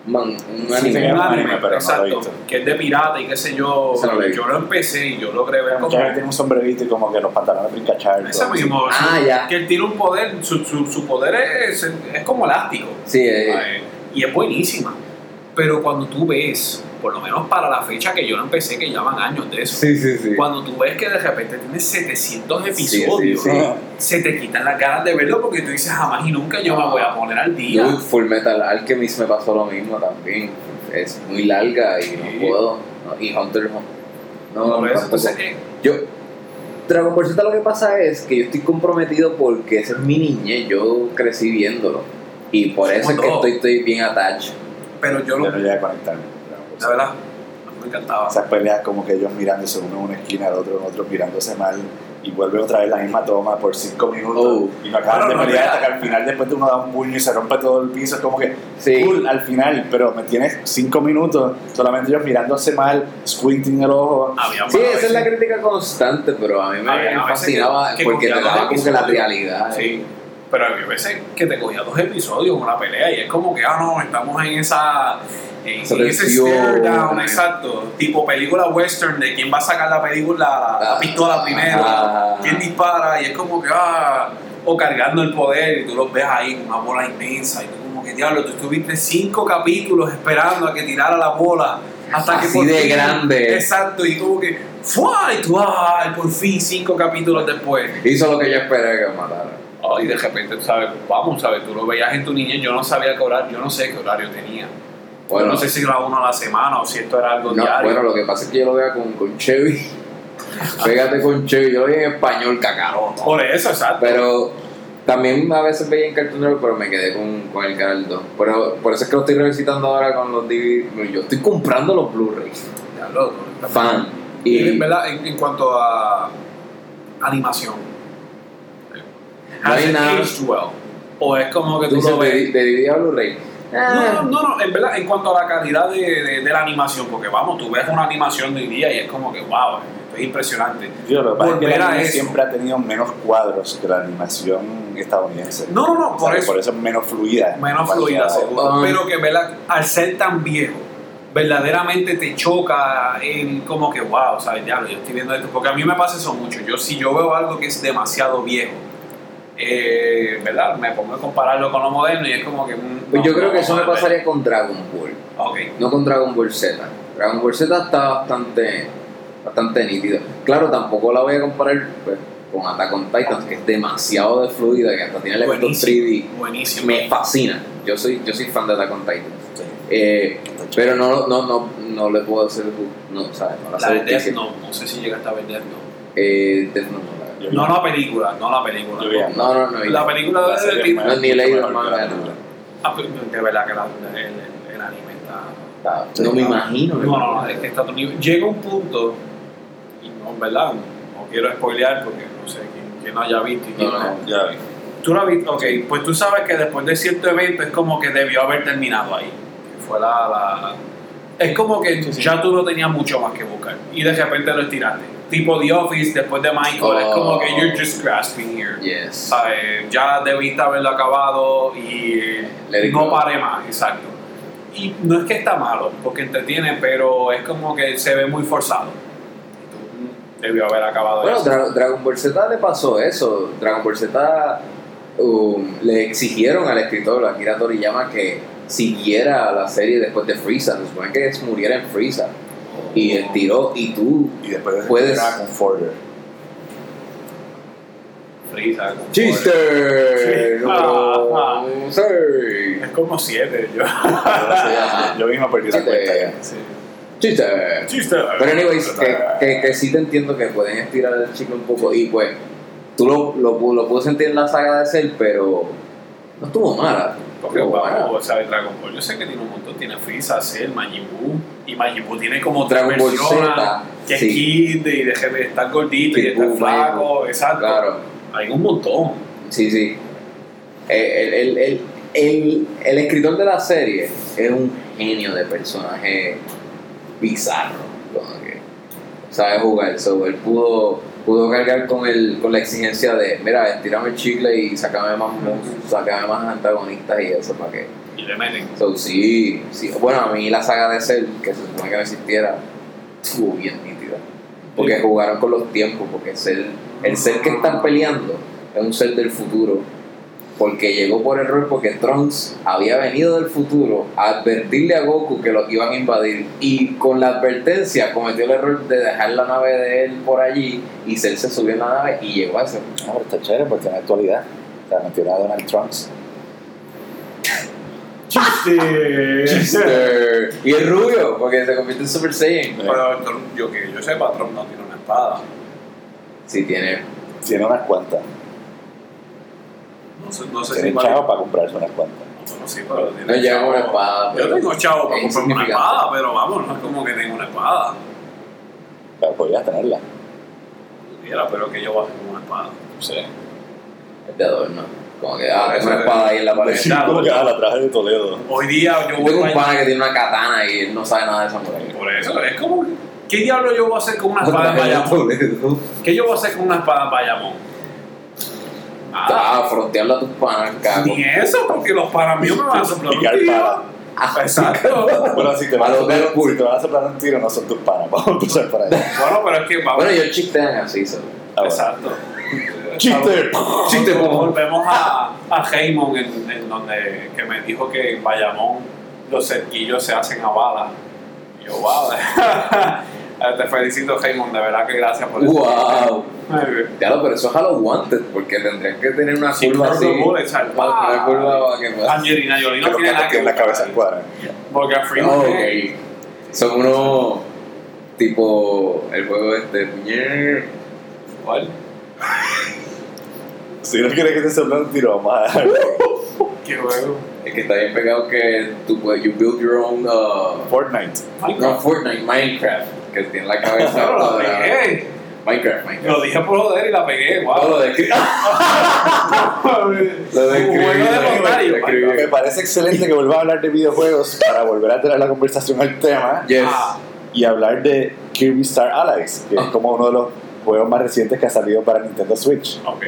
Man, un Sí, anime. sí, un anime, anime, pero no lo he exacto, visto. que es de pirata y qué sé yo. Lo yo lo empecé y yo logré ver como tiene un sombrerito y como que los pantalones brincachar. ese mismo. Ah, su- ya. Que él tiene un poder, su, su, su poder es, es como elástico. Sí, eh, Eh, y es buenísima. Pero cuando tú ves, por lo menos para la fecha que yo no empecé, que llevan años de eso, sí, sí, sí. cuando tú ves que de repente tienes 700 Sí, sí, episodios, sí. se te quitan las ganas de verlo porque tú dices jamás y nunca yo me voy a poner al día. Yo, Full Metal Alchemist me pasó lo mismo también. Es muy larga y Sí. no puedo. no, y Hunter no. No, eso, tampoco. entonces, eh, Yo, Dragon Ball Z lo que pasa es que yo estoy comprometido porque esa es mi niñez, yo crecí viéndolo. Y por eso es que estoy, estoy bien attached. pero yo lo, no a conectarme. La verdad, me encantaba. Esas peleas como que ellos mirándose uno en una esquina, el otro en otro, mirándose mal y vuelve otra vez la misma toma por cinco minutos Oh. y no acaban de pelear hasta que al final después de uno da un puño y se rompe todo el piso, es como que Sí. cool al final, pero me tienes cinco minutos solamente ellos mirándose mal, squinting el ojo. Había Sí, esa es la crítica constante, pero a mí me Había veces fascinaba que- que porque te daba como que la realidad. Sí, pero había veces que te cogía dos episodios en una pelea y es como que, ah, no, estamos en esa. En ese stare down, exacto. Tipo película western de quién va a sacar la película, la, la Ah, pistola primero, ah. quién dispara, y es como que, ah, o cargando el poder, y tú los ves ahí con una bola inmensa, y tú como que, diablo, tú estuviste cinco capítulos esperando a que tirara la bola, hasta que Así por de fin- grande. Exacto, y como que, ¡fua! Y tú, ¡ay! Por fin, cinco capítulos después. Hizo lo que yo esperé que matara. Y de repente, ¿sabes? Vamos, ¿sabes? Tú lo veías en tu niñez, yo no sabía qué horario, yo no sé qué horario tenía. Bueno, no sé si era uno a la semana o si esto era algo no, diario. bueno, lo que pasa es que yo lo veo con, con Chevy. Pégate con Chevy, yo lo vi en español, cacarón. Por eso, exacto. Pero también a veces veía en Cartoon Network, pero me quedé con, con el canal 2. Pero por eso es que lo estoy revisitando ahora con los DVD. Yo estoy comprando los Blu-rays. Diablo, tú- Fan. Y Y en verdad, en, en cuanto a animación, ¿has it nada. aged well? O es como que tú lo ves. de, de DVD a Blu-ray. No, no, no, no, en verdad, en cuanto a la calidad de, de, de la animación, porque vamos, tú ves una animación de hoy día y es como que, wow, es impresionante. Yo, lo que pasa es que Volver el a anime eso. siempre ha tenido menos cuadros que la animación estadounidense. No, no, no, O por sea, eso. por eso es menos fluida. menos fluida, seguro. um, pero que ¿verdad? al ser tan viejo, verdaderamente te choca el como que, wow, ¿sabes? Diablo, yo estoy viendo esto. Porque a mí me pasa eso mucho. Yo, si yo veo algo que es demasiado viejo, eh, ¿verdad? Me pongo a compararlo con lo moderno y es como que. mm, Pues no, yo creo no, que eso no, me no, pasaría con Dragon Ball. No con Dragon Ball Z. Dragon Ball Z está bastante, bastante nítido. Claro, tampoco la voy a comparar pues, con Attack on Titan, que es demasiado de fluida, que hasta tiene elementos Buenísimo. 3D. Buenísimo. Me fascina. Yo soy, yo soy fan de Attack on Titan. Sí. Eh, pero no, no, no, no le puedo hacer. No, ¿sabes? No la La de Death no, no sé si llegaste a ver Death Note. Eh, Death no No la película, no la película. No, no, no. La película La de Death más- No, ni he leído el manga. Ah, de verdad que la- el, el, anime está. Está- No me imagino. No, no, no, es que otro nivel. Llega un punto, y no, en verdad, no quiero spoilear porque no sé quién, quién no haya visto y quién No, no. no. Ya vi. Tú lo has visto, ok, pues tú sabes que después de cierto evento es como que debió haber terminado ahí. Que fue la. la- es como que Sí, sí. ya tú no tenías mucho más que buscar y de repente lo estiraste. Tipo The Office después de Michael, es como que Oh. you're just grasping here. Yes. ¿Sabes? Ya debiste haberlo acabado y Let no go. paré más, exacto. Y no es que está malo, porque entretiene, pero es como que se ve muy forzado. Debió haber acabado Bueno, eso. Dra- Dragon Ball Z le pasó eso. Dragon Ball Z um, le exigieron al escritor Akira Toriyama que siguiera la serie después de Frieza. Se supone que muriera en Frieza. Y él tiró, y tú. Y después de Puedes- con Forder. Freeza, como- ¡Chiste! Sí. Número Ah, seis. Es como siete, yo. Yo mismo perdí la Chiste. cuenta ya. Sí. ¡Chiste! Chiste. Pero anyways, que, que, que sí te entiendo que pueden estirar el chicle un poco y pues tú lo, lo, lo pude sentir en la saga de Cell, pero no estuvo mala. Porque vamos, o sea, Dragon Ball yo sé que tiene un montón, tiene Freeza, Cell, Majin Buu, y Majin Buu tiene como tres Dragon Ball Z, que es sí. Kid, y de de estar gordito, y estar Buu, flaco, exacto. Claro, Hay un montón. sí, sí. Eh, El, el, el, el, el escritor de la serie es un genio de personaje bizarro, como que sabe jugar. So, él pudo, pudo cargar con, el, con la exigencia de, mira, estirame el chicle y sácame más, monstruos, sácame más antagonistas y eso para que Y le meten. So, sí, sí. Bueno, a mí la saga de Cell, que se supone que no existiera, estuvo bien nítida. Porque Sí. jugaron con los tiempos, porque Cell, el Cell que están peleando es un Cell del futuro. Porque llegó por error porque Trunks había venido del futuro a advertirle a Goku que los iban a invadir. Y con la advertencia cometió el error de dejar la nave de él por allí y Cell se subió en la nave y llegó a ese. No, pero está chévere porque en la actualidad. O sea, metieron a Donald Trunks. Chiste. Chiste. y el rubio, porque se convierte en Super Saiyan. Pero yo que yo sepa, Trump no tiene una espada. Sí, tiene Tiene unas cuantas. No sé, no sé si Tiene vale- chavo para comprarse unas cuantas. No, sí, pero tiene No lleva chavo. una espada, Yo tengo chavo para es comprarme una espada, pero vamos, no es como que tengo una espada. Pero podrías tenerla. Pudiera, pero que yo voy a hacer con una espada. Sí. Es de adorno. Como que, ah, tengo una espada ahí en la pared. Sí, como que, ah, la traje de Toledo. Hoy día yo voy tengo un a pana que tiene una katana y él no sabe nada de samurai. Por eso, es como. ¿Qué diablo yo voy a hacer con una espada en Bayamón? ¿Qué yo voy a hacer con una espada en Bayamón? Ah, Ah, frontearlo a tus panas, cago. ni eso, porque los para mí me van a soplar un tiro. para. Ah, Exacto. Bueno, si te, A van a los soplar, si te van a soplar un tiro, no son tus panas. Vamos a empezar por ahí. Bueno, pero es que vamos. Bueno, ellos chistean así, so. Ah. Exacto. ¡Chiste! Chiste. Volvemos a, a Heymon, en, en donde que me dijo que en Bayamón los cerquillos se hacen a bala. Y yo, wow. Te felicito, Heymon, de verdad que gracias por eso. ¡Wow! Claro, pero eso es a los wanted, porque tendrían que tener una Sí, curva así. bullets, al- Una curva para que pueda. Angelina Jolie no tiene nada que la cabeza cuadra. Porque a Freeman Oh, es- ok. Son unos tipo el juego este. ¿Cuál? Si no quieres que te soplen un tiro, a ¿Qué juego? Es que está bien pegado que tú puedes, you build your own, uh, Fortnite. no Fortnite, Minecraft, que tiene la cabeza Pero lo pegué. Minecraft, Minecraft. Lo dije por joder y la pegué, Todo wow. lo Lo describí, lo. Me parece excelente que vuelva a hablar de videojuegos para volver a traer la conversación al tema Yes. Ah, y hablar de Kirby Star Allies, que es Ah. como uno de los juegos más recientes que ha salido para Nintendo Switch. ok.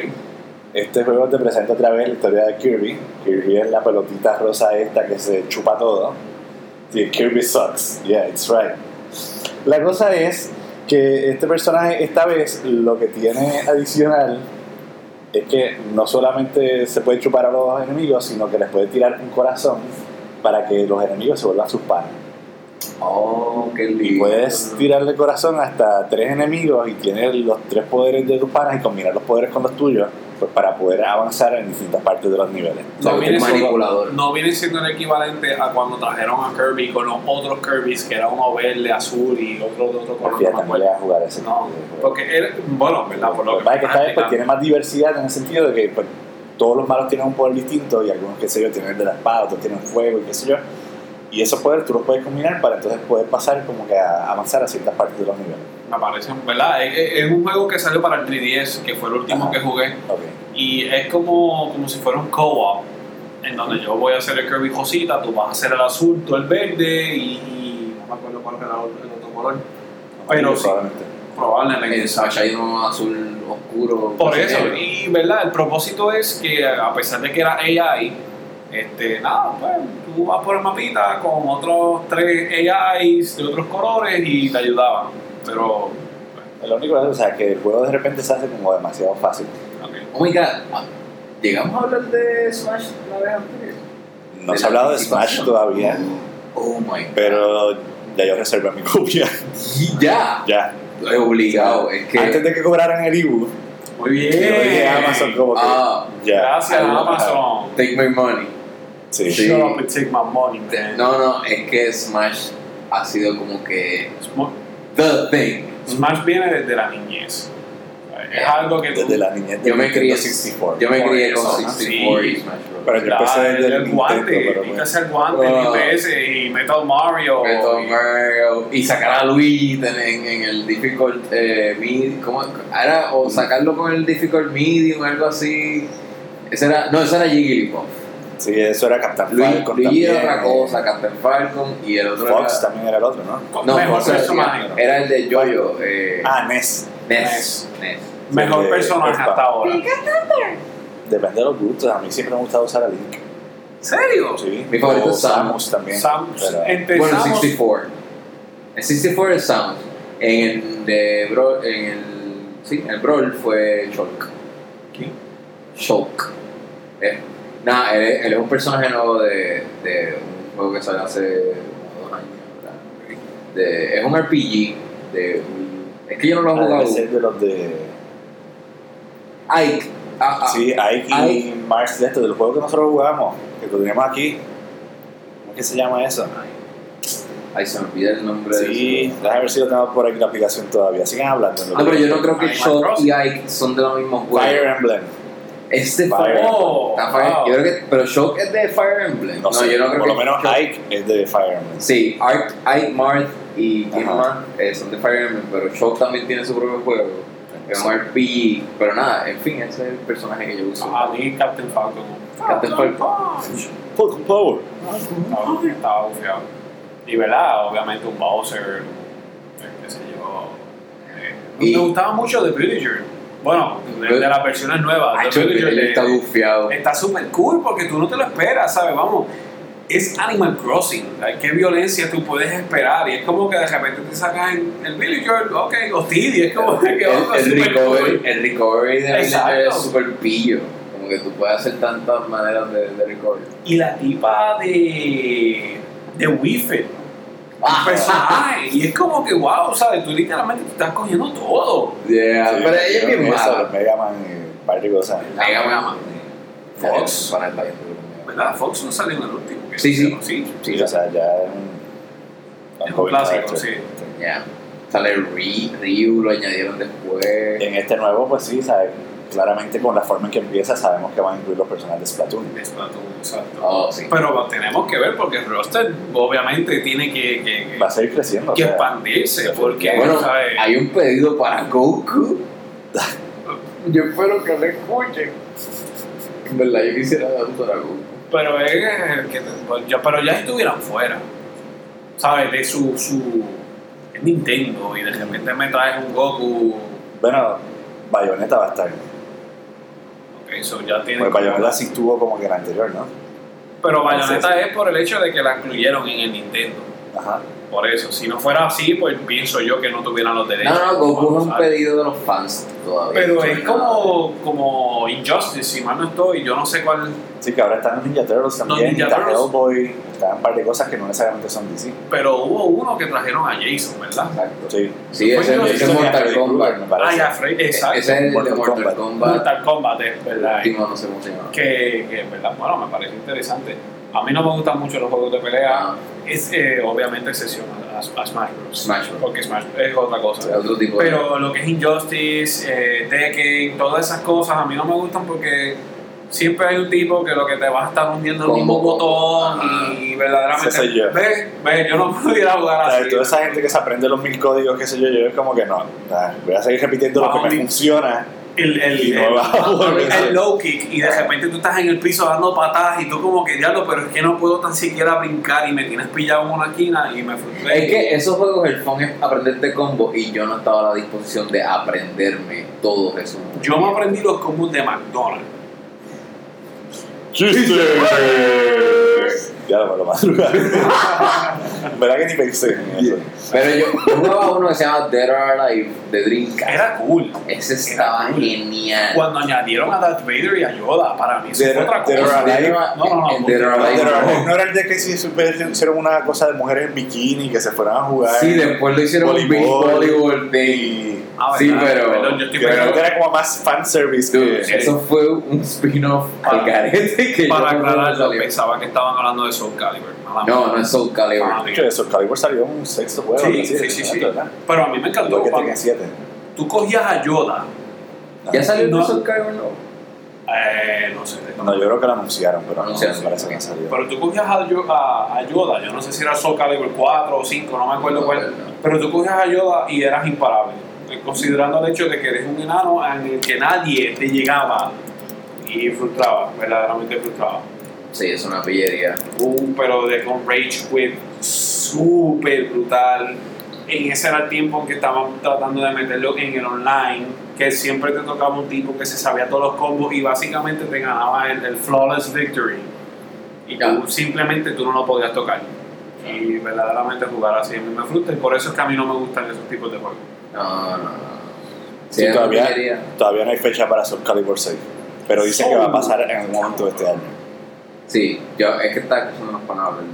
Este juego te presenta otra vez la historia de Kirby. Kirby es la pelotita rosa esta que se chupa todo. Sí, Kirby sucks. Yeah, it's right. La cosa es que este personaje esta vez lo que tiene adicional es que no solamente se puede chupar a los enemigos, sino que les puede tirar un corazón para que los enemigos se vuelvan sus panes. Oh, qué lindo. Y puedes tirarle corazón hasta tres enemigos y tienes los tres poderes de tus panas y combinar los poderes con los tuyos pues, para poder avanzar en distintas partes de los niveles. O sea, No viene siendo- manipulador. No viene siendo el equivalente a cuando trajeron a Kirby con los otros Kirby's, que era uno verde, azul y otro de otro color. Fíjate, no acuerdo. a jugar ese No, porque era, bueno, ¿verdad? Por lo Lo que pasa es que esta vez pues, tiene más diversidad en el sentido de que pues, todos los malos tienen un poder distinto y algunos, qué sé yo, tienen el de la espada, otros tienen fuego y qué sé yo. Y esos poderes tú los puedes combinar para entonces poder pasar como que a avanzar a ciertas partes de los niveles. Me parece, ¿verdad? Es, es- es un juego que salió para el 3DS, que fue el último Ajá. que jugué. Ok. Y es como, como si fuera un co-op, en donde yo voy a hacer el Kirby Josita, tú vas a hacer el azul, tú el verde y, no me acuerdo cuál era el otro color. Pero sí, Probablemente. probablemente. En Smash hay uno azul oscuro. Por eso, negro. y verdad, el propósito es que a pesar de que era AI, este, nada, pues tú vas por el mapita con otros tres AIs de otros colores y te ayudaban. Pero, Lo único es o sea, que el juego de repente se hace como demasiado fácil. ok. Oh my god, ah, ¿llegamos a hablar de Smash la vez anterior? No se ha la hablado de Smash todavía, Oh my god. pero ya yo reservé mi copia. Ya, ya. lo he obligado. Es que. Antes de que cobraran el Ibu, Muy bien. yo dije a Amazon como que Ah, ya. Gracias, Ajá. Amazon. take my money. Sí. Sí. Shut up and take my money, man. No, no, es que Smash ha sido como que. Sm- The thing. Smash viene desde la niñez. Es algo que tú... Desde la niñez Yo me crié, 64. yo me crié con ¿no? 64 y Sí. Smash Bros. Pero yo La- empecé desde el, el guante, hacer guante, y PS y Metal Mario. Metal y- Mario y sacar a Luigi en, en, en el difficult eh, medium, ¿cómo era? O sacarlo con el difficult medium, algo así. Ese era, no, ese era Jigglypuff. Sí, eso era Captain Falcon Luigi también. era otra cosa, Captain Falcon y el otro Fox era, también era el otro, ¿no? no, mejor Fox personaje. era el de Jojo, eh, Ah, Ness. Ness. Ness. Mejor personaje Earthbound. hasta ahora. Depende de los gustos. A mí siempre me ha gustado usar a Link. ¿Serio? Sí. Mi favorito es Samus. Samus también. Samus. Pero- Entre Bueno, Samus- 64. El 64 es Samus. En el de Brawl, en el, sí, el Brawl fue Shulk. ¿Quién? Shulk. Eh, nada, él, es- él es un personaje nuevo de, de un juego que salió hace como dos años. ¿verdad? De, es un RPG de. Es que yo no lo he Ah, jugado. ser de los de. Ike. Ah, ah, Sí, Ike y Ike. Mars de estos, del juego que nosotros jugamos, que lo teníamos aquí. ¿Cómo es que se llama eso? Ay, se me olvida el nombre de Sí, déjame ver si lo tenemos por aquí la aplicación todavía. Sigan hablando. Ah, pero yo no creo que Crossing. y Ike son de los mismos juegos. Fire Emblem. Este Fire. Oh, Está Fire- wow. Yo creo que. Pero Shulk es de Fire Emblem. No, sé, yo no creo por que lo menos Ike es de Fire Emblem. Sí, Ike, Ike Marth y más eh, son de Fire Emblem, pero Shulk también tiene su propio juego. Es un RPG. Pero nada, en fin, ese es el personaje que yo uso. A mí Captain Falcon. Captain Falcon. Falcon Power. Estaba- bufiado. Y verdad, obviamente un Bowser, qué sé yo. eh, Y- me gustaba mucho The Villager. Bueno, de, de las versiones nuevas. Ay, él de- está bufiado. está súper cool porque tú no te lo esperas, ¿sabes? Vamos, es Animal Crossing, ¿qué violencia tú puedes esperar? Y es como que de repente te sacas en el Villager, ok, hostil, y es como que El, el súper recovery, cool. el recovery de es super pillo. Como que tú puedes hacer tantas maneras de, de recovery. Y la tipa de, de Wii Fit, Ah. personaje, y es como que, wow, ¿sabes? Tú literalmente te estás cogiendo todo. Yeah, Sí, pero ella es bien mala. Mega Man y de cosas. Mega Man. Fox. ¿Verdad? Fox no salió en el último. Sí, sí. Sí, Sí, sí. o sea, ya es un. Es un clásico, character. sí. Ya. Sale Ryu, lo añadieron después. En este nuevo, pues sí, ¿sabes? Claramente con la forma en que empieza sabemos que van a incluir los personajes de Splatoon. Splatoon, exacto. Oh, sí. Pero tenemos que ver porque el roster obviamente tiene que, que, Va a seguir creciendo. o que sea, expandirse porque Bueno, ¿sabes? hay un pedido para Goku. Yo espero que le escuchen. En verdad, yo quisiera dar un para Goku. pero es que pues, ya, pero ya estuvieran fuera sabes de su, su es Nintendo y de repente me traes un Goku Bueno, Bayonetta va a estar. Eso ya tiene Porque Bayonetta sí tuvo como que el anterior, ¿no? pero Bayonetta es por el hecho de que la incluyeron en el Nintendo Ajá. por eso si no fuera así pues pienso yo que no tuvieran los derechos No, no, Goku es un pedido de los fans todavía. pero es como como Injustice si mal no estoy yo no sé cuál Sí, que ahora están los Ninja Turtles también. Ninja está Turtles. Hellboy. Un par de cosas que no necesariamente son DC. Pero hubo uno que trajeron a Jason, ¿verdad? Exacto. Sí. Sí, ese es Mortal Kombat. Me parece. Ah, ya, Freddy, exacto. Ese es el de Mortal Mortal Kombat. Kombat. Mortal Kombat, es verdad. Último, no sé cómo se llama. Que, que, ¿verdad? Bueno, me parece interesante. A mí no me gustan mucho los juegos de pelea. Ah, Es eh, obviamente excepción a, a Smash Bros. Smash Bros. Porque Smash es otra cosa. de otro tipo de- Pero lo que es Injustice, eh, Tekken, todas esas cosas a mí no me gustan porque siempre hay un tipo que lo que te va a estar hundiendo el mismo botón Ajá. y verdaderamente. Yo. Ve, ve, yo no pudiera jugar O sea, así. toda esa gente que se aprende los mil códigos, qué sé yo, yo es como que no. voy a seguir repitiendo lo que me funciona el, el, y no el- va a volver a el ser. low kick y de repente tú estás en el piso dando patadas y tú como que diablo, pero es que no puedo tan siquiera brincar y me tienes pillado en una esquina y me frustré. Es que esos juegos, el fun es aprenderte combos y yo no estaba a la disposición de aprenderme todos esos. Yo me aprendí los combos de McDonald's. ¡Chiste! Ya lo me lo madrugaron. ¿Verdad que ni pensé en eso? Pero yo, yo jugaba uno que se llama Dead or Alive de Dreamcast. Era cool. Ese estaba genial. Cuando añadieron a Darth Vader y a Yoda, para mí eso Dead- fue otra Dead or cosa. Alive. Dead or- No, no, no, en Dead or no, Alive Pero no. no era el de que si hicieron una cosa de mujeres en bikini que se fueran a jugar. Sí, después lo hicieron un Big. Volleyball. Y. Ah, Sí, pero- Perdón, yo estoy creo que era como más fanservice Dude, que. eso fue un spin-off al Para- garete que Para yo no aclararlo, salió. pensaba que estaban hablando de Soul Calibur. Nada No, más. no es Soul Calibur. Ah, De hecho, eso, Calibur salió un sexto juego. Sí, sí, sí, sí. Pero a mí me encantó. Que Tekken 7. Tú cogías a Yoda. ¿Ya salió el No. Soul Calibur? No. Eh, no sé. No, yo creo que lo anunciaron, pero no, Anunciaron, me parece que no salió. Pero tú cogías a, Yo- a, a Yoda, yo no sé si era Soul Calibur 4 o 5, no me acuerdo cuál. Pero tú cogías a Yoda y eras imparable. Eh, Considerando el hecho de que eres un enano en el que nadie te llegaba y frustraba, verdaderamente frustraba. Sí, es una pillería. Uh, pero de con Rage Quit súper brutal. En ese era el tiempo en que estaban tratando de meterlo en el online, que siempre te tocaba un tipo que se sabía todos los combos y básicamente te ganaba el, el flawless victory. Y Ya. tú simplemente tú no lo podías tocar. Y verdaderamente jugar así a mí me frustra y por eso es que a mí no me gustan esos tipos de juegos. No, no, no. Sí, una todavía, todavía no hay fecha para Soul Calibur 6. Pero dicen que va a pasar en algún momento de este año. Sí, yo, es que estas cosas no nos van a hablar.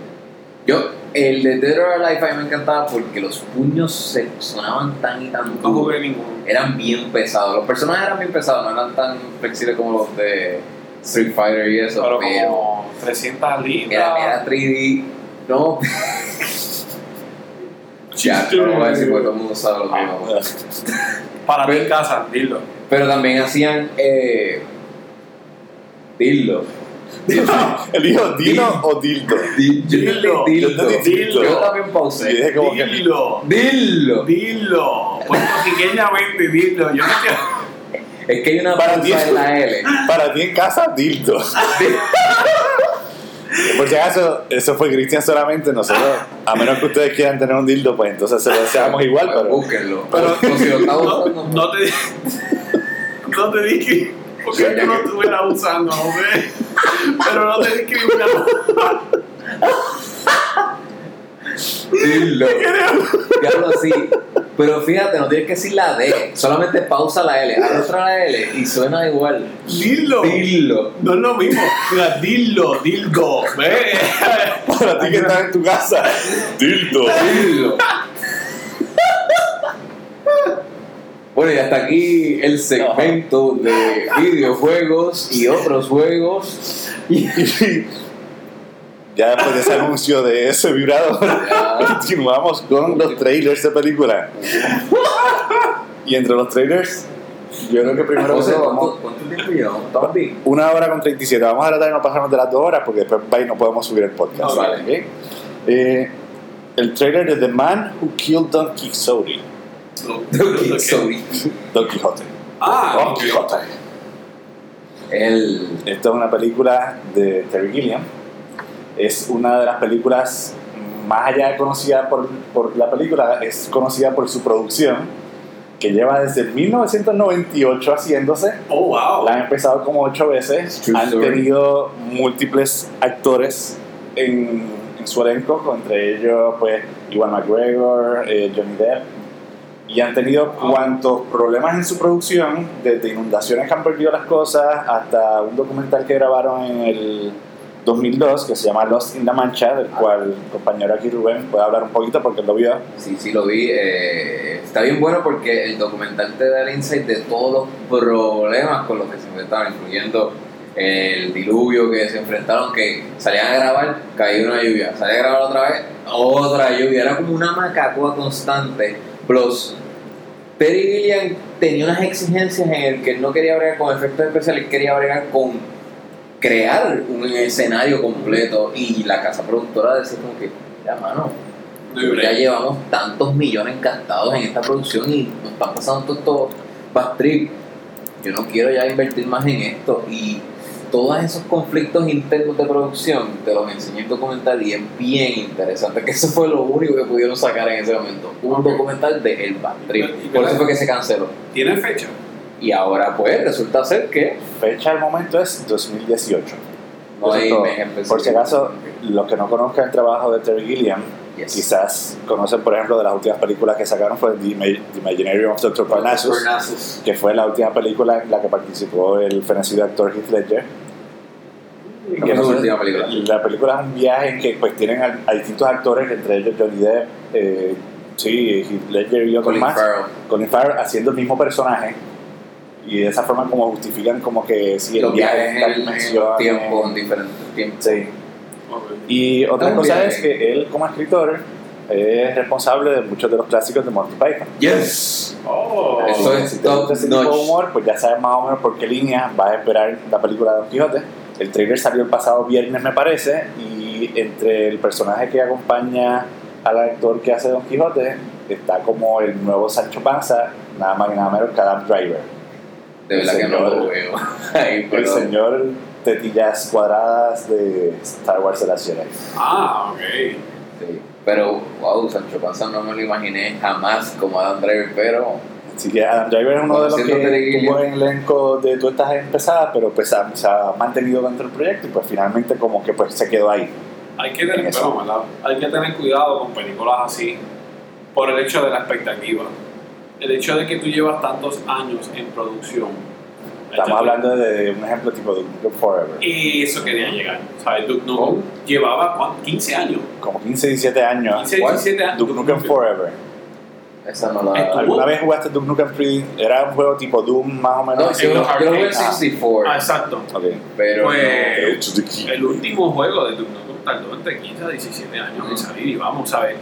Yo, el de Dead or Alive a mí me encantaba porque los puños se sonaban tan y tan No duros. jugué ninguno. Eran bien pesados. Los personajes eran bien pesados, no eran tan flexibles como los de Street Fighter y eso, Pero pero, como 300 libras. era, era 3D. No. ya, no lo voy a decir porque todo el mundo sabe lo mismo. Para ti Pero- en casa, dilo. Pero también hacían. Eh, dildo. ¿El hijo Dino o Dildo? Dildo. dildo. Yo también pausé. que. Dilo. Dildo. Dilo. Puertorriqueñamente, dilo. Yo no quiero. Es que hay una Para pausa ti. en la L. Para ti en casa, Dildo. Por si acaso, eso fue Cristian solamente. Nosotros, a menos que ustedes quieran tener un dildo, pues entonces se lo deseamos igual. Pero Búsquenlo. Pero- Pero si lo está No, no te no te dije porque tú no que- estuvieras usando, hombre. Pero no te discriminamos. Dildo. Diablo, sí. Pero fíjate, no tienes que decir la D. Solamente pausa la L. Haz otra la L y suena igual. Dilo. Dildo. No es lo mismo. Mira, dilo, dildo. Para ti que estás en tu casa, Dildo. Dildo. Bueno, y hasta aquí el segmento de videojuegos y otros juegos. Y ya después de ese anuncio de ese vibrador, continuamos con los trailers de película. Y entre los trailers, yo creo que primero José, vamos ¿cuánto, ¿cuánto tiempo llevamos? Una hora con 37. Vamos a tratar de no pasarnos de las dos horas porque después y no podemos subir el podcast. Ah, vale. ¿ok? Eh, el trailer de The Man Who Killed Don Quixote. Donkey Sorry. Don Quijote. Ah, Don ok. Quijote. El. Esta es una película de Terry Gilliam. Es una de las películas más allá de conocida por, por la película, es conocida por su producción, que lleva desde 1998 haciéndose. Oh, wow. La han empezado como ocho veces. True han story. tenido múltiples actores en, en su elenco, entre ellos pues Iwan McGregor, eh, Johnny Depp. Y han tenido cuantos problemas en su producción, desde inundaciones que han perdido las cosas, hasta un documental que grabaron en el 2002 que se llama Lost in la Mancha, del cual el compañero aquí Rubén puede hablar un poquito porque lo vio. Sí, sí, lo vi. eh, está bien bueno porque el documental te da el insight de todos los problemas con los que se enfrentaban, incluyendo el diluvio que se enfrentaron, que salían a grabar, caía una lluvia, salían a grabar otra vez, otra lluvia. Era como una macacua constante. Plus, Terry Gilliam tenía unas exigencias en el que él no quería bregar con efectos especiales, él quería bregar con crear un escenario completo y la casa productora decía como que, ya mano, ya llevamos tantos millones gastados en esta producción y nos están pasando todo esto bad trip. Yo no quiero ya invertir más en esto y todos esos conflictos internos de producción te los enseñé en documental y es bien interesante que eso fue lo único que pudieron sacar en ese momento un documental de El Bad Trip por eso fue que se canceló ¿Tiene fecha? y ahora pues resulta ser que Fecha al momento es 2018. no mes específico. por si acaso, los que no conozcan el trabajo de Terry Gilliam, Yes. quizás conocen, por ejemplo, de las últimas películas que sacaron fue The, Ima- The Imaginarium of Dr. Parnassus, Parnassus. que fue la última película en la que participó el fenecido actor Heath Ledger. ¿Cómo Que fue su no- última película? La película es un viaje en que pues tienen a, a distintos actores, entre ellos Johnny Depp, eh, sí, Heath Ledger y otros Colin más. Farrell. Colin Farrell haciendo el mismo personaje y de esa forma como justifican como que si el los viaje en en, en tiempos diferentes Sí. Y otra cosa es que él como escritor es responsable de muchos de los clásicos de Monty Python. yes Oh, Eso es si te gusta ese tipo de humor, pues ya sabes más o menos por qué línea vas a esperar la película de Don Quijote. El trailer salió el pasado viernes, me parece, y entre el personaje que acompaña al actor que hace Don Quijote está como el nuevo Sancho Panza, nada más y nada menos que Adam Driver. de verdad El que no lo veo El señor tetillas cuadradas de Star Wars de la Jedi. Ah, ok. Sí. pero wow Sancho Panza no me lo imaginé jamás como Adam Driver pero Así que Adam Driver es uno de los que tuvo en el elenco de todas estas empezadas, pero pues ha- se ha mantenido dentro del proyecto y pues finalmente como que pues se quedó ahí. Hay que tener, Eso. pero, ¿verdad? Hay que tener cuidado con películas así por el hecho de la expectativa. El hecho de que tú llevas tantos años en producción. Estamos hablando de un ejemplo tipo de Duke Nukem Forever. Y eso quería llegar. ¿Sabes? Duke Nukem llevaba ¿cuánto? 15 años. Como 15, 17 años. 15, ¿Cuál? 17 años. Duke Nukem Forever. esa no la ¿Alguna vez jugaste Duke Nukem 3? Era un juego tipo Doom más o menos. no, así, yo, yo lo vi en arcades. 64 Ah, exacto. Ok. pero Pues- key. El último juego de Duke Nukem tardó entre 15 a 17 años en salir y vamos, ¿sabes?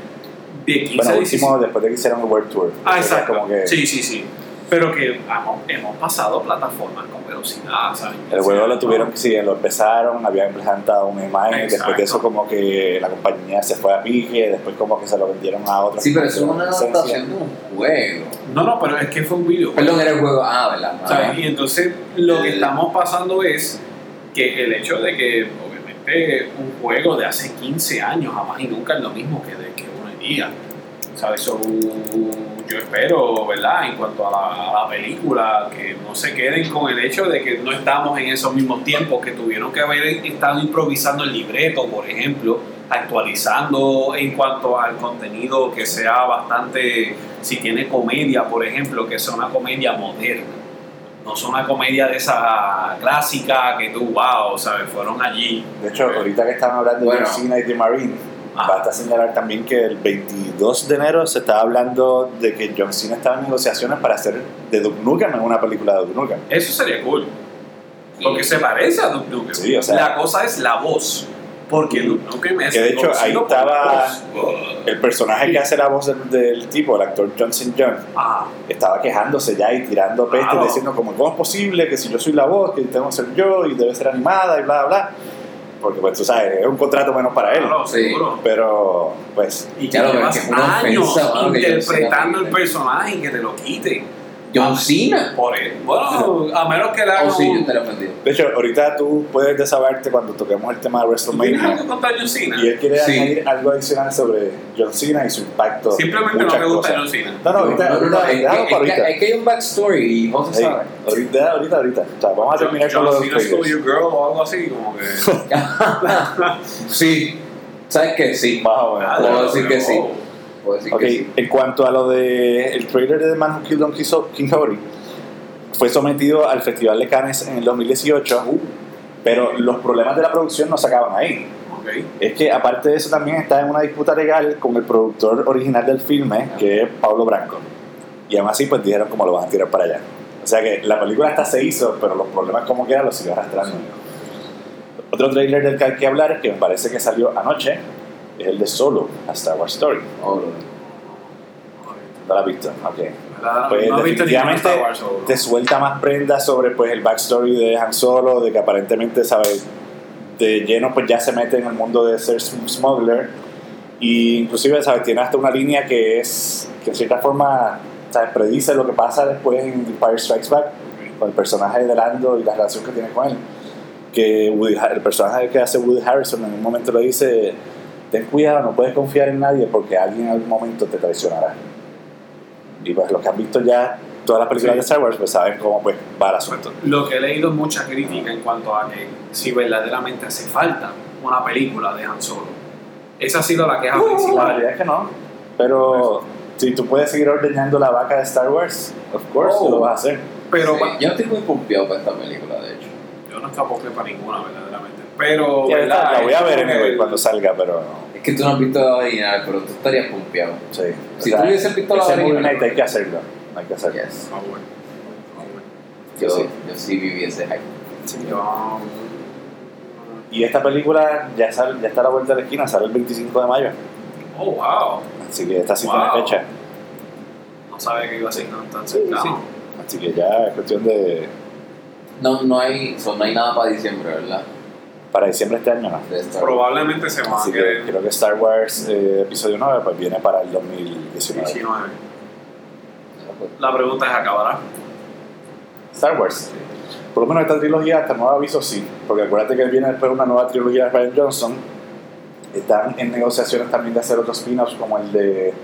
De 15 Bueno, a 17. después de que hicieron el World Tour. Ah, exacto. Como que Sí, sí, sí. Pero que hemos, hemos pasado plataformas con velocidad, ¿sabes? el juego lo tuvieron sí, lo empezaron, habían presentado una imagen, después Exacto. de eso como que la compañía se fue a pique, después como que se lo vendieron a otros. sí pero eso es una adaptación de un juego No, no, pero es que fue un videojuego. perdón era el juego ah verdad ¿sabes? Ah. Y entonces lo que estamos pasando es que el hecho de que, obviamente, un juego de hace 15 años jamás y nunca es lo mismo que de que uno hoy día. ¿Sabes? So, yo espero, ¿verdad? En cuanto a la, a la película, que no se queden con el hecho de que no estamos en esos mismos tiempos, que tuvieron que haber estado improvisando el libreto, por ejemplo, actualizando en cuanto al contenido que sea bastante, si tiene comedia, por ejemplo, que sea una comedia moderna. No son una comedia de esa clásica que tú, wow, ¿sabes? Fueron allí. De hecho, ahorita que están hablando Bueno. de Cena y de Marine. Basta señalar también que el 22 de enero se estaba hablando de que John Cena estaba en negociaciones para hacer de Duke Nukem en una película de Duke Nukem. Eso sería cool. Porque se parece a Duke Nukem. Sí, o sea- la cosa es la voz. Porque Duke Nukem es Que de hecho, ahí estaba-. El personaje que hace la voz del, del tipo, el actor Johnson John, Ah, estaba quejándose ya y tirando Claro. diciendo como, ¿cómo es posible que si yo soy la voz, que tengo que ser yo y debe ser animada y bla, bla, bla? Porque pues tú sabes, es un contrato menos para él. claro, sí. seguro. Pero, pues, Y que Claro, llevas que años interpretando el personaje y que te lo quite. John Cena Por él. Bueno, a menos que le haga oh sí yo un- estaría ofendido de hecho, ahorita tú puedes desahogarte cuando toquemos el tema de ¿Tú ¿Tienes WrestleMania. algo contra John Cena? Y él quiere Sí. añadir algo adicional sobre John Cena y su impacto. Simplemente no te gusta. John Cena. No, no, ahorita, no, no, no, es, que, es que- hay un backstory y José Ey, sabe ahorita, ahorita, ahorita. O sea, vamos a terminar con John los Cena trailers. your girl o algo así, como que. sí sabes que sí Más o menos. Puedo decir que sí. Puedo decir Ok, que sí en cuanto a lo de el trailer de The Man Who Killed Don King fue sometido al Festival de Cannes en el 2018. Pero los problemas de la producción no se acaban ahí. Ok. Es que aparte de eso también está en una disputa legal con el productor original del filme, que es Pablo Branco. Y aún así pues dijeron cómo lo van a tirar para allá. O sea que la película hasta se hizo, pero los problemas como quiera los siguió arrastrando. Otro trailer del que hay que hablar, que me parece que salió anoche, es el de Solo, a Star Wars Story. Oh, ¿No la has visto? Ok. Pues no definitivamente Star Wars te suelta más prendas sobre pues el backstory de Han Solo, de que aparentemente, ¿sabes? De lleno pues ya se mete en el mundo de ser sm- smuggler y inclusive, ¿sabes? Tiene hasta una línea que es, que en cierta forma, ¿sabes? Predice lo que pasa después en Empire Strikes Back con el personaje de Lando y la relación que tiene con él. Que Woody el personaje que hace Woody Harrison en un momento le dice, ten cuidado, no puedes confiar en nadie porque alguien en algún momento te traicionará. Y pues los que han visto ya todas las películas Sí. de Star Wars, pues saben cómo pues va el asunto. Lo que he leído es mucha crítica en cuanto a que si verdaderamente hace falta una película de Han Solo. Esa ha sido la queja La principal. realidad es que no. Pero si tú puedes seguir ordeñando la vaca de Star Wars, of course Oh. lo vas a hacer. Pero Sí, yo estoy muy pompeado para esta película, de hecho. yo no escapé para ninguna, verdaderamente. Pero, ¿verdad? la voy a ver como anyway que- cuando salga, pero Es que tú no has visto la original, pero tú estarías pompeado. sí. Si tú hubieses visto la original- hay que hacerlo. Hay que hacerlo. Yes. Ah, bueno. Ah, bueno. Yo, Sí. yo sí viví ese hype. Yo- Y esta película ya, sale, ya está a la vuelta de la esquina, sale el 25 de mayo. Oh, wow. Así que esta sí Wow. tiene fecha. No sabía que iba a ser tan, tan Sí, sí. Así que ya es cuestión de. No, no hay, so, no hay nada para diciembre, ¿verdad? Para diciembre de este año, ¿no? De Star Wars. Probablemente se van Así a que querer creo que Star Wars eh, Episodio 9 pues viene para el 2019. 19. La pregunta es, ¿acabará? Star Wars. Por lo menos esta trilogía, hasta nuevo aviso, sí. Porque acuérdate que viene después una nueva trilogía de Ryan Johnson. Están en negociaciones también de hacer otros spin-offs como el de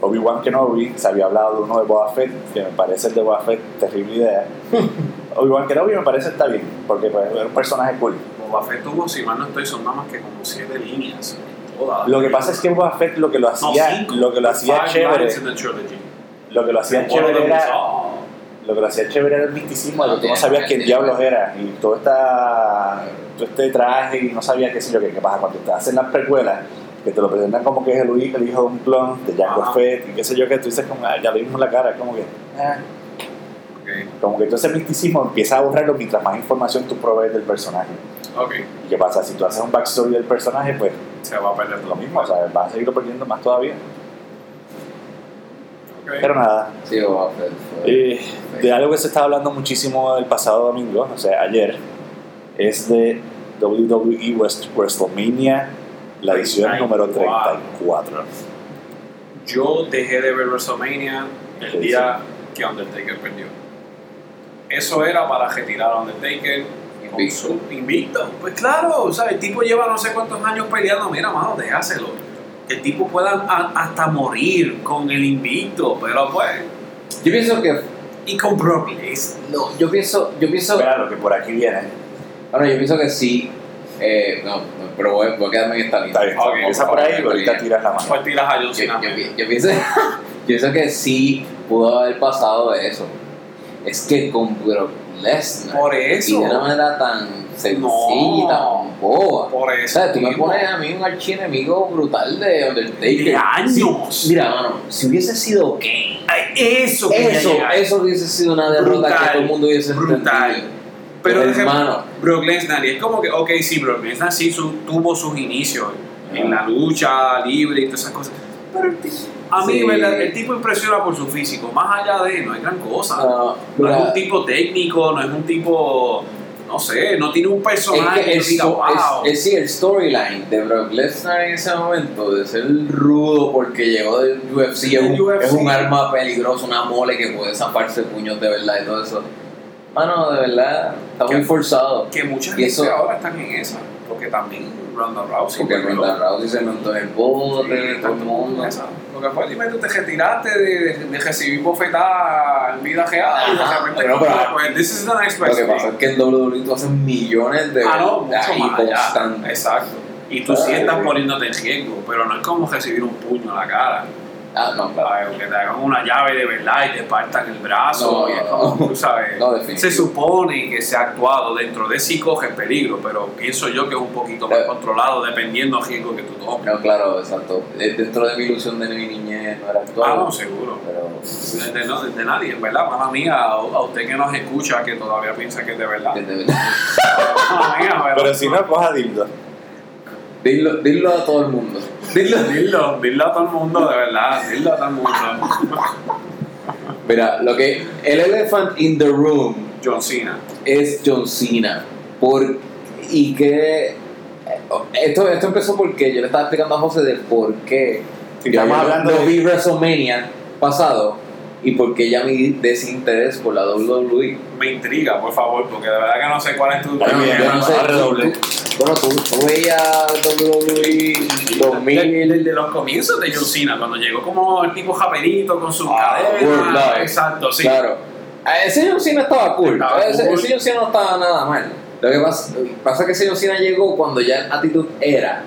Obi-Wan Kenobi. Se había hablado de uno de Boba Fett, que me parece el de Boba Fett terrible idea. Obi-Wan Kenobi me parece está bien, porque pues, es un personaje cool. Boba Fett tuvo, si mal no estoy, son nada más que como siete líneas. Todas. Lo que pasa es que Boba Fett lo que lo No, hacía, cinco. lo que lo hacía chévere, lo que lo hacía chévere era was, lo que lo hacía chévere era el misticismo, de que tú no sabías quién diablos era y todo, esta, todo este traje y no sabías qué sé yo, qué, qué pasa cuando te hacen las precuelas, que te lo presentan como que es el hijo, el hijo de un clon de Jango Ajá. Fett y qué sé yo, que tú dices como, ah, ya lo vimos en la cara, es como que, ah, como que todo ese misticismo empieza a borrarlo mientras más información tú provees del personaje. Ok, ¿Y qué pasa? Si tú haces un backstory del personaje, pues se va a perder lo mismo, o sea, vas a seguirlo perdiendo más todavía. Ok. Pero nada, Sí, Fett fue- Eh, de algo que se estaba hablando muchísimo el pasado domingo, o sea, ayer, es de WWE West, WrestleMania, la edición número 34. Yo dejé de ver WrestleMania el día que Undertaker perdió. Eso era para retirar a Undertaker Invicto. invicto. Pues claro, o sea, el tipo lleva no sé cuántos años peleando. Mira, mano, déjaselo. Que el tipo pueda a- hasta morir con el invicto, pero pues. Yo pienso que. Y con Brock. No, yo pienso. Yo pienso. Espera, lo que por aquí viene. Bueno, yo pienso que sí. Eh, no, pero voy, voy a quedarme en esta línea. Está bien, Ok, empieza por ahí y ahorita tiras la mano. Pues tiras a Yo, yo, yo pienso, yo pienso que sí pudo haber pasado eso. Es que con Brock Lesnar. Por Y eso. de una manera tan sencilla y tan boba. Por O eso. sea, tú me pones a mí un archienemigo brutal de Undertaker. De años. Mira, mano, si hubiese sido Kane, Eso, eso, eso hubiese sido una derrota Brutal, que todo el mundo hubiese brutal. entendido. Pero Pero, hermano, Brock Lesnar, y es como que, ok, sí, Brock Lesnar sí su- tuvo sus inicios en la lucha libre y todas esas cosas. Pero a mí, Sí. ¿verdad? El tipo impresiona por su físico. Más allá de, no hay gran cosa. no, no es un tipo técnico, no es un tipo, no sé, no tiene un es personaje que que, el, diga, wow. es, es sí, el storyline de Brock Lesnar en ese momento, de ser rudo porque llegó del UFC, es un, Del UFC. es un arma peligrosa, una mole que puede zafarse puños de verdad y todo eso. Mano, de verdad, está Que- muy forzado. que mucha y gente eso- ahora están en esa. Porque también Ronda Rousey. Porque volvió. Ronda Rousey se montó en el bote, Sí, todo el mundo. esa. Lo que fue, dime, tú te retiraste de, de, de recibir bofetadas en vida real y de Ajá, repente, pero- pero- pues, this is the next Lo que pasa es que en WWE tú haces millones de Ah, no, mucho más allá. Exacto. Y tú sí estás poniéndote en riesgo, pero no es como recibir un puño a la cara. Ah, no, claro. que te hagan una llave de verdad y te partan el brazo. No, y es como, no. tú sabes. No, definitivo. se supone que se ha actuado dentro de sí coge peligro, pero pienso yo que es un poquito más controlado dependiendo del riesgo que tú tomes. No, claro, exacto. Dentro de mi ilusión de mi niñez no era actual. Ah, no, seguro. Pero. De, no, de nadie, verdad, mala mía, a, a usted que nos escucha, que todavía piensa que es de verdad. de- de- Mala mía, Pero si no, coja dildo. Dilo, dilo a todo el mundo. Dilo. Dilo, dilo a todo el mundo, de verdad, dilo a todo el mundo. Mira, lo que. El elephant in the room John Cena. es John Cena. Por, y que. Esto, esto empezó porque yo le estaba explicando a José de por qué. Si yo estamos hablando no de- vi WrestleMania pasado y por qué ya mi desinterés por la WWE. Me intriga, por favor, porque de verdad que no sé cuál es tu Bueno, yo no sé. vamos a tú- redoble. tú- Bueno, tú, tú veías WWE 2000. Desde los comienzos de John Cena, cuando llegó como el tipo japerito con su Ah, cadena. Exacto, sí. Claro. Ah, Ese John Cena estaba cool. Estaba ese, cool. ese John Cena no estaba nada mal. Lo que pasa, pasa que ese John Cena llegó cuando ya el Attitude Era,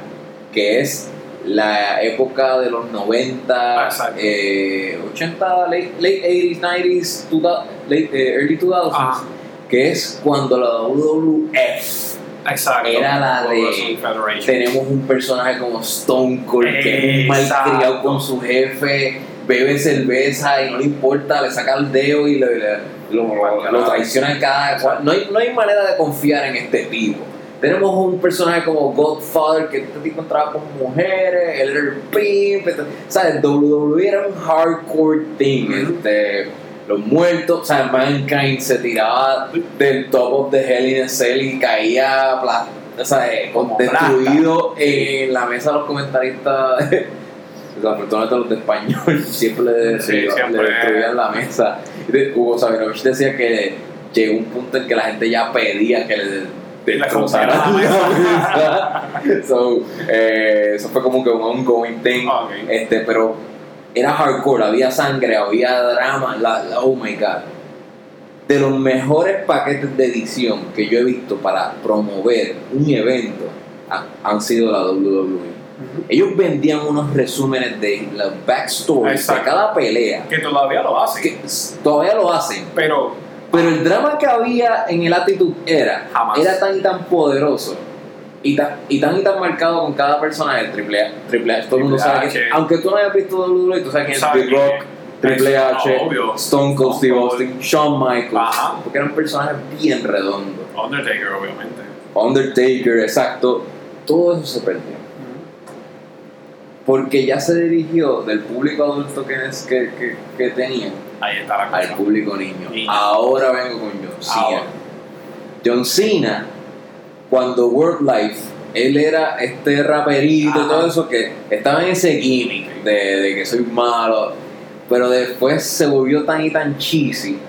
que es la época de los 90, Ah, exacto. eh, 80, late, late 80s, 90s, 2000, late, eh, early 2000s, Ah, que es cuando la WWF exacto. Era la de- tenemos un personaje como Stone Cold que es un Exacto. malcriado con su jefe, bebe cerveza y no le importa, le saca el dedo y le- le- lo, lo- traiciona en cada. No hay, no hay manera de confiar en este tipo. Tenemos un personaje como Godfather que este tipo entraba con mujeres, él era el pimp, este- ¿sabes? WWE era un hardcore thing. Este, los muertos, o sea, Mankind se tiraba del top of the Hell in a Cell y caía o sea, eh, Como destruido en la mesa de los comentaristas. Desafortunadamente los de español siempre le, Sí, le- siempre. le destruían la mesa. Hugo Sabinovich decía que llegó un punto en que la gente ya pedía que le destrozaran Le la mesa. so, eh, eso fue como que un ongoing thing. Ok. Este, pero era hardcore, había sangre, había drama. La, la- oh my god. De los mejores paquetes de edición que yo he visto para promover un evento ha- han sido la WWE. Ellos vendían unos resúmenes de la backstory de cada pelea. Que todavía lo hacen. Que todavía lo hacen. Pero Pero el drama que había en el Attitude era, Jamás. era tan y tan poderoso y tan, y tan y tan marcado con cada personaje. Triple H, Triple H, todo el mundo sabe que, aunque tú no hayas visto WWE, tú sabes quién es Big Rock. Triple H, no. Stone Cold Steve. Austin, Shawn Michaels, Ajá. porque eran personajes bien redondos. Undertaker, obviamente. Undertaker, exacto. Todo eso se perdió. Porque ya se dirigió del público adulto que, es, que, que, que tenía Ahí está la al cosa. público niño. Niño. Ahora vengo con John Cena. Ahora. John Cena, cuando World Life, él era este raperito y Ajá. todo eso que estaba en ese gimmick de, de que soy malo, pero después se volvió tan y tan cheesy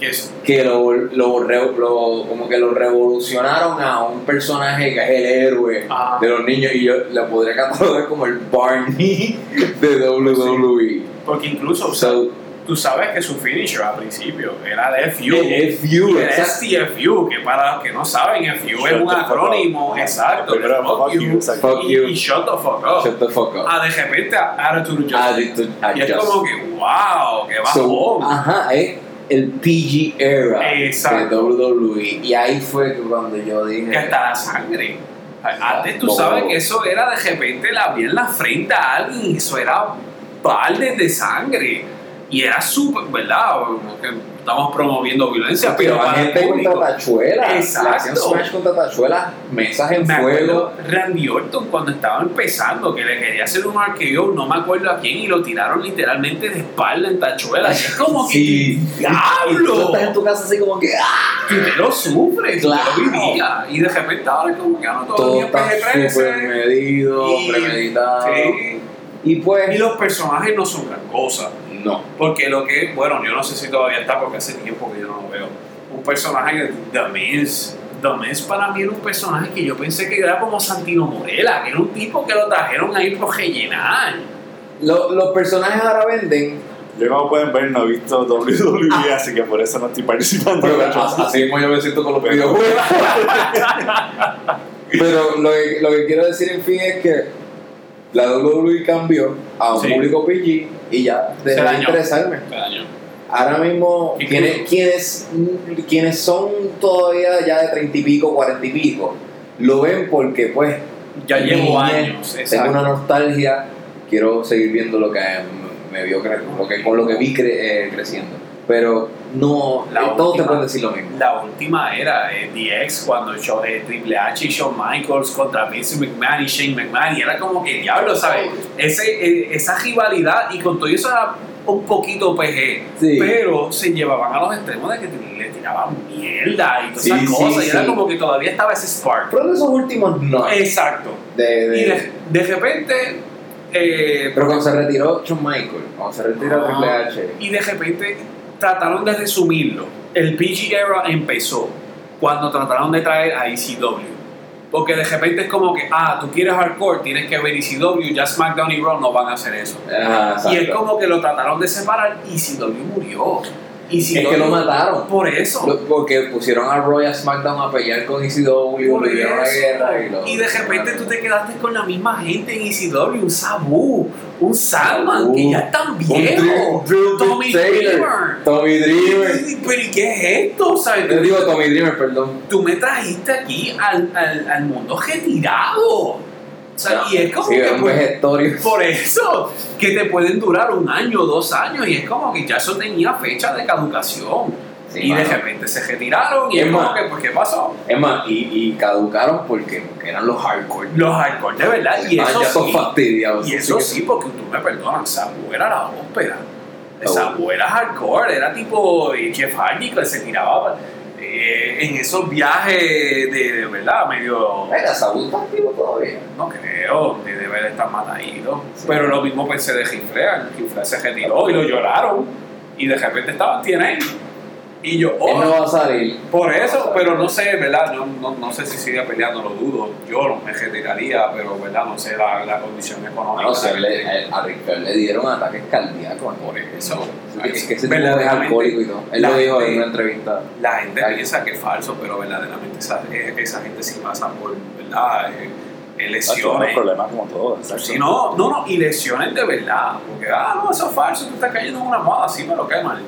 es que lo, lo, lo- como que lo revolucionaron a un personaje que es el héroe Ajá. de los niños y yo le podría catalogar como el Barney de WWE. Porque incluso, o sea, So, tú sabes que su finisher al principio era de FU. el FU, el exacto. STFU, que para los que no saben, FU Shut es un acrónimo, up. exacto. Primero, fuck, you. Fuck y, you. y shut the fuck up. Shut the fuck up. Ah, de repente, attitude adjustment. Y es como que, wow, So, bajón. ajá, es el PG era Exacto. de WWE. Y ahí fue que cuando yo dije. que hasta la sangre. Antes tú sabes que eso era de repente la piel en la frente a alguien eso era baldes de sangre. Y era súper, ¿verdad? Estamos promoviendo violencia, pero pero la gente contra tachuelas. Exacto. Smash contra tachuelas, mesas en Me fuego. Randy Orton cuando estaba empezando que le quería hacer un RKO, no me acuerdo a quién, y lo tiraron literalmente de espalda en tachuela. Y es como que Sí. Y tú ¡Diablo! estás en tu casa así como que. ¡ah! Y te lo sufres, Claro. tú lo vivías. Y de repente ahora es como que no todo, Todo está PG-13. súper medido, Y- premeditado. Sí. Y pues. Y los personajes no son gran cosa. No. Porque lo que, bueno, yo no sé si todavía está porque hace tiempo que yo no lo veo. Un personaje que The Miz. The Miz para mí era un personaje que yo pensé que era como Santino Morela, que era un tipo que lo trajeron ahí por rellenar. Lo- los personajes ahora venden. Yo como pueden ver no he visto WWE, así que por eso no estoy participando. Pero así así mismo yo me siento con los Pero- videojuegos. Pero lo que, lo que quiero decir en fin es que la WWE cambió a un Sí. público PG y ya Se dejó de interesarme. Ahora mismo, ¿Y quienes, quienes, quienes son todavía ya de 30 y pico, 40 y pico, lo ven porque, pues, Ya llevo años. Tengo Exacto. una nostalgia, quiero seguir viendo lo que me vio cre- lo que, con lo que vi cre- eh, creciendo. Pero no, La eh, todos te última- pueden decir lo mismo. La última era eh, DX cuando Shawn- eh, Triple H y Shawn Michaels contra Vince McMahon y Shane McMahon y era como que diablo, ¿sabes? Ese, eh, esa rivalidad y con todo eso era un poquito PG, Sí. pero se llevaban a los extremos de que te- le tiraban mierda y todas Sí, esas sí, cosas y era sí. como que todavía estaba ese spark. Pero en esos últimos no. Exacto. De, de- Y de, de repente... eh, pero cuando se retiró Shawn Michael, cuando se retiró Ah. Triple H, y de repente trataron de resumirlo. El PG era empezó cuando trataron de traer a ECW. Porque de repente es como que, ah, tú quieres hardcore, tienes que ver ECW, ya SmackDown y Raw no van a hacer eso. ah, Y es como que lo trataron de separar y ECW murió. Es que lo mataron. Por eso. Lo- Porque pusieron a Royal SmackDown a pelear con ECW, le dieron la guerra y, lo- Y de repente tú te quedaste con la misma gente en ECW, un Sabu, un Salman, que ya están viejos. Tommy Dreamer. Tommy Dreamer. Pero ¿y qué es esto? ¿Sabes? Yo digo Tommy Dreamer, perdón. tú me trajiste aquí al, al, al mundo retirado. O sea, y es como Sí, que pues, por eso, que te pueden durar un año, dos años, y es como que ya eso tenía fecha de caducación. Sí, y de mano. repente se retiraron, y Es es como más- que, pues, ¿qué pasó? Es más, y, y caducaron porque, porque eran los hardcore. Los hardcore de verdad, y Estaban eso ya sí. fastidiados. Y eso sí, porque tú me perdonas, Sabu era la ópera. Sabu era hardcore, era tipo Jeff Hardy que se tiraba eh, en esos viajes de, de verdad, medio. Venga, Saúl está activo todavía. No creo, de debe de estar matadito. Sí. Pero lo mismo pensé de Giflea. Giflea se retiró y lo lloraron. Y de repente estaban TNA. Y yo, oh, Él no va a salir. por eso, pero no sé, ¿verdad? No, no, no sé si sigue peleando, lo dudo. Yo no me retiraría, pero, ¿verdad? No sé la, la condición económica. No sé, le- a, a Flair le dieron ataques cardíacos. Por eso. Es que ese tipo es alcohólico y todo. Él lo dijo en gente- una entrevista. La gente Ay. piensa que es falso, pero verdaderamente esa, eh, esa gente sí pasa por, ¿verdad? Eh, eh, lesiones. problemas como todos. exacto. Sí, no, no, no, y lesiones de verdad. Porque, ah, no, eso es falso, tú estás cayendo en una moda, sí, pero qué mal.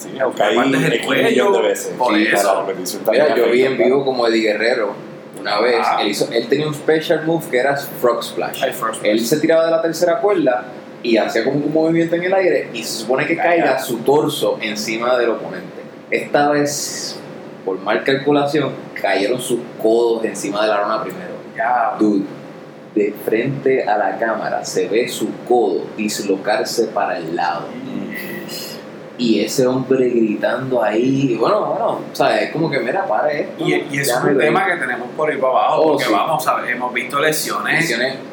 Sí, o caí partes del X cuello, millón de veces. por Sí, eso. Mira, yo vi en vivo como Eddie Guerrero una vez. Ah. Él, hizo, él tenía un special move que era Frog Splash. Ay, Él se tiraba de la tercera cuerda y hacía como un movimiento en el aire y se supone que caiga su torso encima del oponente. Esta vez, por mal calculación, cayeron sus codos encima de la lona primero. Dude, de frente a la cámara se ve su codo dislocarse para el lado. Y ese hombre gritando ahí, y bueno, bueno, ¿sabes? Es como que, mira, para esto. Y, y eso ya es un tema que tenemos por ahí para abajo, Oh, porque sí. vamos a ver, hemos visto lesiones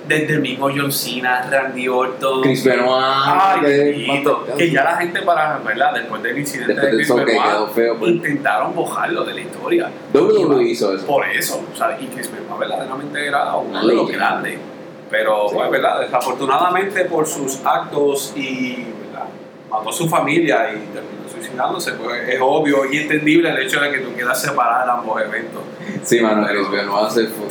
desde el mismo John Cena, Randy Orton. Chris Benoit, Ay, que- que ya la gente para, ¿verdad? Después del incidente después de Chris show que Benoit, quedó feo. Pues. intentaron bojarlo de la historia. WWE hizo eso. Por eso, o sea, y Chris Benoit verdaderamente era uno de los grandes. Pero, Sí. pues, ¿verdad? Desafortunadamente por sus actos y. Mató a su familia y terminó suicidándose, pues es obvio y entendible el hecho de que tú quieras separar ambos eventos. Sí, mano, Pero- se fue.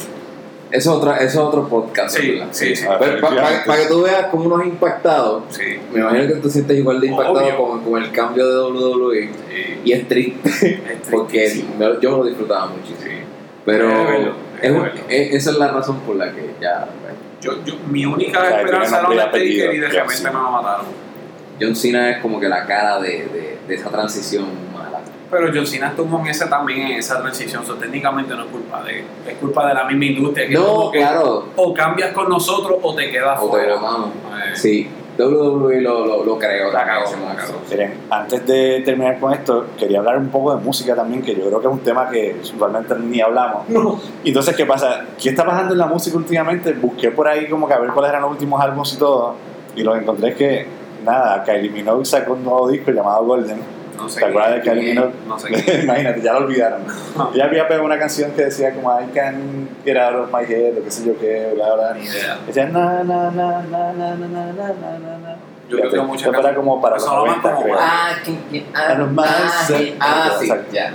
Eso es, otra, eso es otro podcast. Sí, ¿verdad? sí, sí. Para que tú veas cómo nos ha impactado, Sí. me imagino que tú sientes igual de impactado con, con el cambio de WWE. sí. Y es triste, Es porque me- yo lo disfrutaba muchísimo. Sí. Pero Es un- es- esa es la razón por la que ya. Yo, yo, mi única O sea, esperanza era y Undertaker y de repente me lo mataron. John Cena es como que la cara de, de, de esa transición mala. Pero John Cena estuvo en esa también, en esa transición. So, técnicamente no es culpa de él. Es culpa de la misma industria. Que No, como que claro, O cambias con nosotros o te quedas o te fuera. votamos. Eh, Sí, WWE lo, lo, lo creó. La cagó. Miren, antes de terminar con esto, quería hablar un poco de música también, que yo creo que es un tema que usualmente ni hablamos. Y Entonces, ¿qué pasa? ¿Qué está pasando en la música últimamente? Busqué por ahí como que a ver cuáles eran los últimos álbumes y todo, y lo que encontré es que, nada, Kylie Minogue sacó un nuevo disco llamado Golden. No sé ¿Te acuerdas de Kylie Minogue? No sé. Imagínate, ya lo olvidaron. Ella había pegado una canción que decía como I can get out of my head, o qué sé yo qué, bla, bla. Ni idea. Decía na, na, na, na, na, na, na, na, na, na. Yo creo que muchas como para los Sonaba 90, como- creo. Ah. Ah, ah, sí, ah, ya.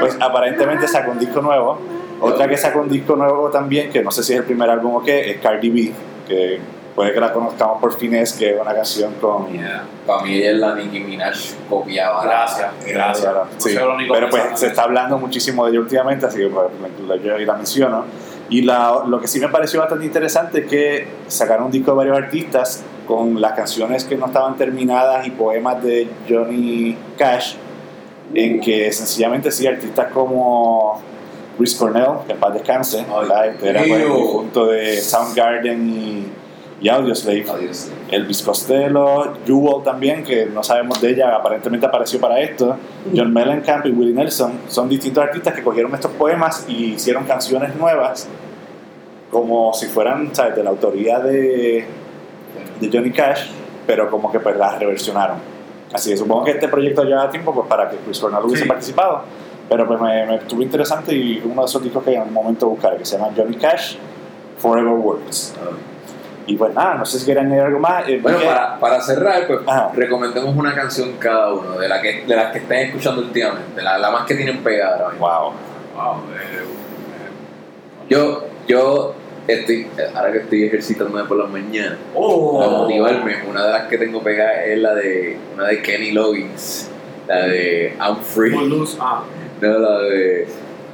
Pues aparentemente sacó un disco nuevo Otra que sacó un disco nuevo también, que no sé si es el primer álbum o qué, es Cardi B, que puede que la conozcamos por fines, que es una canción con... Yeah. Para mí ella es la Nicki Minaj copiada. Gracias, gracias. No sí. único Pero pues se está hablando muchísimo de ella últimamente, así que pues, yo ahí la menciono. Y la, lo que sí me pareció bastante interesante es que sacaron un disco de varios artistas con las canciones que no estaban terminadas y poemas de Johnny Cash, en que sencillamente sí, artistas como Chris Cornell, que en paz descanse. Este era pues, el conjunto de Soundgarden y, y Audioslave. Adiós. Elvis Costello, Jewel también, que no sabemos de ella, aparentemente apareció para esto. John Mellencamp y Willie Nelson son distintos artistas que cogieron estos poemas y hicieron canciones nuevas, como si fueran ¿sabes? de la autoría de, de Johnny Cash, pero como que pues las reversionaron. Así que supongo que este proyecto lleva tiempo pues, para que Chris Cornell hubiese Sí. participado, pero pues me, me estuvo interesante y uno de esos discos que en algún momento buscaré, que se llama Johnny Cash Forever Works. Y pues nada, no sé si quieren añadir algo más. Eh, Bueno, para, para cerrar, pues Ajá. recomendemos una canción cada uno, de, la que, de las que estén escuchando últimamente, la, la más que tienen pegada ahora mismo. Wow. Wow, eh, Yo, yo estoy, ahora que estoy ejercitándome por las mañanas, Oh. para motivarme, una de las que tengo pegada es la de, una de Kenny Loggins, la de I'm Free. Ah. No, la de.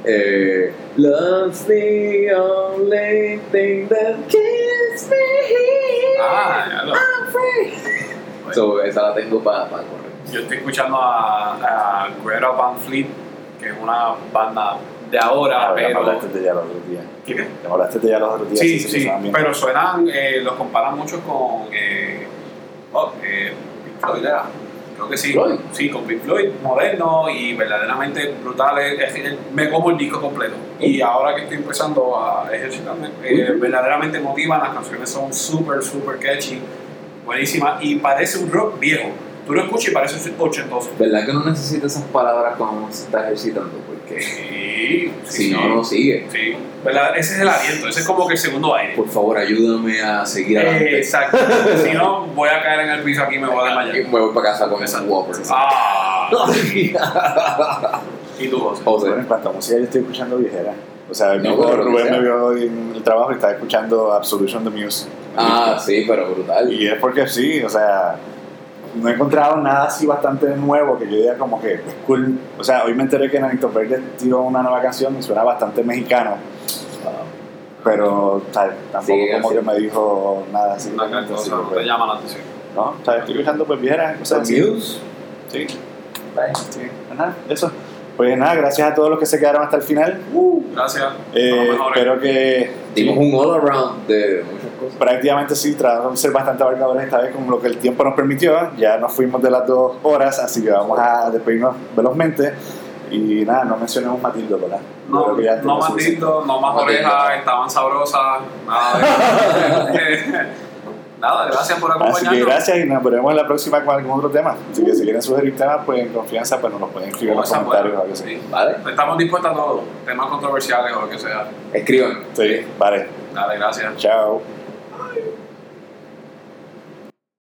Eh, Love's the only thing that keeps me here. Ah, ya lo- I'm free. So, esa la tengo para correr. Yo estoy escuchando a, a Greta Van Fleet, que es una banda de ahora, Ah, ya me pero. hablaste de ella los otros días. ¿Qué? Ya me hablaste de ella los otros días. Sí, sí, bien. pero suenan, eh, los comparan mucho con eh, oh, eh, Pink Floyd. Creo que sí. Floyd. Sí, con Pink Floyd, moderno y verdaderamente brutales. Es decir, Me como el disco completo. Y ahora que estoy empezando a ejercitarme, eh, verdaderamente motivan. Las canciones son súper, súper catchy, buenísimas y parece un rock viejo. Tú lo escuchas y parece ochentoso. ¿Verdad que uno necesita esas palabras cuando se está ejercitando? Sí, sí, si sí. no, no sigue. Sí, ¿verdad? Ese es el aliento, ese es como que el segundo aire. Por favor, ayúdame a seguir Eh, adelante. exacto. si no, voy a caer en el piso aquí y me voy a Y desmayar. me voy para casa con esa. Whopper. Ah, y tú, José. José. Bueno, en cuanto a música, yo estoy escuchando viejera. O sea, el No, que Rubén sea. me vio hoy en el trabajo y estaba escuchando Absolution the Muse. Ah, sí, pero brutal. Y es porque sí, o sea, no he encontrado nada así bastante nuevo que yo diga como que es cool. O sea, hoy me enteré que Nanito Verde tiró una nueva canción y suena bastante mexicano. Pero tal, tampoco Sí, como así. que me dijo nada así. Que, no pues, te llama la atención. No, o sea, estoy escuchando pues viejas, cosas así. Muse. Sí. Sí, nada, eso. Pues nada, gracias a todos los que se quedaron hasta el final. Gracias. Eh, espero que Dimos un all around de. Prácticamente sí, tratamos de ser bastante abarcadores esta vez con lo que el tiempo nos permitió. Ya nos fuimos de las dos horas, así que vamos a despedirnos velozmente. Y nada, no mencionemos Matildo, ¿verdad? No, no lindo, no más Matildo. orejas, estaban sabrosas. Nada, de- nada gracias por Así que acompañarnos. gracias y nos veremos en la próxima con algún otro tema. Así que si quieren sugerir temas, pues en confianza, pues nos los pueden escribir en los comentarios. o algo así. sí. ¿Vale? Estamos dispuestos a todo, temas controversiales o lo que sea. Escriban. Sí, vale. Dale, gracias. Chao. Bye.